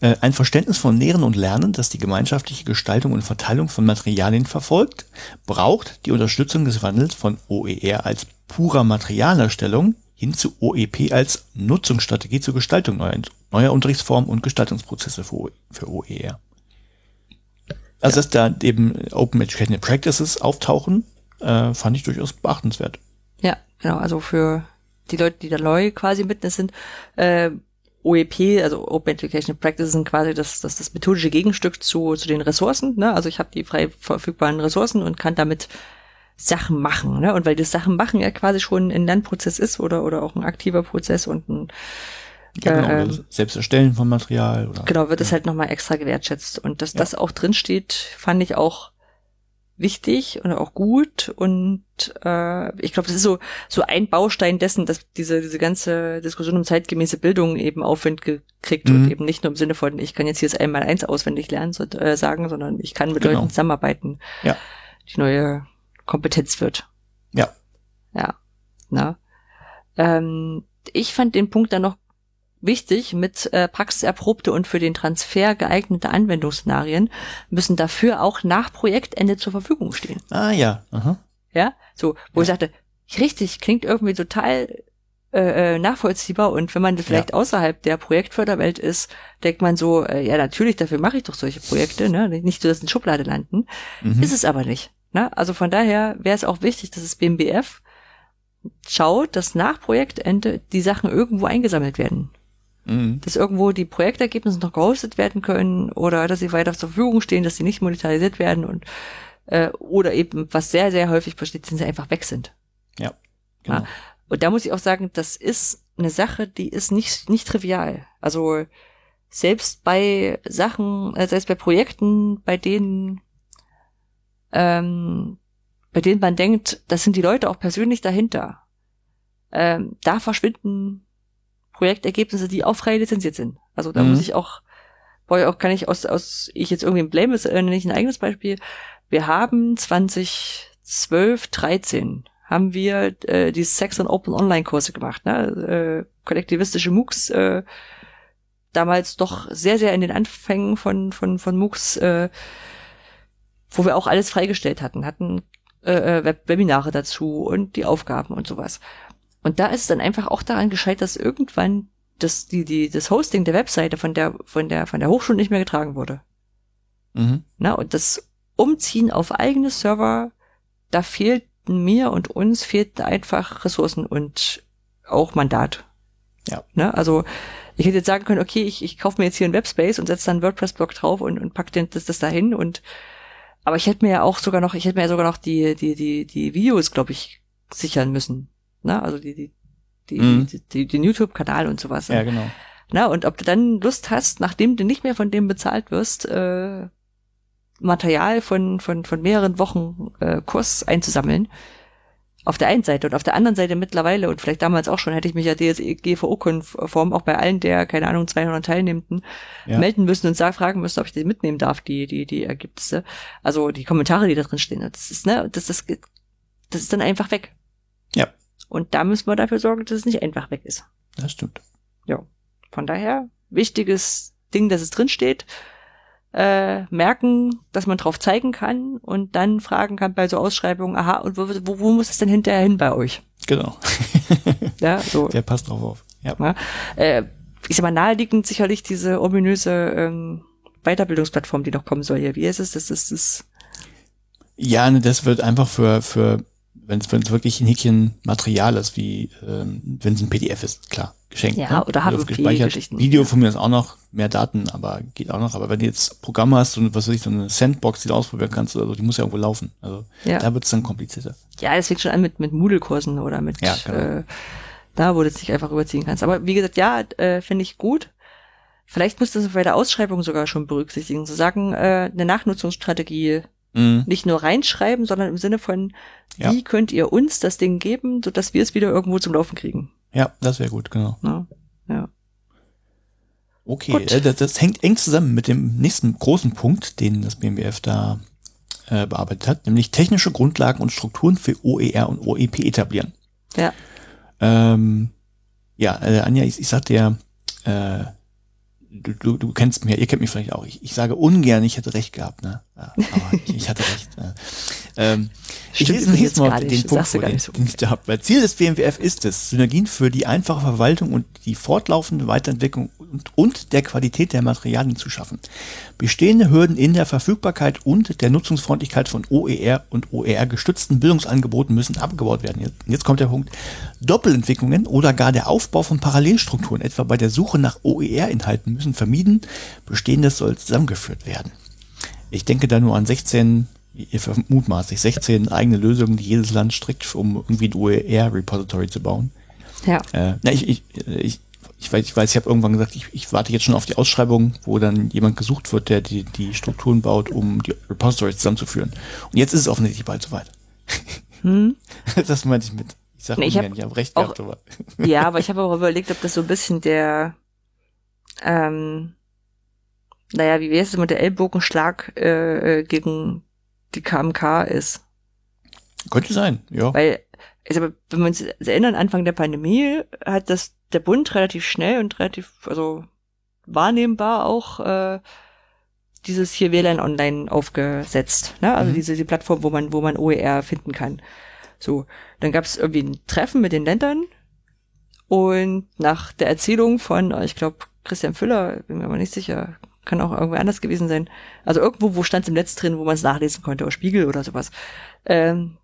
Äh, ein Verständnis von Lehren und Lernen, das die gemeinschaftliche Gestaltung und Verteilung von Materialien verfolgt, braucht die Unterstützung des Wandels von OER als purer Materialerstellung hin zu OEP als Nutzungsstrategie zur Gestaltung neuer, neuer Unterrichtsformen und Gestaltungsprozesse für, für OER. Also, ja. dass da eben Open Educational Practices auftauchen, äh, fand ich durchaus beachtenswert. Ja, genau. Also für die Leute, die da neu quasi mitten sind, äh, OEP, also Open Educational Practices, sind quasi das, das, das methodische Gegenstück zu, zu den Ressourcen. Ne? Also ich habe die frei verfügbaren Ressourcen und kann damit Sachen machen. Ne? Und weil das Sachen machen ja quasi schon ein Lernprozess ist oder, oder auch ein aktiver Prozess und ein ja, genau, äh, selbst erstellen von Material. Oder, genau, wird es halt nochmal extra gewertschätzt. Und dass ja. das auch drin steht, fand ich auch wichtig und auch gut. Und äh, ich glaube, das ist so, so ein Baustein dessen, dass diese, diese ganze Diskussion um zeitgemäße Bildung eben Aufwind gekriegt mhm. und eben nicht nur im Sinne von, ich kann jetzt hier das einmal eins auswendig lernen, so, äh, sagen, sondern ich kann mit genau. Leuten zusammenarbeiten. Ja. Die neue Kompetenz wird. Ja. Ja. Na. Ähm, ich fand den Punkt dann noch wichtig, mit äh, praxiserprobte und für den Transfer geeignete Anwendungsszenarien müssen dafür auch nach Projektende zur Verfügung stehen. Ah ja. Aha. Ja, so, wo ja. ich sagte, richtig, klingt irgendwie total äh, äh, nachvollziehbar und wenn man vielleicht ja. außerhalb der Projektförderwelt ist, denkt man so, äh, ja natürlich, dafür mache ich doch solche Projekte, ne? nicht so, dass in Schublade landen. Mhm. Ist es aber nicht. Ne? Also von daher wäre es auch wichtig, dass das BMBF schaut, dass nach Projektende die Sachen irgendwo eingesammelt werden. Mhm. Dass irgendwo die Projektergebnisse noch gehostet werden können oder dass sie weiter zur Verfügung stehen, dass sie nicht monetarisiert werden und äh, oder eben, was sehr, sehr häufig passiert, sind sie einfach weg sind. Ja. Genau. Ja. Und da muss ich auch sagen, das ist eine Sache, die ist nicht, nicht trivial. Also selbst bei Sachen, äh, selbst bei Projekten, bei denen ähm, bei denen man denkt, das sind die Leute auch persönlich dahinter. Ähm, da verschwinden Projektergebnisse, die auch frei lizenziert sind. Also da mhm. muss ich auch, boah, auch kann ich aus, aus, ich jetzt irgendwie ein Blame ist, äh, nicht ein eigenes Beispiel. Wir haben 2012, 13 haben wir äh, die Sex und Open Online Kurse gemacht, ne? Äh, kollektivistische MOOCs, äh, damals doch sehr, sehr in den Anfängen von, von, von MOOCs äh, wo wir auch alles freigestellt hatten, hatten äh, äh, Web Webinare dazu und die Aufgaben und sowas. Und da ist es dann einfach auch daran gescheitert, dass irgendwann das, die, die, das Hosting der Webseite von der, von der, von der Hochschule nicht mehr getragen wurde. Mhm. Na, und das Umziehen auf eigene Server, da fehlten mir und uns fehlten einfach Ressourcen und auch Mandat. Ja. Ne? Also Ich hätte jetzt sagen können, okay, ich, ich kaufe mir jetzt hier einen Webspace und setze dann einen WordPress-Blog drauf und, und pack den, das, das dahin und aber ich hätte mir ja auch sogar noch, ich hätte mir ja sogar noch die, die, die, die Videos, glaube ich, sichern müssen. Ne? Also die, die, die, mhm. die, die, den YouTube-Kanal und sowas. Ja, genau. Na, und ob du dann Lust hast, nachdem du nicht mehr von dem bezahlt wirst, äh, Material von, von, von mehreren Wochen äh, Kurs einzusammeln. Auf der einen Seite und auf der anderen Seite mittlerweile und vielleicht damals auch schon, hätte ich mich ja DSGVO-konform auch bei allen der, keine Ahnung, 200 Teilnehmenden ja. melden müssen und sagen, fragen müssen, ob ich die mitnehmen darf, die, die, die Ergebnisse. Also die Kommentare, die da drin stehen. Das ist, ne, das, das, das ist dann einfach weg. Und da müssen wir dafür sorgen, dass es nicht einfach weg ist. Das stimmt. Ja. Von daher, wichtiges Ding, dass es drin steht. Äh, merken, dass man drauf zeigen kann und dann fragen kann bei so Ausschreibungen, aha, und wo, wo, wo muss es denn hinterher hin bei euch? Genau. *laughs* ja, so. Der passt drauf auf. Ja. ja äh, ich sag mal, naheliegend sicherlich diese ominöse ähm, Weiterbildungsplattform, die noch kommen soll hier. Wie ist es? Das ist das. Ja, ne, das wird einfach für, für wenn es wirklich ein Häkchen Material ist, wie ähm, wenn es ein PDF ist, klar, geschenkt. Ja, ne? oder HTTP-Geschichten. Video von mir ist auch noch, mehr Daten, aber geht auch noch. Aber wenn du jetzt Programme hast und was weiß ich, so eine Sandbox, die du ausprobieren kannst oder so, die muss ja irgendwo laufen. Also ja. da wird es dann komplizierter. Ja, es fängt schon an mit, mit Moodle-Kursen oder mit ja, genau. äh, da, wo du es nicht einfach überziehen kannst. Aber wie gesagt, ja, äh, finde ich gut. Vielleicht musst du es bei der Ausschreibung sogar schon berücksichtigen, zu sagen, äh, eine Nachnutzungsstrategie mhm. nicht nur reinschreiben, sondern im Sinne von, ja. wie könnt ihr uns das Ding geben, sodass wir es wieder irgendwo zum Laufen kriegen. Ja, das wäre gut, genau. Ja. ja. Okay, äh, das, das, hängt eng zusammen mit dem nächsten großen Punkt, den das BMWF da äh, bearbeitet hat, nämlich technische Grundlagen und Strukturen für OER und OEP etablieren. Ja. Ähm, ja, äh, Anja, ich, ich sagte ja, äh, du, du, kennst mich, ihr kennt mich vielleicht auch. Ich, ich sage ungern, ich hätte recht gehabt, ne? Ja, aber *laughs* ich, ich hatte recht. Ja. Ähm, ich lese jetzt mal den Punkt vor, den, so den ich da habe. Ziel des BMWF ist es, Synergien für die einfache Verwaltung und die fortlaufende Weiterentwicklung und, und der Qualität der Materialien zu schaffen. Bestehende Hürden in der Verfügbarkeit und der Nutzungsfreundlichkeit von OER und OER-gestützten Bildungsangeboten müssen abgebaut werden. Jetzt, jetzt kommt der Punkt. Doppelentwicklungen oder gar der Aufbau von Parallelstrukturen, etwa bei der Suche nach OER-Inhalten, müssen vermieden. Bestehendes soll zusammengeführt werden. Ich denke da nur an 16 ihr mutmaßlich 16 eigene Lösungen, die jedes Land strickt, um irgendwie ein OER-Repository zu bauen. Ja. Äh, na, ich, ich, ich, ich weiß, ich, weiß, ich habe irgendwann gesagt, ich, ich warte jetzt schon auf die Ausschreibung, wo dann jemand gesucht wird, der die, die Strukturen baut, um die Repositories zusammenzuführen. Und jetzt ist es offensichtlich bald soweit. Hm? *laughs* Das meinte ich mit. Ich sage nee, ich habe hab recht auch, gehabt, aber. *laughs* Ja, aber ich habe auch überlegt, ob das so ein bisschen der ähm, naja, wie wäre es mit der Ellbogenschlag äh, äh gegen die KMK ist. Könnte sein, ja. Weil, also, wenn wir uns erinnern, Anfang der Pandemie hat das der Bund relativ schnell und relativ, also wahrnehmbar auch äh, dieses hier WLAN Online aufgesetzt. Ne? Also mhm. diese die Plattform, wo man, wo man OER finden kann. So, dann gab es irgendwie ein Treffen mit den Ländern und nach der Erzählung von, ich glaube, Christian Füller, bin mir aber nicht sicher, kann auch irgendwo anders gewesen sein. Also irgendwo, wo stand es im Netz drin, wo man es nachlesen konnte, oder Spiegel oder sowas. Ähm,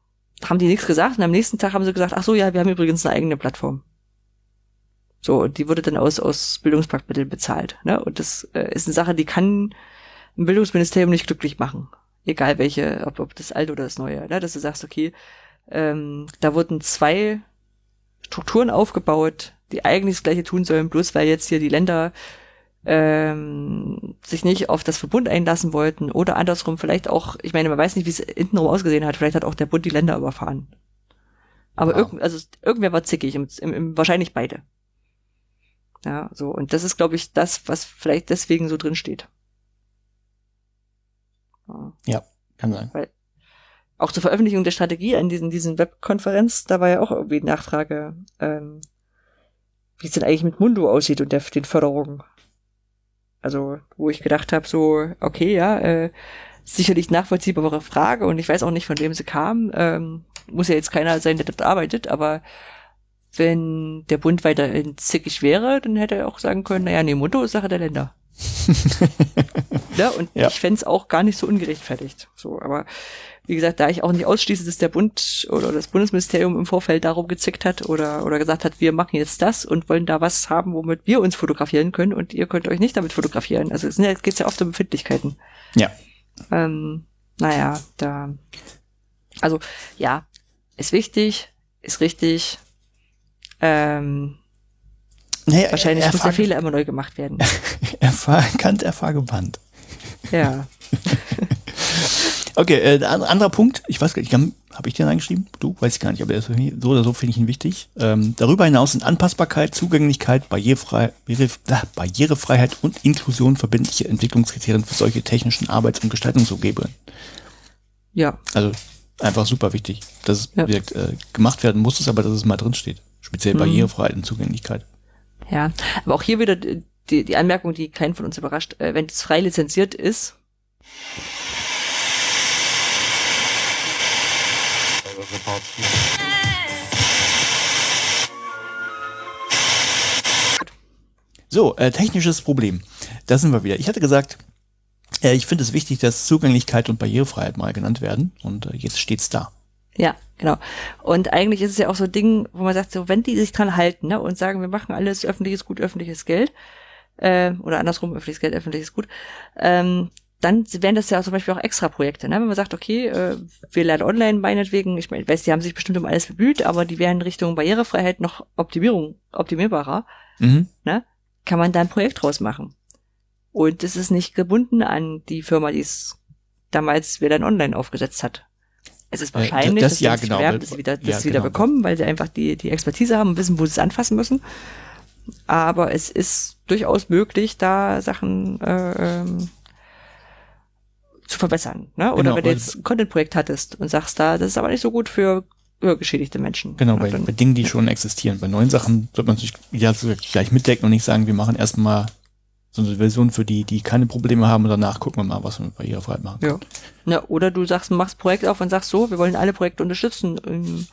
haben die nichts gesagt und am nächsten Tag haben sie gesagt, ach so, ja, wir haben übrigens eine eigene Plattform. So, die wurde dann aus, aus Bildungspaktmitteln bezahlt. Ne? Und das äh, ist eine Sache, die kann ein Bildungsministerium nicht glücklich machen. Egal welche, ob, ob das alte oder das neue. Ne? Dass du sagst, okay, ähm, da wurden zwei Strukturen aufgebaut, die eigentlich das gleiche tun sollen, bloß weil jetzt hier die Länder ähm, sich nicht auf das Verbund einlassen wollten oder andersrum vielleicht auch, ich meine, man weiß nicht, wie es hintenrum ausgesehen hat, vielleicht hat auch der Bund die Länder überfahren. Aber wow. irgend, also irgendwer war zickig, im, im, im, wahrscheinlich beide. Ja, so, und das ist, glaube ich, das, was vielleicht deswegen so drin steht. Ja, ja kann sein. Weil auch zur Veröffentlichung der Strategie an diesen, diesen Webkonferenz, da war ja auch irgendwie Nachfrage, ähm, wie es denn eigentlich mit Mundo aussieht und der, den Förderungen. Also, wo ich gedacht habe, so, okay, ja, äh, sicherlich nachvollziehbare Frage und ich weiß auch nicht, von wem sie kam. Ähm, muss ja jetzt keiner sein, der dort arbeitet, aber wenn der Bund weiterhin zickig wäre, dann hätte er auch sagen können, naja, nee, Motto ist Sache der Länder. ja, *laughs* und ja. ich fände es auch gar nicht so ungerechtfertigt. So, aber wie gesagt, da ich auch nicht ausschließe, dass der Bund oder das Bundesministerium im Vorfeld darum gezickt hat oder, oder gesagt hat, wir machen jetzt das und wollen da was haben, womit wir uns fotografieren können und ihr könnt euch nicht damit fotografieren. Also es ja, geht ja oft um Befindlichkeiten. Ja. Ähm, naja, da, also ja, ist wichtig, ist richtig. Ähm, nee, wahrscheinlich muss der Fehler immer neu gemacht werden. *laughs* erkannt, erfahrgebannt. Ja. *laughs* okay, äh, anderer Punkt, ich weiß gar nicht, habe ich den reingeschrieben? Du? Weiß ich gar nicht, aber so oder so finde ich ihn wichtig. Ähm, darüber hinaus sind Anpassbarkeit, Zugänglichkeit, Barrierefrei Barrierefreiheit und Inklusion verbindliche Entwicklungskriterien für solche technischen Arbeits- und Gestaltungsumgebungen. Ja. Also einfach super wichtig, dass es ja. wirkt, äh, gemacht werden muss, es aber dass es mal drin steht. Speziell mhm. Barrierefreiheit und Zugänglichkeit. Ja, aber auch hier wieder die, die Anmerkung, die keinen von uns überrascht, äh, wenn es frei lizenziert ist. So, äh, technisches Problem. Da sind wir wieder. Ich hatte gesagt, äh, ich finde es wichtig, dass Zugänglichkeit und Barrierefreiheit mal genannt werden. Und äh, jetzt steht's da. Ja, genau. Und eigentlich ist es ja auch so ein Ding, wo man sagt, so wenn die sich dran halten ne, und sagen, wir machen alles öffentliches Gut, öffentliches Geld, äh, oder andersrum, öffentliches Geld, öffentliches Gut, ähm, dann wären das ja zum Beispiel auch extra Projekte. Ne? Wenn man sagt, okay, äh, wir lernen online meinetwegen, ich meine, ich weiß, die haben sich bestimmt um alles bemüht, aber die wären Richtung Barrierefreiheit noch Optimierung, optimierbarer, mhm. ne? kann man da ein Projekt draus machen. Und es ist nicht gebunden an die Firma, die es damals WLAN Online aufgesetzt hat. Es ist äh, wahrscheinlich, das, das ja, genau, werben, dass sie wieder, das ja, wieder genau. bekommen, weil sie einfach die, die Expertise haben und wissen, wo sie es anfassen müssen. Aber es ist durchaus möglich, da Sachen äh, ähm, zu verbessern. Ne? Oder genau, wenn du jetzt ein Content-Projekt hattest und sagst da, das ist aber nicht so gut für geschädigte Menschen. Genau, bei, bei Dingen, die schon existieren. Bei neuen Sachen sollte man sich ja, gleich mitdecken und nicht sagen, wir machen erstmal so eine Version für die, die keine Probleme haben und danach gucken wir mal, was wir mit Barrierefreiheit machen können. Ja. ja. Oder du sagst, machst Projekt auf und sagst so, wir wollen alle Projekte unterstützen, ähm,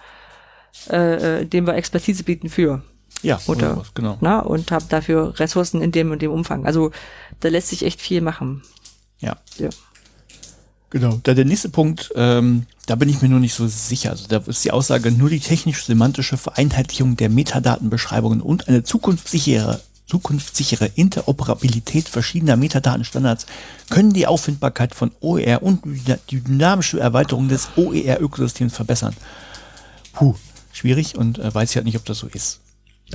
äh, indem wir Expertise bieten für. Ja, oder, oder was, genau. Na, und hab dafür Ressourcen in dem und dem Umfang. Also da lässt sich echt viel machen. Ja. Ja. Genau. Da der nächste Punkt, ähm, da bin ich mir nur nicht so sicher. Also da ist die Aussage, nur die technisch-semantische Vereinheitlichung der Metadatenbeschreibungen und eine zukunftssichere, zukunftssichere Interoperabilität verschiedener Metadatenstandards können die Auffindbarkeit von OER und die dynamische Erweiterung des OER-Ökosystems verbessern. Puh, schwierig und äh, weiß ich halt nicht, ob das so ist.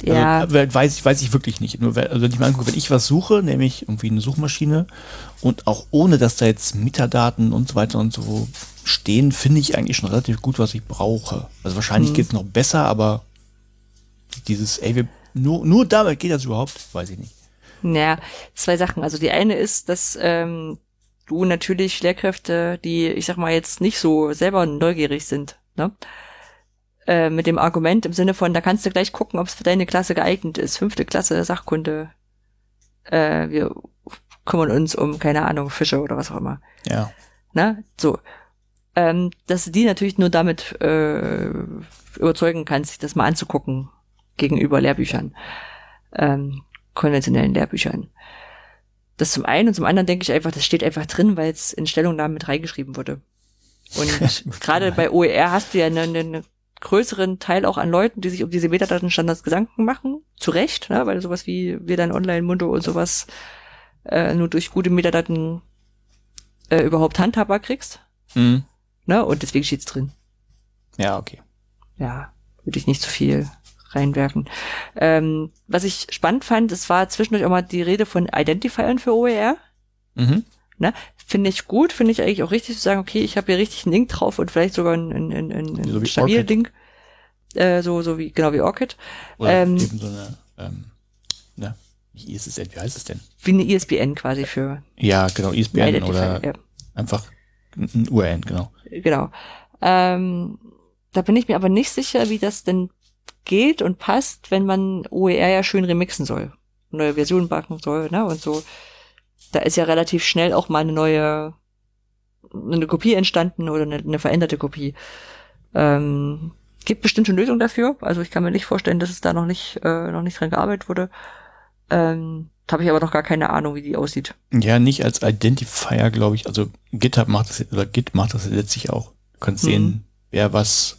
Ja. Also, weiß, ich weiß ich wirklich nicht. Nur also wenn ich mal angucke, wenn ich was suche, nämlich irgendwie eine Suchmaschine und auch ohne, dass da jetzt Metadaten und so weiter und so stehen, finde ich eigentlich schon relativ gut, was ich brauche. Also wahrscheinlich mhm. geht es noch besser, aber dieses, ey, wir, nur, nur damit geht das überhaupt, weiß ich nicht. Naja, zwei Sachen. Also die eine ist, dass ähm, du natürlich Lehrkräfte, die, ich sag mal, jetzt nicht so selber neugierig sind, ne? Äh, mit dem Argument im Sinne von, da kannst du gleich gucken, ob es für deine Klasse geeignet ist. Fünfte Klasse Sachkunde. Äh, wir kümmern uns um, keine Ahnung, Fische oder was auch immer. Ja. Na, so. Ähm, dass du die natürlich nur damit äh, überzeugen kannst, sich das mal anzugucken gegenüber Lehrbüchern, ähm, konventionellen Lehrbüchern. Das zum einen und zum anderen denke ich einfach, das steht einfach drin, weil es in Stellungnahmen mit reingeschrieben wurde. Und *laughs* gerade bei OER hast du ja eine, eine größeren Teil auch an Leuten, die sich um diese Metadatenstandards Gedanken machen. Zu Recht, ne? weil sowas wie wir dann Online, Mundo und sowas äh, nur durch gute Metadaten äh, überhaupt handhabbar kriegst. Mhm. Ne? Und deswegen steht's drin. Ja, okay. Ja, würde ich nicht zu viel reinwerfen. Ähm, was ich spannend fand, es war zwischendurch auch mal die Rede von Identifiern für OER. Mhm. Ne? Finde ich gut, finde ich eigentlich auch richtig zu sagen, okay, ich habe hier richtig einen Link drauf und vielleicht sogar ein, ein, ein, ein so stabiles Link. Äh, so, so wie, genau wie Orchid. Oder ähm, eben so eine, ähm, ne, wie ist es denn, wie heißt es denn? Wie eine ISBN quasi für. Ja, genau, ISBN oder ja. einfach ein URN, genau. Genau. Ähm, da bin ich mir aber nicht sicher, wie das denn geht und passt, wenn man OER ja schön remixen soll. Neue Versionen backen soll, ne, und so da ist ja relativ schnell auch mal eine neue, eine Kopie entstanden oder eine, eine veränderte Kopie. Ähm, gibt bestimmte Lösungen dafür. Also ich kann mir nicht vorstellen, dass es da noch nicht, äh, noch nicht dran gearbeitet wurde. Ähm, habe ich aber noch gar keine Ahnung, wie die aussieht. Ja, nicht als Identifier, glaube ich. Also GitHub macht das oder Git macht das letztlich auch. kannst sehen, Mhm. wer was,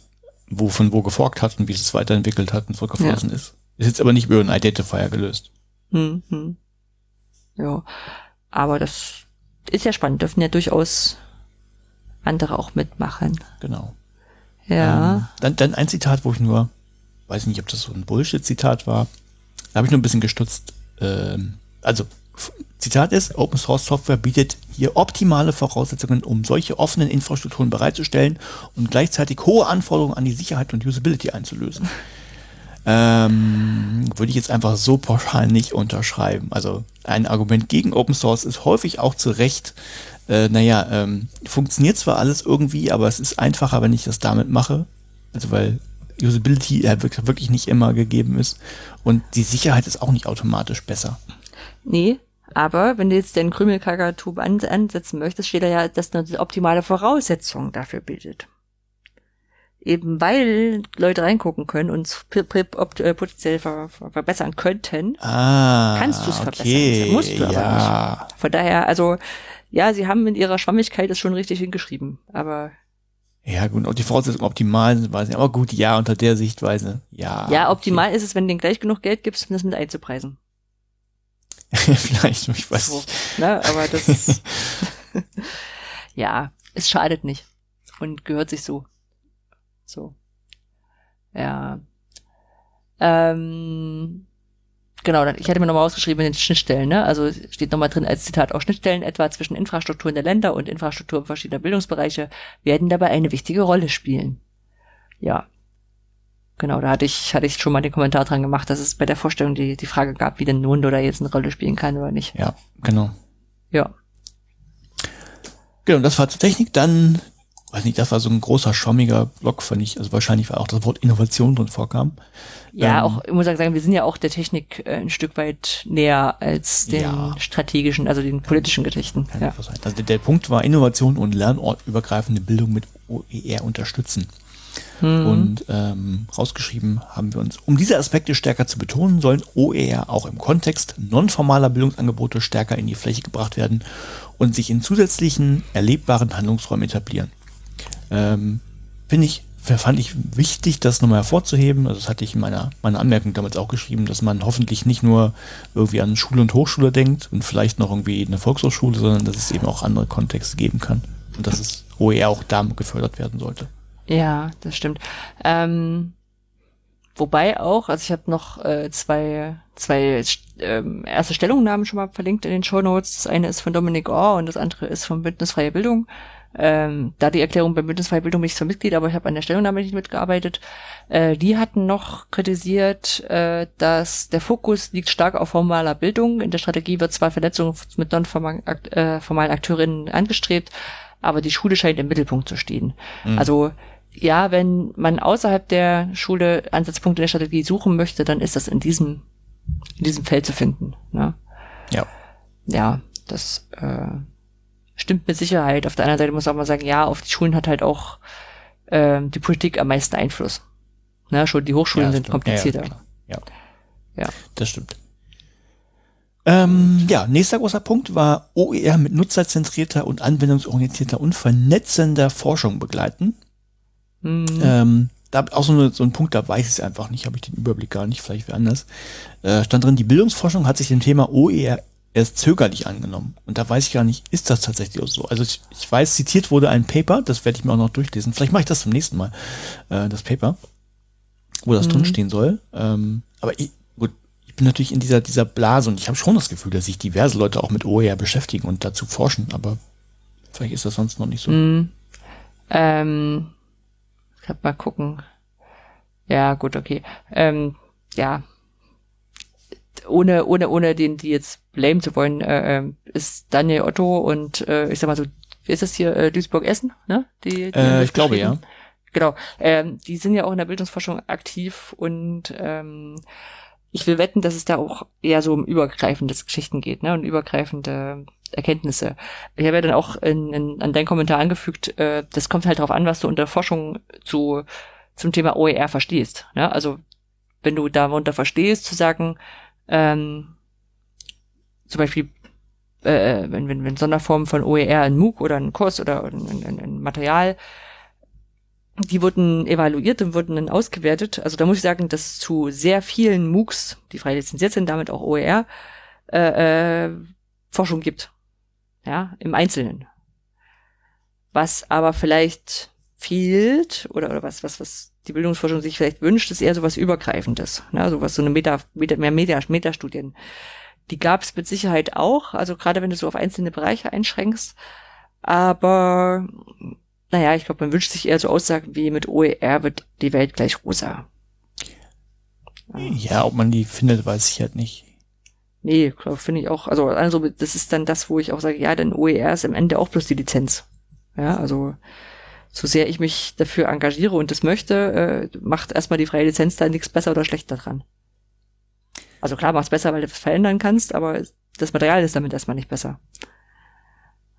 wo von wo geforkt hat und wie es weiterentwickelt hat und zurückgeflossen ist. Ist jetzt aber nicht über einen Identifier gelöst. Hm, hm. Ja, aber das ist ja spannend, dürfen ja durchaus andere auch mitmachen. Genau. Ja. Ähm, dann, dann ein Zitat, wo ich nur, weiß nicht, ob das so ein Bullshit-Zitat war. Da habe ich nur ein bisschen gestutzt. Ähm, also, Zitat ist, Open Source Software bietet hier optimale Voraussetzungen, um solche offenen Infrastrukturen bereitzustellen und gleichzeitig hohe Anforderungen an die Sicherheit und Usability einzulösen. Ähm, würde ich jetzt einfach so pauschal nicht unterschreiben. Also ein Argument gegen Open Source ist häufig auch zu Recht, äh, naja, ähm, funktioniert zwar alles irgendwie, aber es ist einfacher, wenn ich das damit mache. Also weil Usability ja wirklich nicht immer gegeben ist und die Sicherheit ist auch nicht automatisch besser. Nee, aber wenn du jetzt den Krümelkacker-Tube an, ansetzen möchtest, steht da ja, dass nur die optimale Voraussetzung dafür bildet. Eben weil Leute reingucken können und es äh, potenziell ver ver verbessern könnten. Ah, Kannst du's verbessern, okay, musst du aber ja. Von daher, also, ja, sie haben in ihrer Schwammigkeit es schon richtig hingeschrieben. Aber Ja, gut, ob die Voraussetzungen optimal sind, weiß ich nicht. Aber gut, ja, unter der Sichtweise, ja. ja, optimal ist es, wenn du denen gleich genug Geld gibst, um das mit einzupreisen. Okay. *laughs* Vielleicht, ich weiß So, nicht. ne? Aber das, *laughs* *laughs* ja, es schadet nicht und gehört sich so. So. Ja. Ähm, genau, ich hatte mir nochmal ausgeschrieben in den Schnittstellen, ne? Also steht nochmal drin als Zitat auch Schnittstellen etwa zwischen Infrastrukturen der Länder und Infrastrukturen verschiedener Bildungsbereiche werden dabei eine wichtige Rolle spielen. Ja. Genau, da hatte ich, hatte ich schon mal den Kommentar dran gemacht, dass es bei der Vorstellung die, die Frage gab, wie denn Nundo da jetzt eine Rolle spielen kann oder nicht. Ja, genau. Ja. Genau, das war zur Technik. Dann, weiß nicht, das war so ein großer, schwammiger Block, fand ich. Also wahrscheinlich, weil auch das Wort Innovation drin vorkam. Ja, Ähm, auch, ich muss sagen, wir sind ja auch der Technik äh, ein Stück weit näher als den Ja. strategischen, also den politischen Geschichten. Kann Ja. Also der, der Punkt war Innovation und lernortübergreifende Bildung mit OER unterstützen. Hm. Und ähm, rausgeschrieben haben wir uns, um diese Aspekte stärker zu betonen, sollen OER auch im Kontext nonformaler Bildungsangebote stärker in die Fläche gebracht werden und sich in zusätzlichen erlebbaren Handlungsräumen etablieren. Ähm, Finde ich, fand ich wichtig, das nochmal hervorzuheben. Also das hatte ich in meiner, meiner Anmerkung damals auch geschrieben, dass man hoffentlich nicht nur irgendwie an Schule und Hochschule denkt und vielleicht noch irgendwie eine Volkshochschule, sondern dass es eben auch andere Kontexte geben kann. Und dass es OER auch da gefördert werden sollte. Ja, das stimmt. Ähm, wobei auch, also ich habe noch äh, zwei, zwei ähm, erste Stellungnahmen schon mal verlinkt in den Show Notes. Das eine ist von Dominik Orr und das andere ist vom Bündnis Freie Bildung. Ähm, da die Erklärung beim Bündnis Freie Bildung bin ich zwar Mitglied, aber ich habe an der Stellungnahme nicht mitgearbeitet. Äh, die hatten noch kritisiert, äh, dass der Fokus liegt stark auf formaler Bildung. In der Strategie wird zwar Vernetzung mit non-formalen Akt, äh, formalen Akteurinnen angestrebt, aber die Schule scheint im Mittelpunkt zu stehen. Also ja, wenn man außerhalb der Schule Ansatzpunkte der Strategie suchen möchte, dann ist das in diesem, in diesem Feld zu finden. Ne? Ja. Ja, das äh, stimmt mit Sicherheit. Auf der anderen Seite muss man auch mal sagen, ja, auf die Schulen hat halt auch ähm, die Politik am meisten Einfluss. Ne? Schon die Hochschulen Ja, sind komplizierter. Ja, ja, ja. Das stimmt. Ähm, ja, nächster großer Punkt war OER mit nutzerzentrierter und anwendungsorientierter und vernetzender Forschung begleiten. Hm, Ähm, da auch so, eine, so ein Punkt, da weiß ich es einfach nicht, habe ich den Überblick gar nicht, vielleicht wer anders. Äh, stand drin, die Bildungsforschung hat sich dem Thema OER erst zögerlich angenommen. Und da weiß ich gar nicht, ist das tatsächlich auch so? Also ich, ich weiß, zitiert wurde ein Paper, das werde ich mir auch noch durchlesen. Vielleicht mache ich das zum nächsten Mal, äh, das Paper, wo das Mhm. drinstehen soll. Ähm, aber ich, gut, ich bin natürlich in dieser, dieser Blase und ich habe schon das Gefühl, dass sich diverse Leute auch mit OER beschäftigen und dazu forschen, aber vielleicht ist das sonst noch nicht so. hm, ähm, ich hab mal gucken. Ja, gut, okay. Ähm, ja. Ohne, ohne, ohne den, die jetzt blamen zu wollen, äh, ähm, ist Daniel Otto und äh, ich sag mal so, wie ist das hier, äh, Duisburg-Essen, ne? Die, die Äh, ich glaube, ja. Genau. Ähm, die sind ja auch in der Bildungsforschung aktiv und ähm, ich will wetten, dass es da auch eher so um übergreifende Geschichten geht, ne? Und übergreifende Erkenntnisse. Ich habe ja dann auch in, in, an deinen Kommentar angefügt, äh, das kommt halt darauf an, was du unter Forschung zu zum Thema OER verstehst. Ne? Also wenn du darunter verstehst, zu sagen, ähm, zum Beispiel, äh, wenn, wenn, wenn Sonderformen von OER ein MOOC oder ein Kurs oder ein, ein, ein Material die wurden evaluiert und wurden dann ausgewertet. Also da muss ich sagen, dass zu sehr vielen MOOCs, die frei lizenziert sind, damit auch OER, äh, äh, Forschung gibt. Ja, im Einzelnen. Was aber vielleicht fehlt, oder, oder was, was, was die Bildungsforschung sich vielleicht wünscht, ist eher so was Übergreifendes. Ne? So was, so eine Meta, Meta mehr Meta, Metastudien. Die gab es mit Sicherheit auch, also gerade wenn du so auf einzelne Bereiche einschränkst. Aber naja, ich glaube, man wünscht sich eher so Aussagen wie mit OER wird die Welt gleich rosa. Ja, ob man die findet, weiß ich halt nicht. Nee, finde ich auch. Also, also das ist dann das, wo ich auch sage, ja, denn OER ist am Ende auch bloß die Lizenz. Ja, also so sehr ich mich dafür engagiere und das möchte, äh, macht erstmal die freie Lizenz da nichts besser oder schlechter dran. Also klar, macht es besser, weil du es verändern kannst, aber das Material ist damit erstmal nicht besser.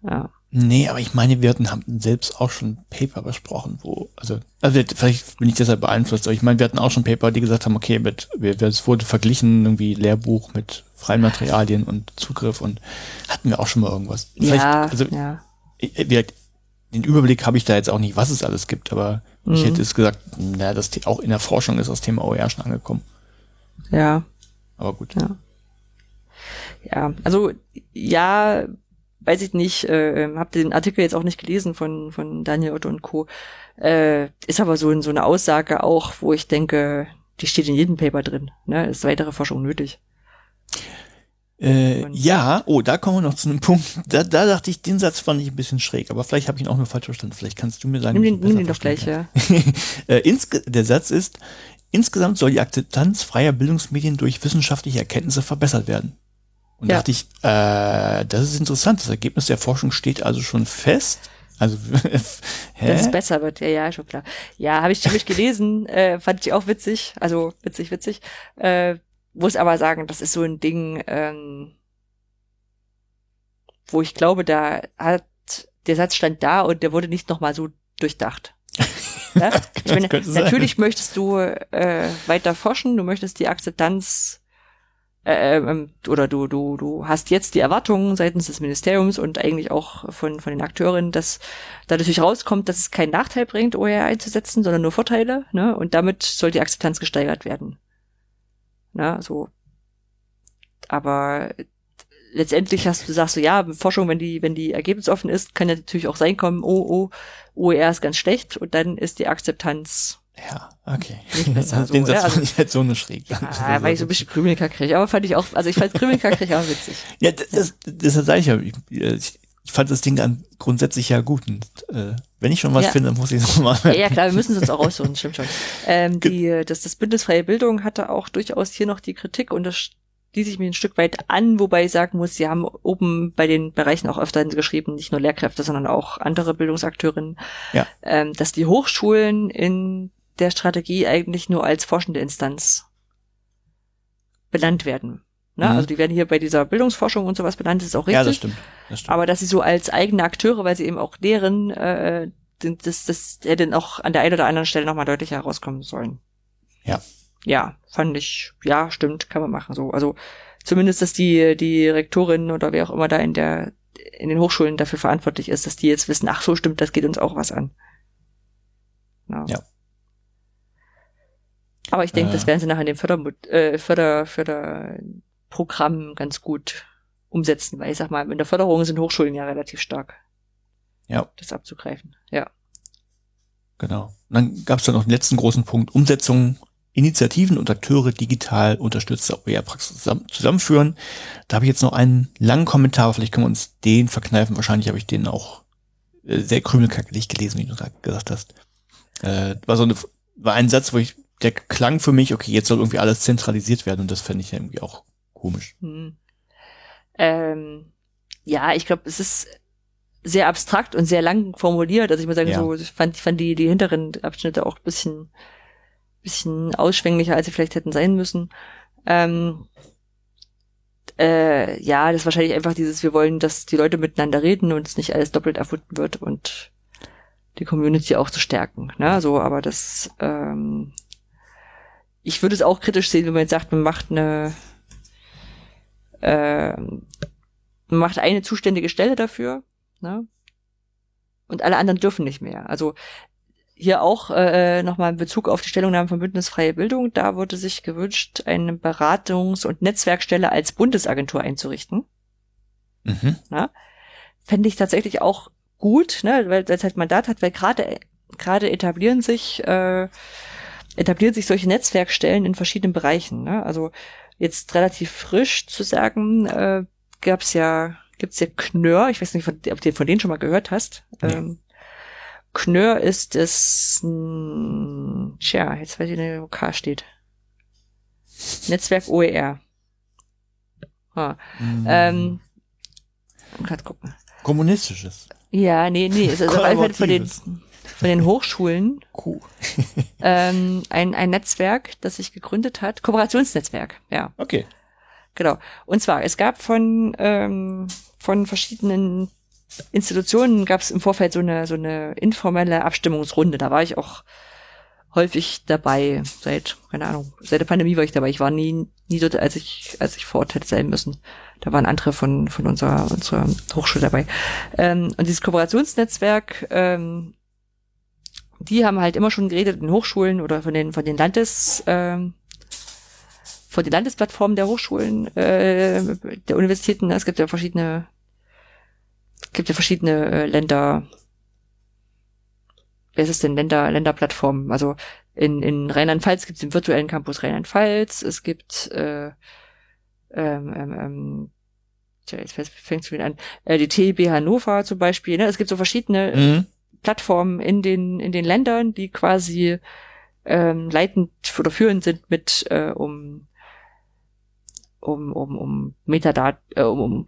Ja. Nee, aber ich meine, wir hatten, haben selbst auch schon Paper besprochen, wo, also, also vielleicht bin ich deshalb beeinflusst, aber ich meine, wir hatten auch schon Paper, die gesagt haben, okay, mit, wir, es wurde verglichen, irgendwie Lehrbuch mit freien Materialien und Zugriff und hatten wir auch schon mal irgendwas. Vielleicht, ja, also, ja. Wir, den Überblick habe ich da jetzt auch nicht, was es alles gibt, aber mhm. ich hätte es gesagt, na, das auch in der Forschung ist das Thema OER schon angekommen. Ja. Aber gut. Ja. Ja, also ja, weiß ich nicht, äh, ähm, habe den Artikel jetzt auch nicht gelesen von, von Daniel Otto und Co. Äh, ist aber so, so eine Aussage auch, wo ich denke, die steht in jedem Paper drin. Ne? Ist weitere Forschung nötig. Äh, ja, oh, da kommen wir noch zu einem Punkt. Da, da dachte ich, den Satz fand ich ein bisschen schräg, aber vielleicht habe ich ihn auch nur falsch verstanden. Vielleicht kannst du mir sagen. Nimm den, nimm den doch gleich, ja. *laughs* äh, der Satz ist, insgesamt soll die Akzeptanz freier Bildungsmedien durch wissenschaftliche Erkenntnisse verbessert werden. Und ja. dachte ich, äh, das ist interessant. Das Ergebnis der Forschung steht also schon fest. Also, *laughs* hä? Dass es besser wird, ja, ja, schon klar. Ja, habe ich ziemlich gelesen, *laughs* äh, fand ich auch witzig, also witzig, witzig. Äh, muss aber sagen, das ist so ein Ding, ähm, wo ich glaube, da hat der Satz stand da und der wurde nicht nochmal so durchdacht. *laughs* ja? ich meine, natürlich sein. möchtest du äh, weiter forschen, du möchtest die Akzeptanz äh, ähm, oder du, du, du hast jetzt die Erwartungen seitens des Ministeriums und eigentlich auch von, von den Akteuren, dass da natürlich rauskommt, dass es keinen Nachteil bringt, OER einzusetzen, sondern nur Vorteile, ne? Und damit soll die Akzeptanz gesteigert werden. Na, so. Aber letztendlich hast du sagst du ja Forschung wenn die wenn die ergebnisoffen ist kann ja natürlich auch sein kommen oh oh OER ist ganz schlecht und dann ist die Akzeptanz ja, okay. Besser, *laughs* so, Den Satz ja, also, fand ich halt so eine schräg. Ja, weil ich so ein bisschen Krümelka kriege, aber fand ich auch, also ich fand Krümelka kriege auch witzig. *laughs* Ja, das, das, das sage ich ja. Ich, ich, fand das Ding an grundsätzlich ja gut. Und, äh, wenn ich schon was ja. finde, muss ich es mal. Ja, ja, klar, wir müssen es uns auch raussuchen, *laughs* stimmt schon. Ähm, die, das, das Bündnisfreie Bildung hatte auch durchaus hier noch die Kritik und das schließe ich mir ein Stück weit an, wobei ich sagen muss, sie haben oben bei den Bereichen auch öfter geschrieben, nicht nur Lehrkräfte, sondern auch andere Bildungsakteurinnen, ja. ähm, dass die Hochschulen in der Strategie eigentlich nur als forschende Instanz benannt werden. Ne? Mhm. Also die werden hier bei dieser Bildungsforschung und sowas benannt, das ist auch richtig. Ja, das stimmt. das stimmt. Aber dass sie so als eigene Akteure, weil sie eben auch lehren, äh, das, das hätte auch an der einen oder anderen Stelle nochmal deutlicher herauskommen sollen. Ja. Ja, fand ich, ja, stimmt, kann man machen so. Also zumindest, dass die, die Rektorin oder wer auch immer da in der, in den Hochschulen dafür verantwortlich ist, dass die jetzt wissen, ach so stimmt, das geht uns auch was an. Ja. ja. Aber ich denke, äh. das werden sie nachher in dem Förder, äh, Förder, Förderprogramm ganz gut umsetzen, weil ich sag mal, in der Förderung sind Hochschulen ja relativ stark. Ja. Das abzugreifen. Ja. Genau. Und dann gab es dann noch den letzten großen Punkt, Umsetzung, Initiativen und Akteure digital unterstützte OER-Praxis zusammenführen. Da habe ich jetzt noch einen langen Kommentar, vielleicht können wir uns den verkneifen. Wahrscheinlich habe ich den auch äh, sehr krümelkackelig gelesen, wie du gesagt hast. Äh, war so eine, war ein Satz, wo ich der klang für mich, okay, jetzt soll irgendwie alles zentralisiert werden und das fände ich irgendwie auch komisch. Hm. Ähm, ja, ich glaube, es ist sehr abstrakt und sehr lang formuliert. Also ich muss sagen, ja. so ich fand, ich fand die, die hinteren Abschnitte auch bisschen, bisschen ausschwänglicher, als sie vielleicht hätten sein müssen. Ähm, äh, ja, das ist wahrscheinlich einfach dieses, wir wollen, dass die Leute miteinander reden und es nicht alles doppelt erfunden wird und die Community auch zu stärken. Ne? So, aber das ähm, ich würde es auch kritisch sehen, wenn man jetzt sagt, man macht eine, äh, man macht eine zuständige Stelle dafür, ne? Und alle anderen dürfen nicht mehr. Also hier auch äh, nochmal in Bezug auf die Stellungnahme von Bündnis Freie Bildung, da wurde sich gewünscht, eine Beratungs- und Netzwerkstelle als Bundesagentur einzurichten. Mhm. Na? Fände ich tatsächlich auch gut, ne, weil das halt Mandat hat, weil gerade gerade etablieren sich äh, etablieren sich solche Netzwerkstellen in verschiedenen Bereichen. Ne? Also jetzt relativ frisch zu sagen, äh, gab es ja, gibt's ja Knör, ich weiß nicht, ob du von denen schon mal gehört hast. Nee. Ähm, Knör ist es, tja, jetzt weiß ich nicht, wo K steht. Netzwerk OER. Ah. Mhm. Ähm, gerade gucken. Kommunistisches. Ja, nee, nee, es ist auf jeden Fall von den, von den Hochschulen. Cool. *laughs* ähm, ein, ein Netzwerk, das sich gegründet hat. Kooperationsnetzwerk, ja. Okay. Genau. Und zwar, es gab von, ähm, von verschiedenen Institutionen gab es im Vorfeld so eine, so eine informelle Abstimmungsrunde. Da war ich auch häufig dabei. Seit, keine Ahnung, seit der Pandemie war ich dabei. Ich war nie, nie dort, als ich, als ich vor Ort hätte sein müssen. Da waren andere von, von unserer, unserer Hochschule dabei. Ähm, und dieses Kooperationsnetzwerk, ähm, die haben halt immer schon geredet in Hochschulen oder von den, von den Landes, ähm, von den Landesplattformen der Hochschulen, äh, der Universitäten. Es gibt ja verschiedene gibt ja verschiedene äh, Länder, wer ist es denn, Länder, Länderplattformen. Also in, in Rheinland-Pfalz gibt es den virtuellen Campus Rheinland-Pfalz, es gibt äh, ähm, ähm, ähm tja, jetzt fängt es wieder an, äh, die TB Hannover zum Beispiel, ne? Es gibt so verschiedene mhm. Plattformen in den, in den Ländern, die quasi ähm, leitend oder führend sind mit äh, um um um um Metadat äh, um, um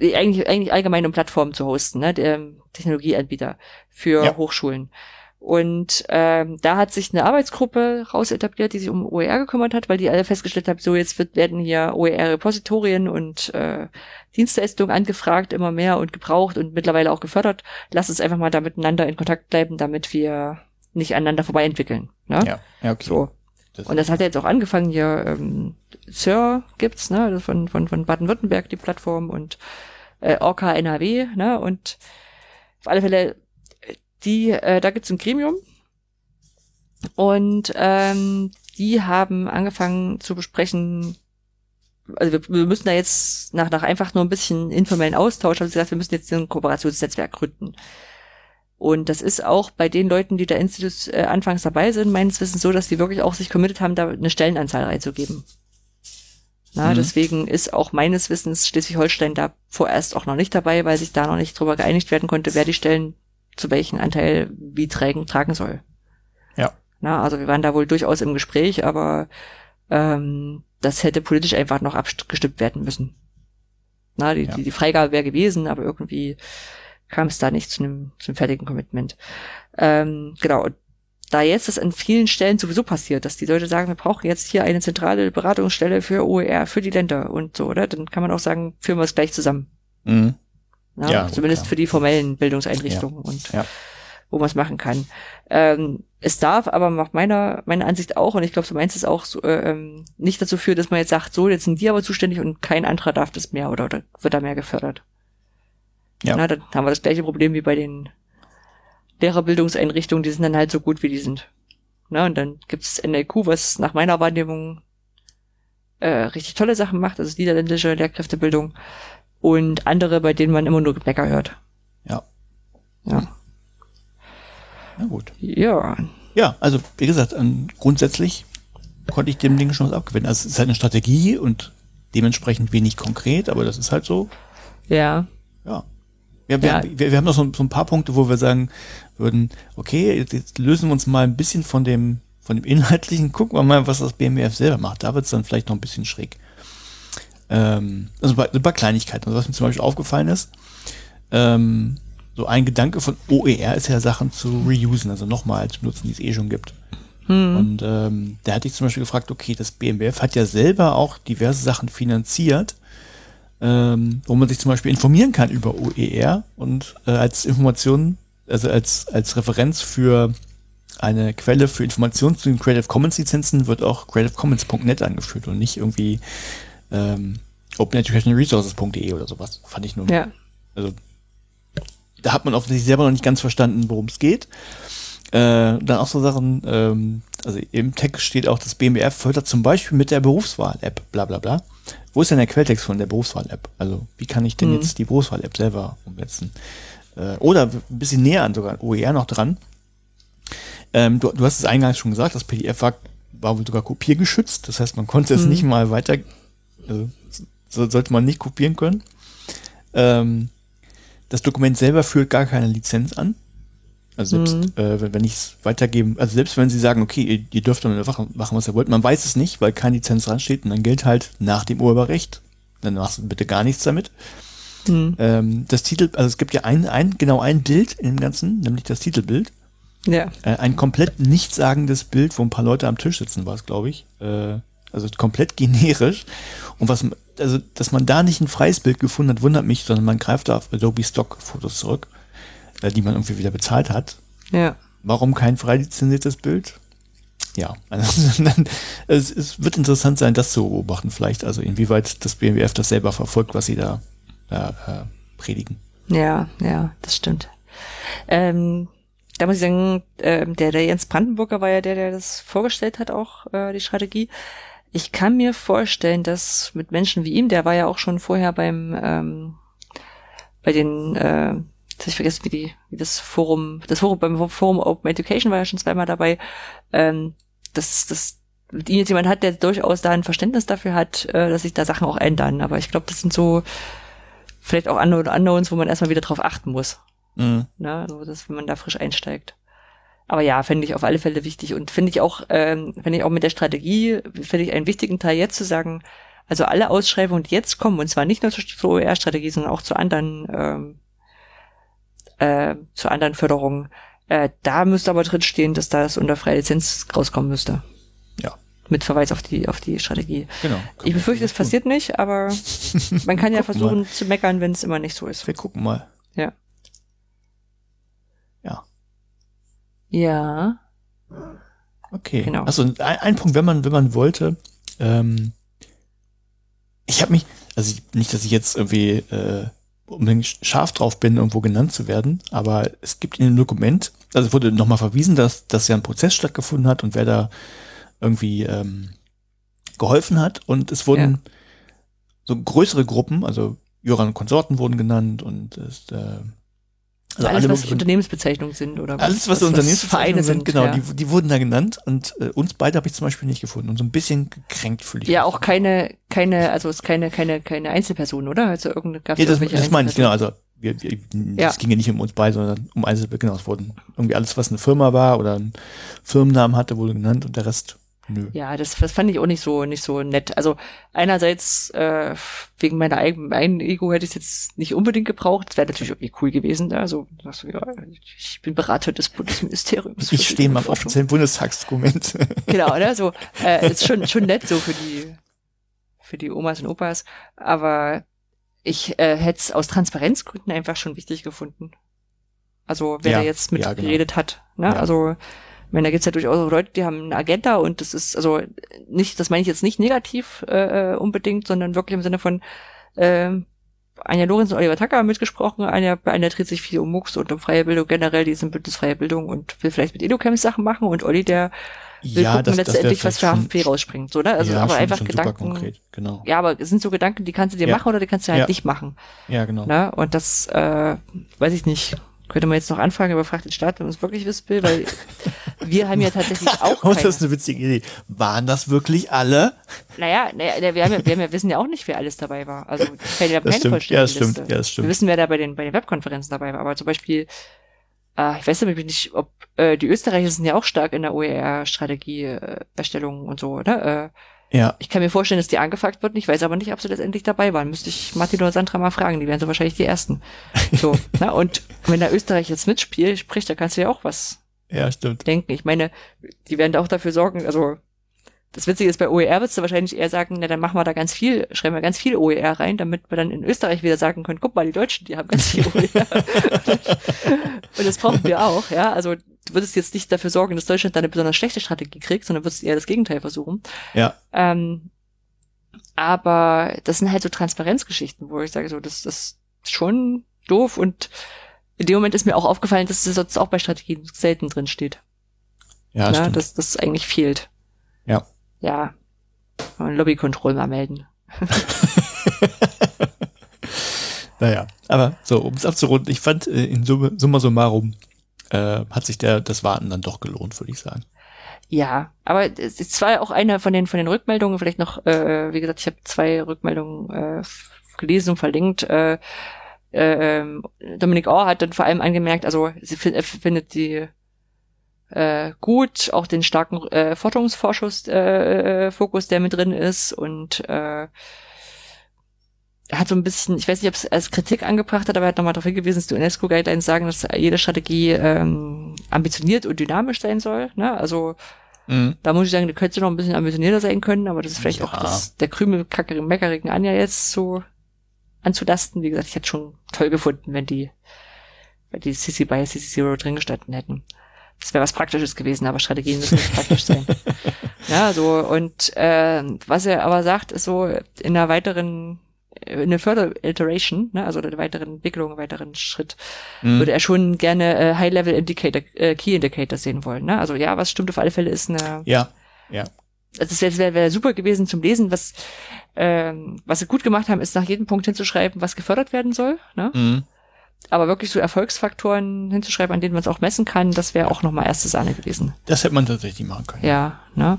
eigentlich, eigentlich allgemein um Plattformen zu hosten, ne, der Technologieanbieter für ja. Hochschulen. Und ähm, da hat sich eine Arbeitsgruppe raus etabliert, die sich um OER gekümmert hat, weil die alle festgestellt haben, so jetzt wird, werden hier OER-Repositorien und äh, Dienstleistungen angefragt, immer mehr und gebraucht und mittlerweile auch gefördert. Lass uns einfach mal da miteinander in Kontakt bleiben, damit wir nicht aneinander vorbei entwickeln. Ne? Ja, ja, okay. So. Das und das hat ja jetzt auch angefangen hier, ähm, Sir gibt's, ne, von, von, von Baden-Württemberg die Plattform und äh, Orca NRW, ne? Und auf alle Fälle, die, äh, da gibt's ein Gremium und ähm, die haben angefangen zu besprechen, also wir, wir müssen da jetzt nach, nach einfach nur ein bisschen informellen Austausch, haben sie gesagt, wir müssen jetzt ein Kooperationsnetzwerk gründen. Und das ist auch bei den Leuten, die da Institut äh, anfangs dabei sind, meines Wissens so, dass die wirklich auch sich committed haben, da eine Stellenanzahl reinzugeben. Na, mhm. Deswegen ist auch meines Wissens Schleswig-Holstein da vorerst auch noch nicht dabei, weil sich da noch nicht drüber geeinigt werden konnte, wer die Stellen zu welchem Anteil wie tragen, tragen soll. Ja. Na, also wir waren da wohl durchaus im Gespräch, aber ähm, das hätte politisch einfach noch abgestimmt werden müssen. Na, die, ja. die, die Freigabe wäre gewesen, aber irgendwie kam es da nicht zu einem, zu einem fertigen Commitment. Ähm, genau, da jetzt das an vielen Stellen sowieso passiert, dass die Leute sagen, wir brauchen jetzt hier eine zentrale Beratungsstelle für OER, für die Länder und so, oder? Dann kann man auch sagen, führen wir es gleich zusammen. Mhm. Ja, ja, zumindest klar. für die formellen Bildungseinrichtungen ja. und ja. wo man es machen kann. Ähm, es darf aber nach meiner, meiner Ansicht auch, und ich glaube, so meinst es auch, so, äh, ähm, nicht dazu führen, dass man jetzt sagt, so, jetzt sind die aber zuständig und kein anderer darf das mehr oder, oder wird da mehr gefördert. Ja. Na, dann haben wir das gleiche Problem wie bei den Lehrerbildungseinrichtungen, die sind dann halt so gut, wie die sind. Na, und dann gibt's NLQ, was nach meiner Wahrnehmung äh, richtig tolle Sachen macht, also niederländische Lehrkräftebildung und andere, bei denen man immer nur Gebäcker hört. Ja. Ja. Na gut. Ja. Ja, also wie gesagt, grundsätzlich konnte ich dem Ding schon was abgewinnen. Also es ist halt eine Strategie und dementsprechend wenig konkret, aber das ist halt so. Ja. Ja. Wir, wir, ja. wir, wir haben noch so, so, ein paar Punkte, wo wir sagen würden, okay, jetzt, jetzt, lösen wir uns mal ein bisschen von dem, von dem Inhaltlichen, gucken wir mal, was das BMWF selber macht. Da wird es dann vielleicht noch ein bisschen schräg. Ähm, also bei, ein paar Kleinigkeiten. Also was mir zum Beispiel aufgefallen ist, ähm, so ein Gedanke von OER ist ja Sachen zu reusen, also nochmal zu benutzen, die es eh schon gibt. Hm. Und ähm, da hatte ich zum Beispiel gefragt, okay, das BMWF hat ja selber auch diverse Sachen finanziert ähm, wo man sich zum Beispiel informieren kann über OER und äh, als Information, also als, als Referenz für eine Quelle für Informationen zu den Creative Commons Lizenzen wird auch creativecommons.net angeführt und nicht irgendwie ähm, openeducationalresources.de oder sowas. Fand ich nur. Ja. Also da hat man offensichtlich selber noch nicht ganz verstanden, worum es geht. Äh, dann auch so Sachen, ähm, also im Text steht auch, das BMWF fördert zum Beispiel mit der Berufswahl-App, bla bla bla. Wo ist denn der Quelltext von der Berufswahl-App? Also wie kann ich denn mhm. jetzt die Berufswahl-App selber umsetzen? Äh, oder ein bisschen näher an sogar OER noch dran. Ähm, du, du hast es eingangs schon gesagt, das PDF war, war wohl sogar kopiergeschützt. Das heißt, man konnte mhm. es nicht mal weiter, also, so sollte man nicht kopieren können. Ähm, das Dokument selber führt gar keine Lizenz an. Also selbst mhm. äh, wenn ich es weitergeben, also selbst wenn sie sagen, okay, ihr, ihr dürft damit machen, was ihr wollt, man weiß es nicht, weil keine Lizenz dran steht und dann gilt halt nach dem Urheberrecht. Dann machst du bitte gar nichts damit. Mhm. Ähm, das Titel, also es gibt ja ein, ein, genau ein Bild in dem Ganzen, nämlich das Titelbild. Ja. Äh, ein komplett nichtssagendes Bild, wo ein paar Leute am Tisch sitzen, war es, glaube ich. Äh, also komplett generisch. Und was, also, dass man da nicht ein freies Bild gefunden hat, wundert mich, sondern man greift auf Adobe Stock Fotos zurück äh, die man irgendwie wieder bezahlt hat. Ja. Warum kein frei lizenziertes Bild? Ja, *laughs* also, es, es, wird interessant sein, das zu beobachten, vielleicht, also inwieweit das BMWF das selber verfolgt, was sie da äh, äh, predigen. Ja, ja, das stimmt. Ähm, da muss ich sagen, äh, der, der Jens Brandenburger war ja der, der das vorgestellt hat, auch äh, die Strategie. Ich kann mir vorstellen, dass mit Menschen wie ihm, der war ja auch schon vorher beim ähm, bei den äh, habe ich vergessen, wie die, wie das Forum, das Forum beim Forum Open Education war ja schon zweimal dabei, ähm, dass, dass mit ihm jetzt jemand hat, der durchaus da ein Verständnis dafür hat, äh, dass sich da Sachen auch ändern. Aber ich glaube, das sind so vielleicht auch andere Unknowns, wo man erstmal wieder drauf achten muss. Mhm. Ne? Also, dass, wenn man da frisch einsteigt. Aber ja, finde ich auf alle Fälle wichtig und finde ich auch, ähm, finde ich auch mit der Strategie, finde ich einen wichtigen Teil jetzt zu sagen, also alle Ausschreibungen, die jetzt kommen, und zwar nicht nur zur OER-Strategie, sondern auch zu anderen ähm, äh, zu anderen Förderungen. Äh, da müsste aber drin stehen, dass das unter freie Lizenz rauskommen müsste. Mit Verweis auf die, auf die Strategie. Genau. Ich befürchte, es passiert nicht, aber *laughs* man kann ja versuchen mal. zu meckern, wenn es immer nicht so ist. Wir gucken mal. Ja. Ja. Ja. Okay. Genau. Also ein, ein Punkt, wenn man, wenn man wollte, ähm, ich habe mich, also nicht, dass ich jetzt irgendwie äh, unbedingt scharf drauf bin, irgendwo genannt zu werden, aber es gibt in dem Dokument, also wurde nochmal verwiesen, dass, dass ja ein Prozess stattgefunden hat und wer da irgendwie ähm, geholfen hat und es wurden ja. so größere Gruppen, also Joran und Konsorten wurden genannt und es, äh, also alles, was Unternehmensbezeichnungen sind oder was, alles, was, was Unternehmensbezeichnungen sind, genau, ja. die, die wurden da genannt und äh, uns beide habe ich zum Beispiel nicht gefunden und so ein bisschen gekränkt fühle ich. Ja, mich. auch keine, keine, also es ist keine, keine, keine Einzelperson, oder? Also irgendeine gab's ja, das, das meine ich, genau, also wir, wir, ja. das ging ja nicht um uns beide, sondern um Einzelpersonen, genau, es wurden irgendwie alles, was eine Firma war oder einen Firmennamen hatte, wurde genannt und der Rest Nö. Ja, das, das fand ich auch nicht so nicht so nett. Also einerseits äh, wegen meiner eigenen, eigenen Ego hätte ich es jetzt nicht unbedingt gebraucht. Das wäre natürlich irgendwie cool gewesen. Da. Also du, ja, ich bin Berater des Bundesministeriums. Ich stehe mal auf offiziellen Bundestagsdokument. *laughs* genau, ne? So äh, ist schon schon nett so für die für die Omas und Opas. Aber ich äh, hätte es aus Transparenzgründen einfach schon wichtig gefunden. Also wer ja, da jetzt mit ja, genau. geredet hat. Ne? Ja. Also ich meine, da gibt's ja durchaus Leute, die haben eine Agenda und das ist, also nicht, das meine ich jetzt nicht negativ äh, unbedingt, sondern wirklich im Sinne von äh, Anja Lorenz und Oliver Tacker mitgesprochen. Anja, Anja dreht sich viel um MOOCs und um freie Bildung generell, die sind Bündnis freie Bildung und will vielleicht mit EduCamps Sachen machen und Olli, der will ja, gucken, das, letztendlich, das was für HFP rausspringt, so, ne? Also, ja, aber schon, einfach schon Gedanken. Konkret, genau. Ja, aber es sind so Gedanken, die kannst du dir ja. machen oder die kannst du halt ja. nicht machen. Ja, genau. Ne? Und das, äh, weiß ich nicht, könnte man jetzt noch anfragen, aber fragt den Staat, wenn man es wirklich wissen will, weil wir haben ja tatsächlich *laughs* auch. Oh, das ist eine witzige Idee. Waren das wirklich alle? Naja, naja wir, haben ja, wir haben ja, wissen ja auch nicht, wer alles dabei war. Also ja keine vollständige ja, das stimmt. Ja, das stimmt. Wir wissen, wer da bei den, bei den Webkonferenzen dabei war. Aber zum Beispiel, äh, ich weiß nämlich nicht, ob äh, die Österreicher sind ja auch stark in der OER-Strategie-Erstellung und so, oder? Äh, ja. Ich kann mir vorstellen, dass die angefragt wird. Ich weiß aber nicht, ob sie letztendlich dabei waren. Müsste ich Martin oder Sandra mal fragen. Die wären so wahrscheinlich die Ersten. *laughs* So, na, und wenn der Österreich jetzt mitspielt, spricht, da kannst du ja auch was ja, stimmt. denken. Ich meine, die werden da auch dafür sorgen, also das Witzige ist, bei OER würdest du wahrscheinlich eher sagen, na dann machen wir da ganz viel, schreiben wir ganz viel OER rein, damit wir dann in Österreich wieder sagen können, guck mal, die Deutschen, die haben ganz viel OER. *laughs* und das brauchen wir auch, ja. Also würdest jetzt nicht dafür sorgen, dass Deutschland da eine besonders schlechte Strategie kriegt, sondern würdest eher das Gegenteil versuchen. Ja. Ähm, aber das sind halt so Transparenzgeschichten, wo ich sage, so, das, das ist schon doof und in dem Moment ist mir auch aufgefallen, dass es sonst auch bei Strategien selten drin steht. Ja, stimmt. dass das eigentlich fehlt. Ja. Ja. Mal Lobby Control mal melden. *laughs* Naja, aber so, um es abzurunden, ich fand äh, in Summe, summa summarum äh, hat sich der, das Warten dann doch gelohnt, würde ich sagen. Ja, aber es ist zwar auch eine von den von den Rückmeldungen, vielleicht noch, äh, wie gesagt, ich habe zwei Rückmeldungen äh, gelesen und verlinkt. Äh, äh, ähm, Dominik Orr hat dann vor allem angemerkt, also sie find, findet die äh, gut, auch den starken äh, Forschungsvorschuss äh, Fokus, der mit drin ist und äh, er hat so ein bisschen, ich weiß nicht, ob es als Kritik angebracht hat, aber er hat nochmal darauf hingewiesen, dass die UNESCO-Guidelines sagen, dass jede Strategie ähm, ambitioniert und dynamisch sein soll. Ne? Also Mhm. da muss ich sagen, die könnte noch ein bisschen ambitionierter sein können, aber das ist vielleicht Ja. auch das, der krümelkackerigen, meckerigen Anja jetzt so anzulasten. Wie gesagt, ich hätte schon toll gefunden, wenn die, wenn die CC by CC Zero drin gestanden hätten. Das wäre was Praktisches gewesen, aber Strategien müssen nicht praktisch sein. *laughs* Ja, so, und äh, was er aber sagt, ist so, in einer weiteren, in einer Further Iteration, ne, also einer weiteren Entwicklung, einen weiteren Schritt, Mhm. würde er schon gerne äh, High-Level Indicator, äh, Key Indicators sehen wollen. Ne? Also ja, was stimmt auf alle Fälle ist eine Ja, ja. also es wäre wär, wär super gewesen zum Lesen, was ähm, was sie gut gemacht haben, ist nach jedem Punkt hinzuschreiben, was gefördert werden soll. Ne? Mhm. Aber wirklich so Erfolgsfaktoren hinzuschreiben, an denen man es auch messen kann, das wäre auch nochmal erste Sahne gewesen. Das hätte man tatsächlich machen können. Ja, ne?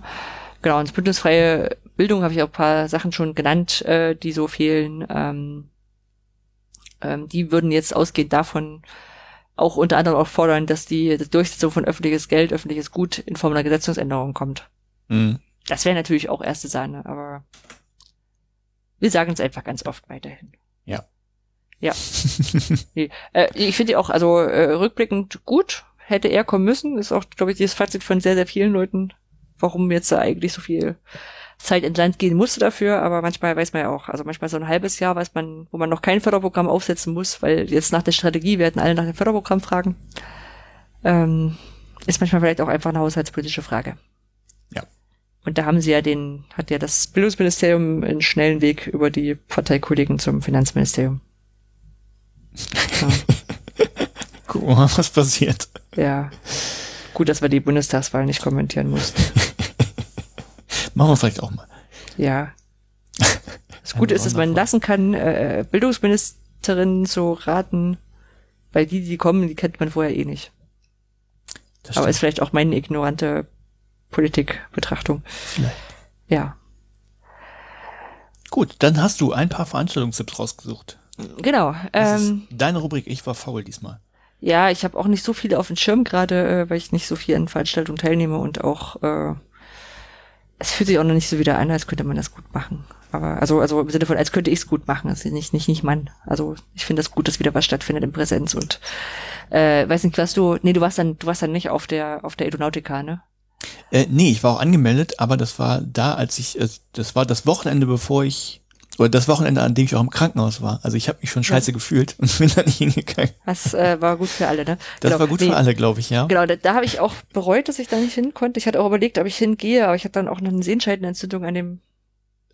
Genau, und bündnisfreie Bildung habe ich auch ein paar Sachen schon genannt, äh, die so fehlen. Ähm, ähm, die würden jetzt ausgehend davon auch unter anderem auch fordern, dass die, die Durchsetzung von öffentliches Geld, öffentliches Gut in Form einer Gesetzungsänderung kommt. Mhm. Das wäre natürlich auch erste Sahne, aber wir sagen es einfach ganz oft weiterhin. Ja. Ja. *laughs* nee. äh, ich finde die auch, also äh, rückblickend gut, hätte er kommen müssen. Ist auch, glaube ich, dieses Fazit von sehr, sehr vielen Leuten, warum jetzt da eigentlich so viel Zeit ins Land gehen musste dafür, aber manchmal weiß man ja auch, also manchmal so ein halbes Jahr weiß man, wo man noch kein Förderprogramm aufsetzen muss, weil jetzt nach der Strategie werden alle nach dem Förderprogramm fragen. Ähm, ist manchmal vielleicht auch einfach eine haushaltspolitische Frage. Ja. Und da haben sie ja den, hat ja das Bildungsministerium einen schnellen Weg über die Parteikollegen zum Finanzministerium. *laughs* Guck mal, was passiert. Ja. Gut, dass wir die Bundestagswahl nicht kommentieren mussten. *laughs* Machen wir vielleicht auch mal. Ja. *laughs* Das Gute ist, dass man lassen kann, äh, Bildungsministerinnen zu raten, weil die, die kommen, die kennt man vorher eh nicht. Das Aber stimmt. ist vielleicht auch meine ignorante Politikbetrachtung. Vielleicht. Ja. Gut, dann hast du ein paar Veranstaltungstipps rausgesucht. Genau. Das Ähm, ist deine Rubrik. Ich war faul diesmal. ja, ich habe auch nicht so viele auf dem Schirm gerade, äh, weil ich nicht so viel an Veranstaltungen teilnehme und auch äh, es fühlt sich auch noch nicht so wieder an, als könnte man das gut machen. Aber also also im Sinne von, als könnte ich es gut machen, also nicht nicht nicht Mann. Also ich finde das gut, dass wieder was stattfindet in Präsenz und äh, weiß nicht, was du, nee, du warst dann du warst dann nicht auf der auf der Edonautica, ne? Äh, nee, ich war auch angemeldet, aber das war da, als ich, äh, das war das Wochenende, bevor ich, oder das Wochenende, an dem ich auch im Krankenhaus war. Also ich habe mich schon scheiße gefühlt und bin da nicht *laughs* hingegangen. Das äh, war gut für alle, ne? Das Genau. war gut Nee, für alle, glaube ich, ja. Genau, da, da habe ich auch bereut, dass ich da nicht hin konnte. Ich hatte auch überlegt, ob ich hingehe, aber ich hatte dann auch noch eine Sehenscheidenentzündung an dem,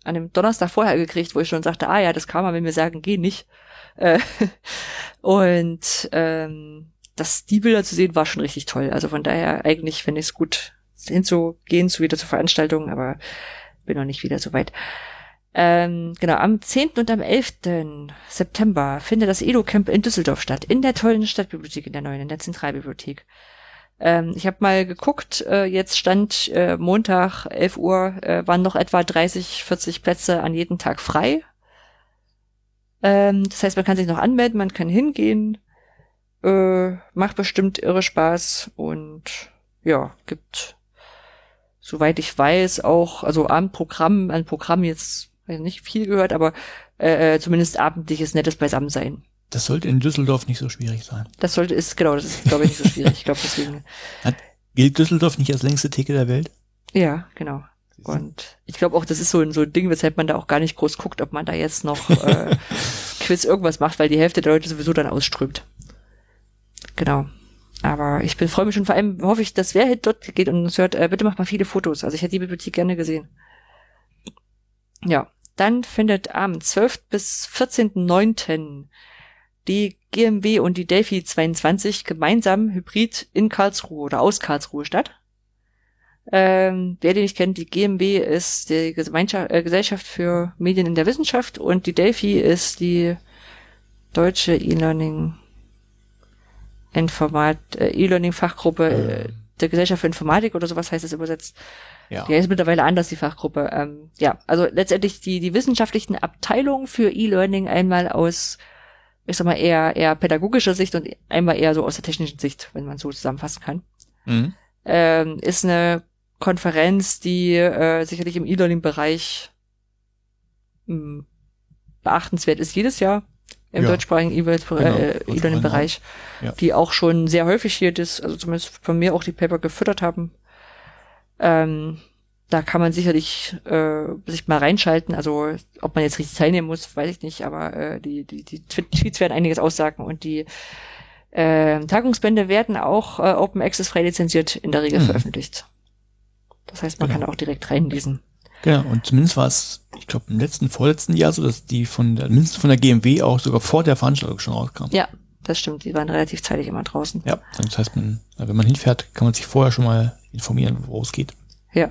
an dem Donnerstag vorher gekriegt, wo ich schon sagte, ah ja, das Karma will mir sagen, geh nicht. Äh, *laughs* und ähm, das, die Bilder zu sehen, war schon richtig toll. Also von daher eigentlich finde ich es gut, hinzugehen, zu wieder zur Veranstaltung, aber bin noch nicht wieder so weit. Ähm, genau, am 10. und am 11. September findet das Edo-Camp in Düsseldorf statt, in der tollen Stadtbibliothek, in der neuen, in der Zentralbibliothek. Ähm, ich habe mal geguckt, äh, jetzt stand äh, Montag, 11 Uhr, äh, waren noch etwa 30, 40 Plätze an jedem Tag frei. Ähm, das heißt, man kann sich noch anmelden, man kann hingehen, äh, macht bestimmt irre Spaß und ja, gibt, soweit ich weiß, auch, also am Programm, an Programm jetzt weiß nicht viel gehört, aber äh, äh, zumindest abendliches nettes Beisammensein. Das sollte in Düsseldorf nicht so schwierig sein. Das sollte, ist, genau, das ist, glaube ich, nicht so schwierig. Ich glaube, deswegen, *laughs* Gilt Düsseldorf nicht als längste Theke der Welt? ja, genau. Und ich glaube auch, das ist so ein, so ein Ding, weshalb man da auch gar nicht groß guckt, ob man da jetzt noch äh, *laughs* Quiz irgendwas macht, weil die Hälfte der Leute sowieso dann ausströmt. Genau. Aber ich bin freue mich schon, vor allem hoffe ich, dass wer dort geht und uns hört, äh, bitte macht mal viele Fotos. Also ich hätte die Bibliothek gerne gesehen. Ja, dann findet am 12. bis 14.9. die GMW und die Delphi 22 gemeinsam hybrid in Karlsruhe oder aus Karlsruhe statt. Ähm, wer den nicht kennt, die GMW ist die Gemeinschaft, äh, Gesellschaft für Medien in der Wissenschaft und die Delphi ist die deutsche E-Learning Informat, äh, E-Learning Fachgruppe äh, der Gesellschaft für Informatik oder sowas heißt es übersetzt. Ja. Die heißt mittlerweile anders, die Fachgruppe. Ähm, ja, also letztendlich die, die wissenschaftlichen Abteilungen für E-Learning einmal aus, ich sag mal, eher, eher pädagogischer Sicht und einmal eher so aus der technischen Sicht, wenn man so zusammenfassen kann. Mhm. Ähm, ist eine Konferenz, die äh, sicherlich im E-Learning-Bereich hm, beachtenswert ist jedes Jahr im ja. deutschsprachigen E-Learning-Bereich, genau, äh, die auch schon sehr häufig hier das, also zumindest von mir auch die Paper gefüttert haben. Ähm, da kann man sicherlich äh, sich mal reinschalten. Also ob man jetzt richtig teilnehmen muss, weiß ich nicht, aber äh, die, die, die Tweets werden einiges aussagen und die äh, Tagungsbände werden auch äh, Open Access frei lizenziert in der Regel mhm. veröffentlicht. Das heißt, man genau. kann auch direkt reinlesen. Genau, und zumindest war es, ich glaube, im letzten, vorletzten Jahr so, dass die von der, mindestens von der GMW auch sogar vor der Veranstaltung schon rauskam. Ja, das stimmt. Die waren relativ zeitig immer draußen. Ja, das heißt, man, wenn man hinfährt, kann man sich vorher schon mal informieren, wo es geht. Ja.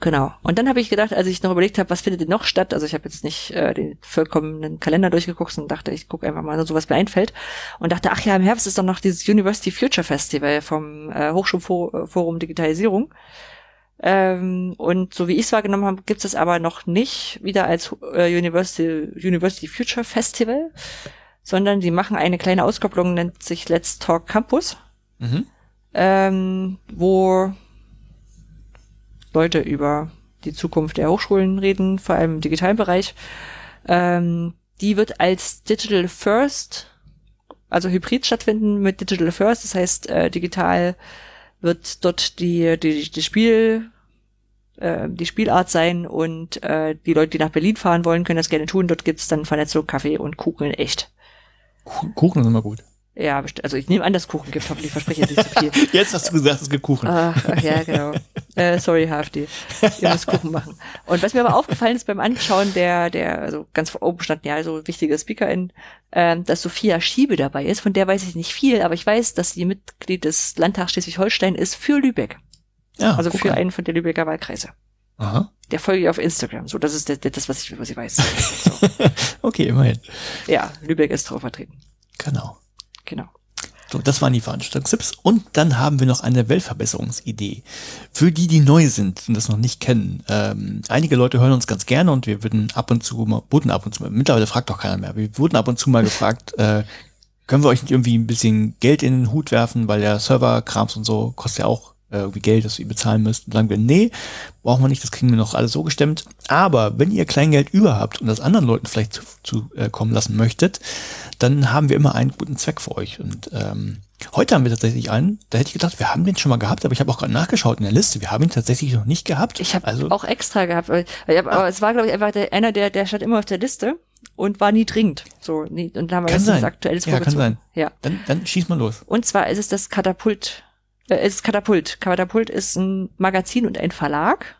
Genau. Und dann habe ich gedacht, als ich noch überlegt habe, was findet denn noch statt, also ich habe jetzt nicht äh, den vollkommenen Kalender durchgeguckt und dachte, ich gucke einfach mal so, was mir einfällt. Und dachte, ach ja, im Herbst ist doch noch dieses University Future Festival vom äh, Hochschulforum Digitalisierung. Ähm, und so wie ich es wahrgenommen habe, gibt es aber noch nicht wieder als äh, University, University Future Festival, sondern sie machen eine kleine Auskopplung, nennt sich Let's Talk Campus, mhm. Ähm, wo Leute über die Zukunft der Hochschulen reden, vor allem im digitalen Bereich. Ähm, die wird als Digital First, also Hybrid stattfinden mit Digital First, das heißt äh, digital wird dort die, die, die Spiel, äh, die Spielart sein und äh, die Leute, die nach Berlin fahren wollen, können das gerne tun. Dort gibt's dann Vernetzung, Kaffee und Kuchen in echt. Kuchen ist immer gut. Ja, also ich nehme an, dass Kuchen gibt, hoffentlich verspreche ich nicht zu viel. *laughs* Jetzt hast du gesagt, es gibt Kuchen. Ach, ach ja, genau. äh, sorry, HFD. Ihr müsst Kuchen machen. Und was mir aber aufgefallen ist beim Anschauen der, der, also ganz oben stand ja so wichtige SpeakerInnen, äh, dass Sophia Schiebe dabei ist, von der weiß ich nicht viel, aber ich weiß, dass sie Mitglied des Landtags Schleswig-Holstein ist für Lübeck. Ja, also für einen von der Lübecker Wahlkreise. Aha. Der folge ich auf Instagram. So, das ist das, das was ich, was ich weiß. *laughs* So. okay, immerhin. Ja, Lübeck ist drauf vertreten. Genau. Genau. So, das waren die Veranstaltungstipps. Und dann haben wir noch eine Weltverbesserungsidee. Für die, die neu sind und das noch nicht kennen. Ähm, einige Leute hören uns ganz gerne und wir würden ab und zu mal, wurden ab und zu mal, mittlerweile fragt doch keiner mehr, wir wurden ab und zu mal gefragt, *laughs* äh, können wir euch nicht irgendwie ein bisschen Geld in den Hut werfen, weil der Serverkrams und so kostet ja auch irgendwie Geld, das ihr bezahlen müsst. Und sagen wir, nee, brauchen wir nicht, das kriegen wir noch alles so gestemmt. Aber wenn ihr Kleingeld über habt und das anderen Leuten vielleicht zu, zu äh, kommen lassen möchtet, dann haben wir immer einen guten Zweck für euch. Und ähm, heute haben wir tatsächlich einen, da hätte ich gedacht, wir haben den schon mal gehabt, aber ich habe auch gerade nachgeschaut in der Liste. Wir haben ihn tatsächlich noch nicht gehabt. Ich habe also, auch extra gehabt. Weil, ich hab, ah. Aber es war, glaube ich, einfach der, einer, der, der stand immer auf der Liste und war nie dringend. So, nie, und dann haben wir kann sein. aktuelles Ja, kann sein. Ja. Dann, dann schieß mal los. Und zwar ist es das Katapult. Äh, es ist Katapult. Katapult ist ein Magazin und ein Verlag.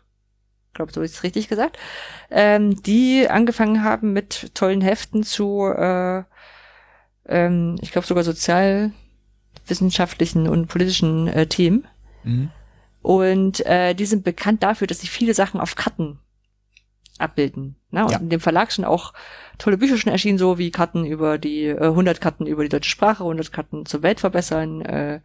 Ich glaube, so ist es richtig gesagt. Ähm, die angefangen haben mit tollen Heften zu äh, ähm, ich glaube sogar sozialwissenschaftlichen und politischen äh, Themen. Mhm. Und äh, die sind bekannt dafür, dass sie viele Sachen auf Karten abbilden. Ne? Und ja. in dem Verlag sind auch tolle Bücher schon erschienen, so wie Karten über die, äh, 100 Karten über die deutsche Sprache, 100 Karten zur Welt verbessern, äh,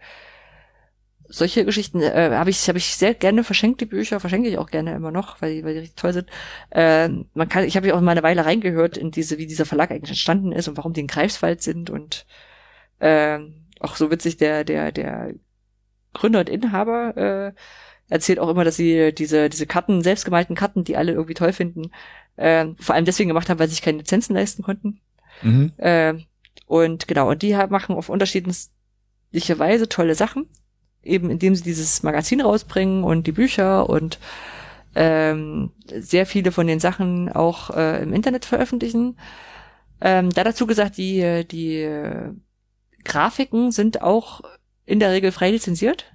solche Geschichten äh, habe ich habe ich sehr gerne verschenkt die Bücher verschenke ich auch gerne immer noch weil die, weil die richtig toll sind. Äh, man kann ich habe ja auch mal eine Weile reingehört in diese wie dieser Verlag eigentlich entstanden ist und warum die in Greifswald sind und äh, auch so witzig der der der Gründer und Inhaber äh, erzählt auch immer dass sie diese diese Karten selbstgemalten Karten die alle irgendwie toll finden äh, vor allem deswegen gemacht haben weil sie sich keine Lizenzen leisten konnten. Mhm. äh, und genau und die machen auf unterschiedliche Weise tolle Sachen eben indem sie dieses Magazin rausbringen und die Bücher und ähm, sehr viele von den Sachen auch äh, im Internet veröffentlichen. Ähm, da dazu gesagt, die, die Grafiken sind auch in der Regel frei lizenziert.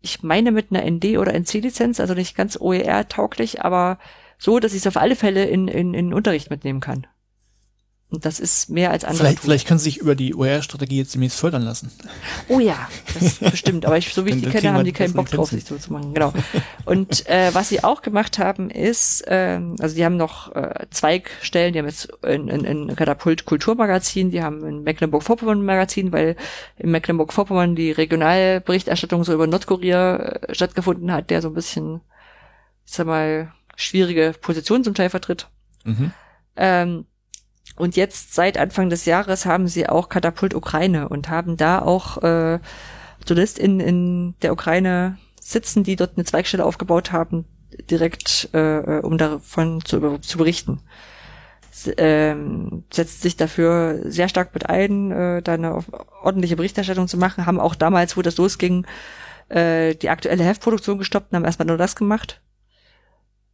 Ich meine mit einer ND oder NC-Lizenz, also nicht ganz OER-tauglich, aber so, dass ich es auf alle Fälle in, in, in Unterricht mitnehmen kann. Und das ist mehr als andere. Vielleicht, vielleicht können Sie sich über die OER-Strategie jetzt demnächst fördern lassen. *laughs* Oh ja, das bestimmt. Aber ich, so wie ich die kenne, haben die keinen Bock drauf, sich so zu machen. Genau. Und *laughs* äh, was sie auch gemacht haben, ist, ähm, also die haben noch äh, Zweigstellen, die haben jetzt in, in, in Katapult Kulturmagazin, die haben ein Mecklenburg-Vorpommern Magazin, weil in Mecklenburg-Vorpommern die Regionalberichterstattung so über Nordkorea äh, stattgefunden hat, der so ein bisschen, ich sag mal, schwierige Positionen zum Teil vertritt. Mhm. Ähm, und jetzt seit Anfang des Jahres haben sie auch Katapult Ukraine und haben da auch äh, JournalistInnen in der Ukraine sitzen, die dort eine Zweigstelle aufgebaut haben, direkt äh, um davon zu, zu berichten. Ähm, setzt sich dafür sehr stark mit ein, äh, da eine ordentliche Berichterstattung zu machen, haben auch damals, wo das losging, äh, die aktuelle Heftproduktion gestoppt und haben erstmal nur das gemacht.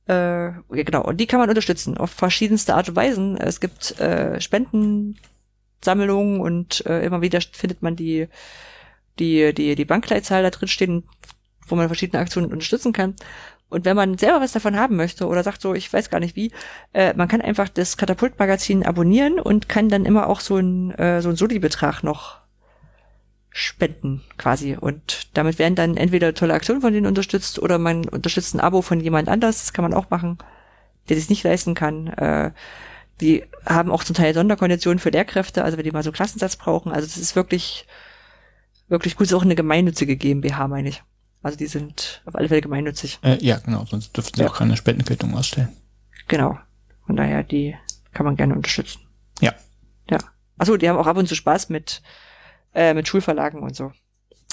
Äh, genau, und die kann man unterstützen auf verschiedenste Art und Weisen. Es gibt äh, Spendensammlungen und äh, immer wieder findet man die, die, die, die Bankleitzahl da drin stehen, wo man verschiedene Aktionen unterstützen kann. Und wenn man selber was davon haben möchte oder sagt so, ich weiß gar nicht wie, äh, man kann einfach das Katapult-Magazin abonnieren und kann dann immer auch so ein äh, so ein Soli-Betrag noch spenden quasi. Und damit werden dann entweder tolle Aktionen von denen unterstützt oder man unterstützt ein Abo von jemand anders. Das kann man auch machen, der sich nicht leisten kann. Äh, die haben auch zum Teil Sonderkonditionen für Lehrkräfte, also wenn die mal so Klassensatz brauchen. Also das ist wirklich, wirklich gut. Das ist auch eine gemeinnützige GmbH, meine ich. Also die sind auf alle Fälle gemeinnützig. Äh, ja, genau, sonst dürften sie ja. auch keine Spendenquittung ausstellen. Genau. Von daher, die kann man gerne unterstützen. Ja. Ja. Achso, die haben auch ab und zu Spaß mit äh, mit Schulverlagen und so.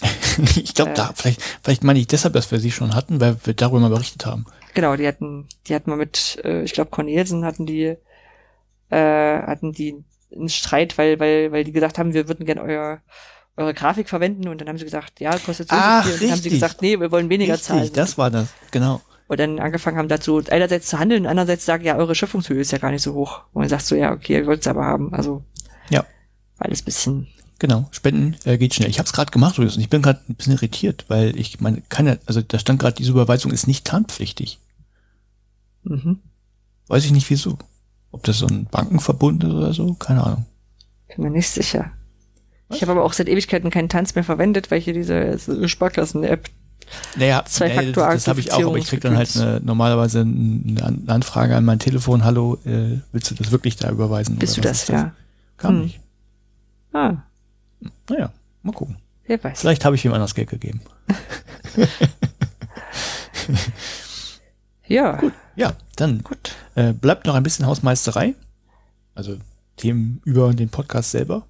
*laughs* ich glaube, äh, da, vielleicht, vielleicht meine ich deshalb, dass wir sie schon hatten, weil wir darüber mal berichtet haben. Genau, die hatten, die hatten mal mit, äh, ich glaube, Cornelsen hatten die, äh, hatten die einen Streit, weil, weil, weil die gesagt haben, wir würden gerne euer, eure Grafik verwenden und dann haben sie gesagt, ja, kostet so, Ach, viel. Und dann haben sie gesagt, nee, wir wollen weniger richtig, zahlen. das war das, genau. Und dann angefangen haben dazu, einerseits zu handeln, andererseits sagen, ja, eure Schöpfungshöhe ist ja gar nicht so hoch. Und man sagt so, ja, okay, ihr wollt es aber haben. Also, ja. Alles bisschen Genau, Spenden äh, geht schnell. Ich habe es gerade gemacht und ich bin gerade ein bisschen irritiert, weil ich meine, kann ja, also da stand gerade, diese Überweisung ist nicht tarnpflichtig. Mhm. Weiß ich nicht wieso. Ob das so ein Bankenverbund ist oder so, keine Ahnung. Bin mir nicht sicher. Was? Ich habe aber auch seit Ewigkeiten keinen Tanz mehr verwendet, weil hier diese Sparkassen-App naja, zwei Faktor nee, das, das habe ich auch, aber ich krieg dann halt eine, normalerweise eine Anfrage an mein Telefon, hallo, äh, willst du das wirklich da überweisen? Bist du das, das, ja? Kam hm. nicht. Ah. Naja, mal gucken. Wer weiß. Vielleicht habe ich ihm anders Geld gegeben. *laughs* ja. Gut, ja, dann Gut. Äh, bleibt noch ein bisschen Hausmeisterei. Also Themen über den Podcast selber.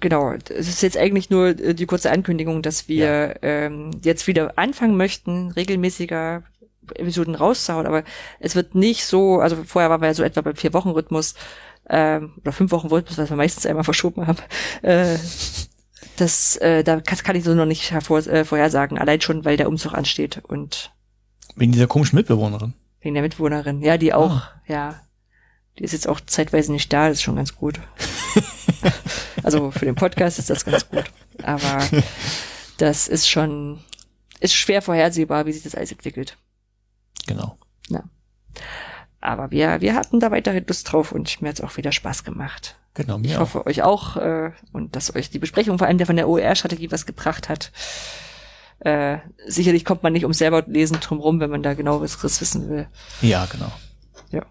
Genau, es ist jetzt eigentlich nur äh, die kurze Ankündigung, dass wir ja. ähm, jetzt wieder anfangen möchten, regelmäßiger Episoden rauszuhauen, aber es wird nicht so, also vorher waren wir ja so etwa beim Vier-Wochen-Rhythmus, ähm, oder fünf Wochen Rhythmus, was wir meistens einmal verschoben haben. Äh, das, äh, da kann, kann ich so noch nicht hervor, äh, vorhersagen, allein schon, weil der Umzug ansteht und wegen dieser komischen Mitbewohnerin. Wegen der Mitbewohnerin, ja, die auch, oh. ja, die ist jetzt auch zeitweise nicht da, das ist schon ganz gut. *laughs* also für den Podcast ist das ganz gut, aber *laughs* das ist schon, ist schwer vorhersehbar, wie sich das alles entwickelt. Genau. Ja. Aber wir, wir hatten da weiterhin Lust drauf und mir hat's auch wieder Spaß gemacht. Genau, mir Ich hoffe auch. euch auch äh, und dass euch die Besprechung vor allem der von der OER-Strategie was gebracht hat. Äh, sicherlich kommt man nicht ums selber lesen drumrum, wenn man da genaueres wissen will. Ja, genau. Ja.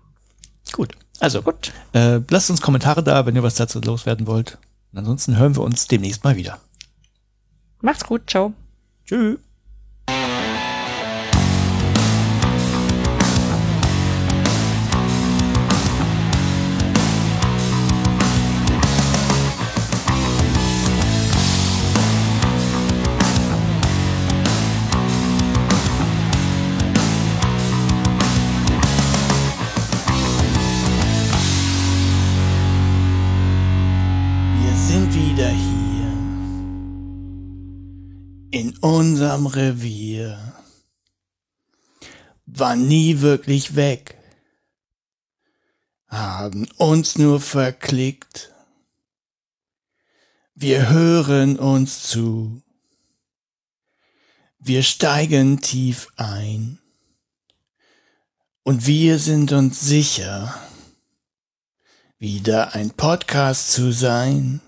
Gut. Also, Gut. Äh, lasst uns Kommentare da, wenn ihr was dazu loswerden wollt. Und ansonsten hören wir uns demnächst mal wieder. Macht's gut. Ciao. Tschüss. Unserem Revier war nie wirklich weg, haben uns nur verklickt. Wir hören uns zu, wir steigen tief ein und wir sind uns sicher, wieder ein Podcast zu sein.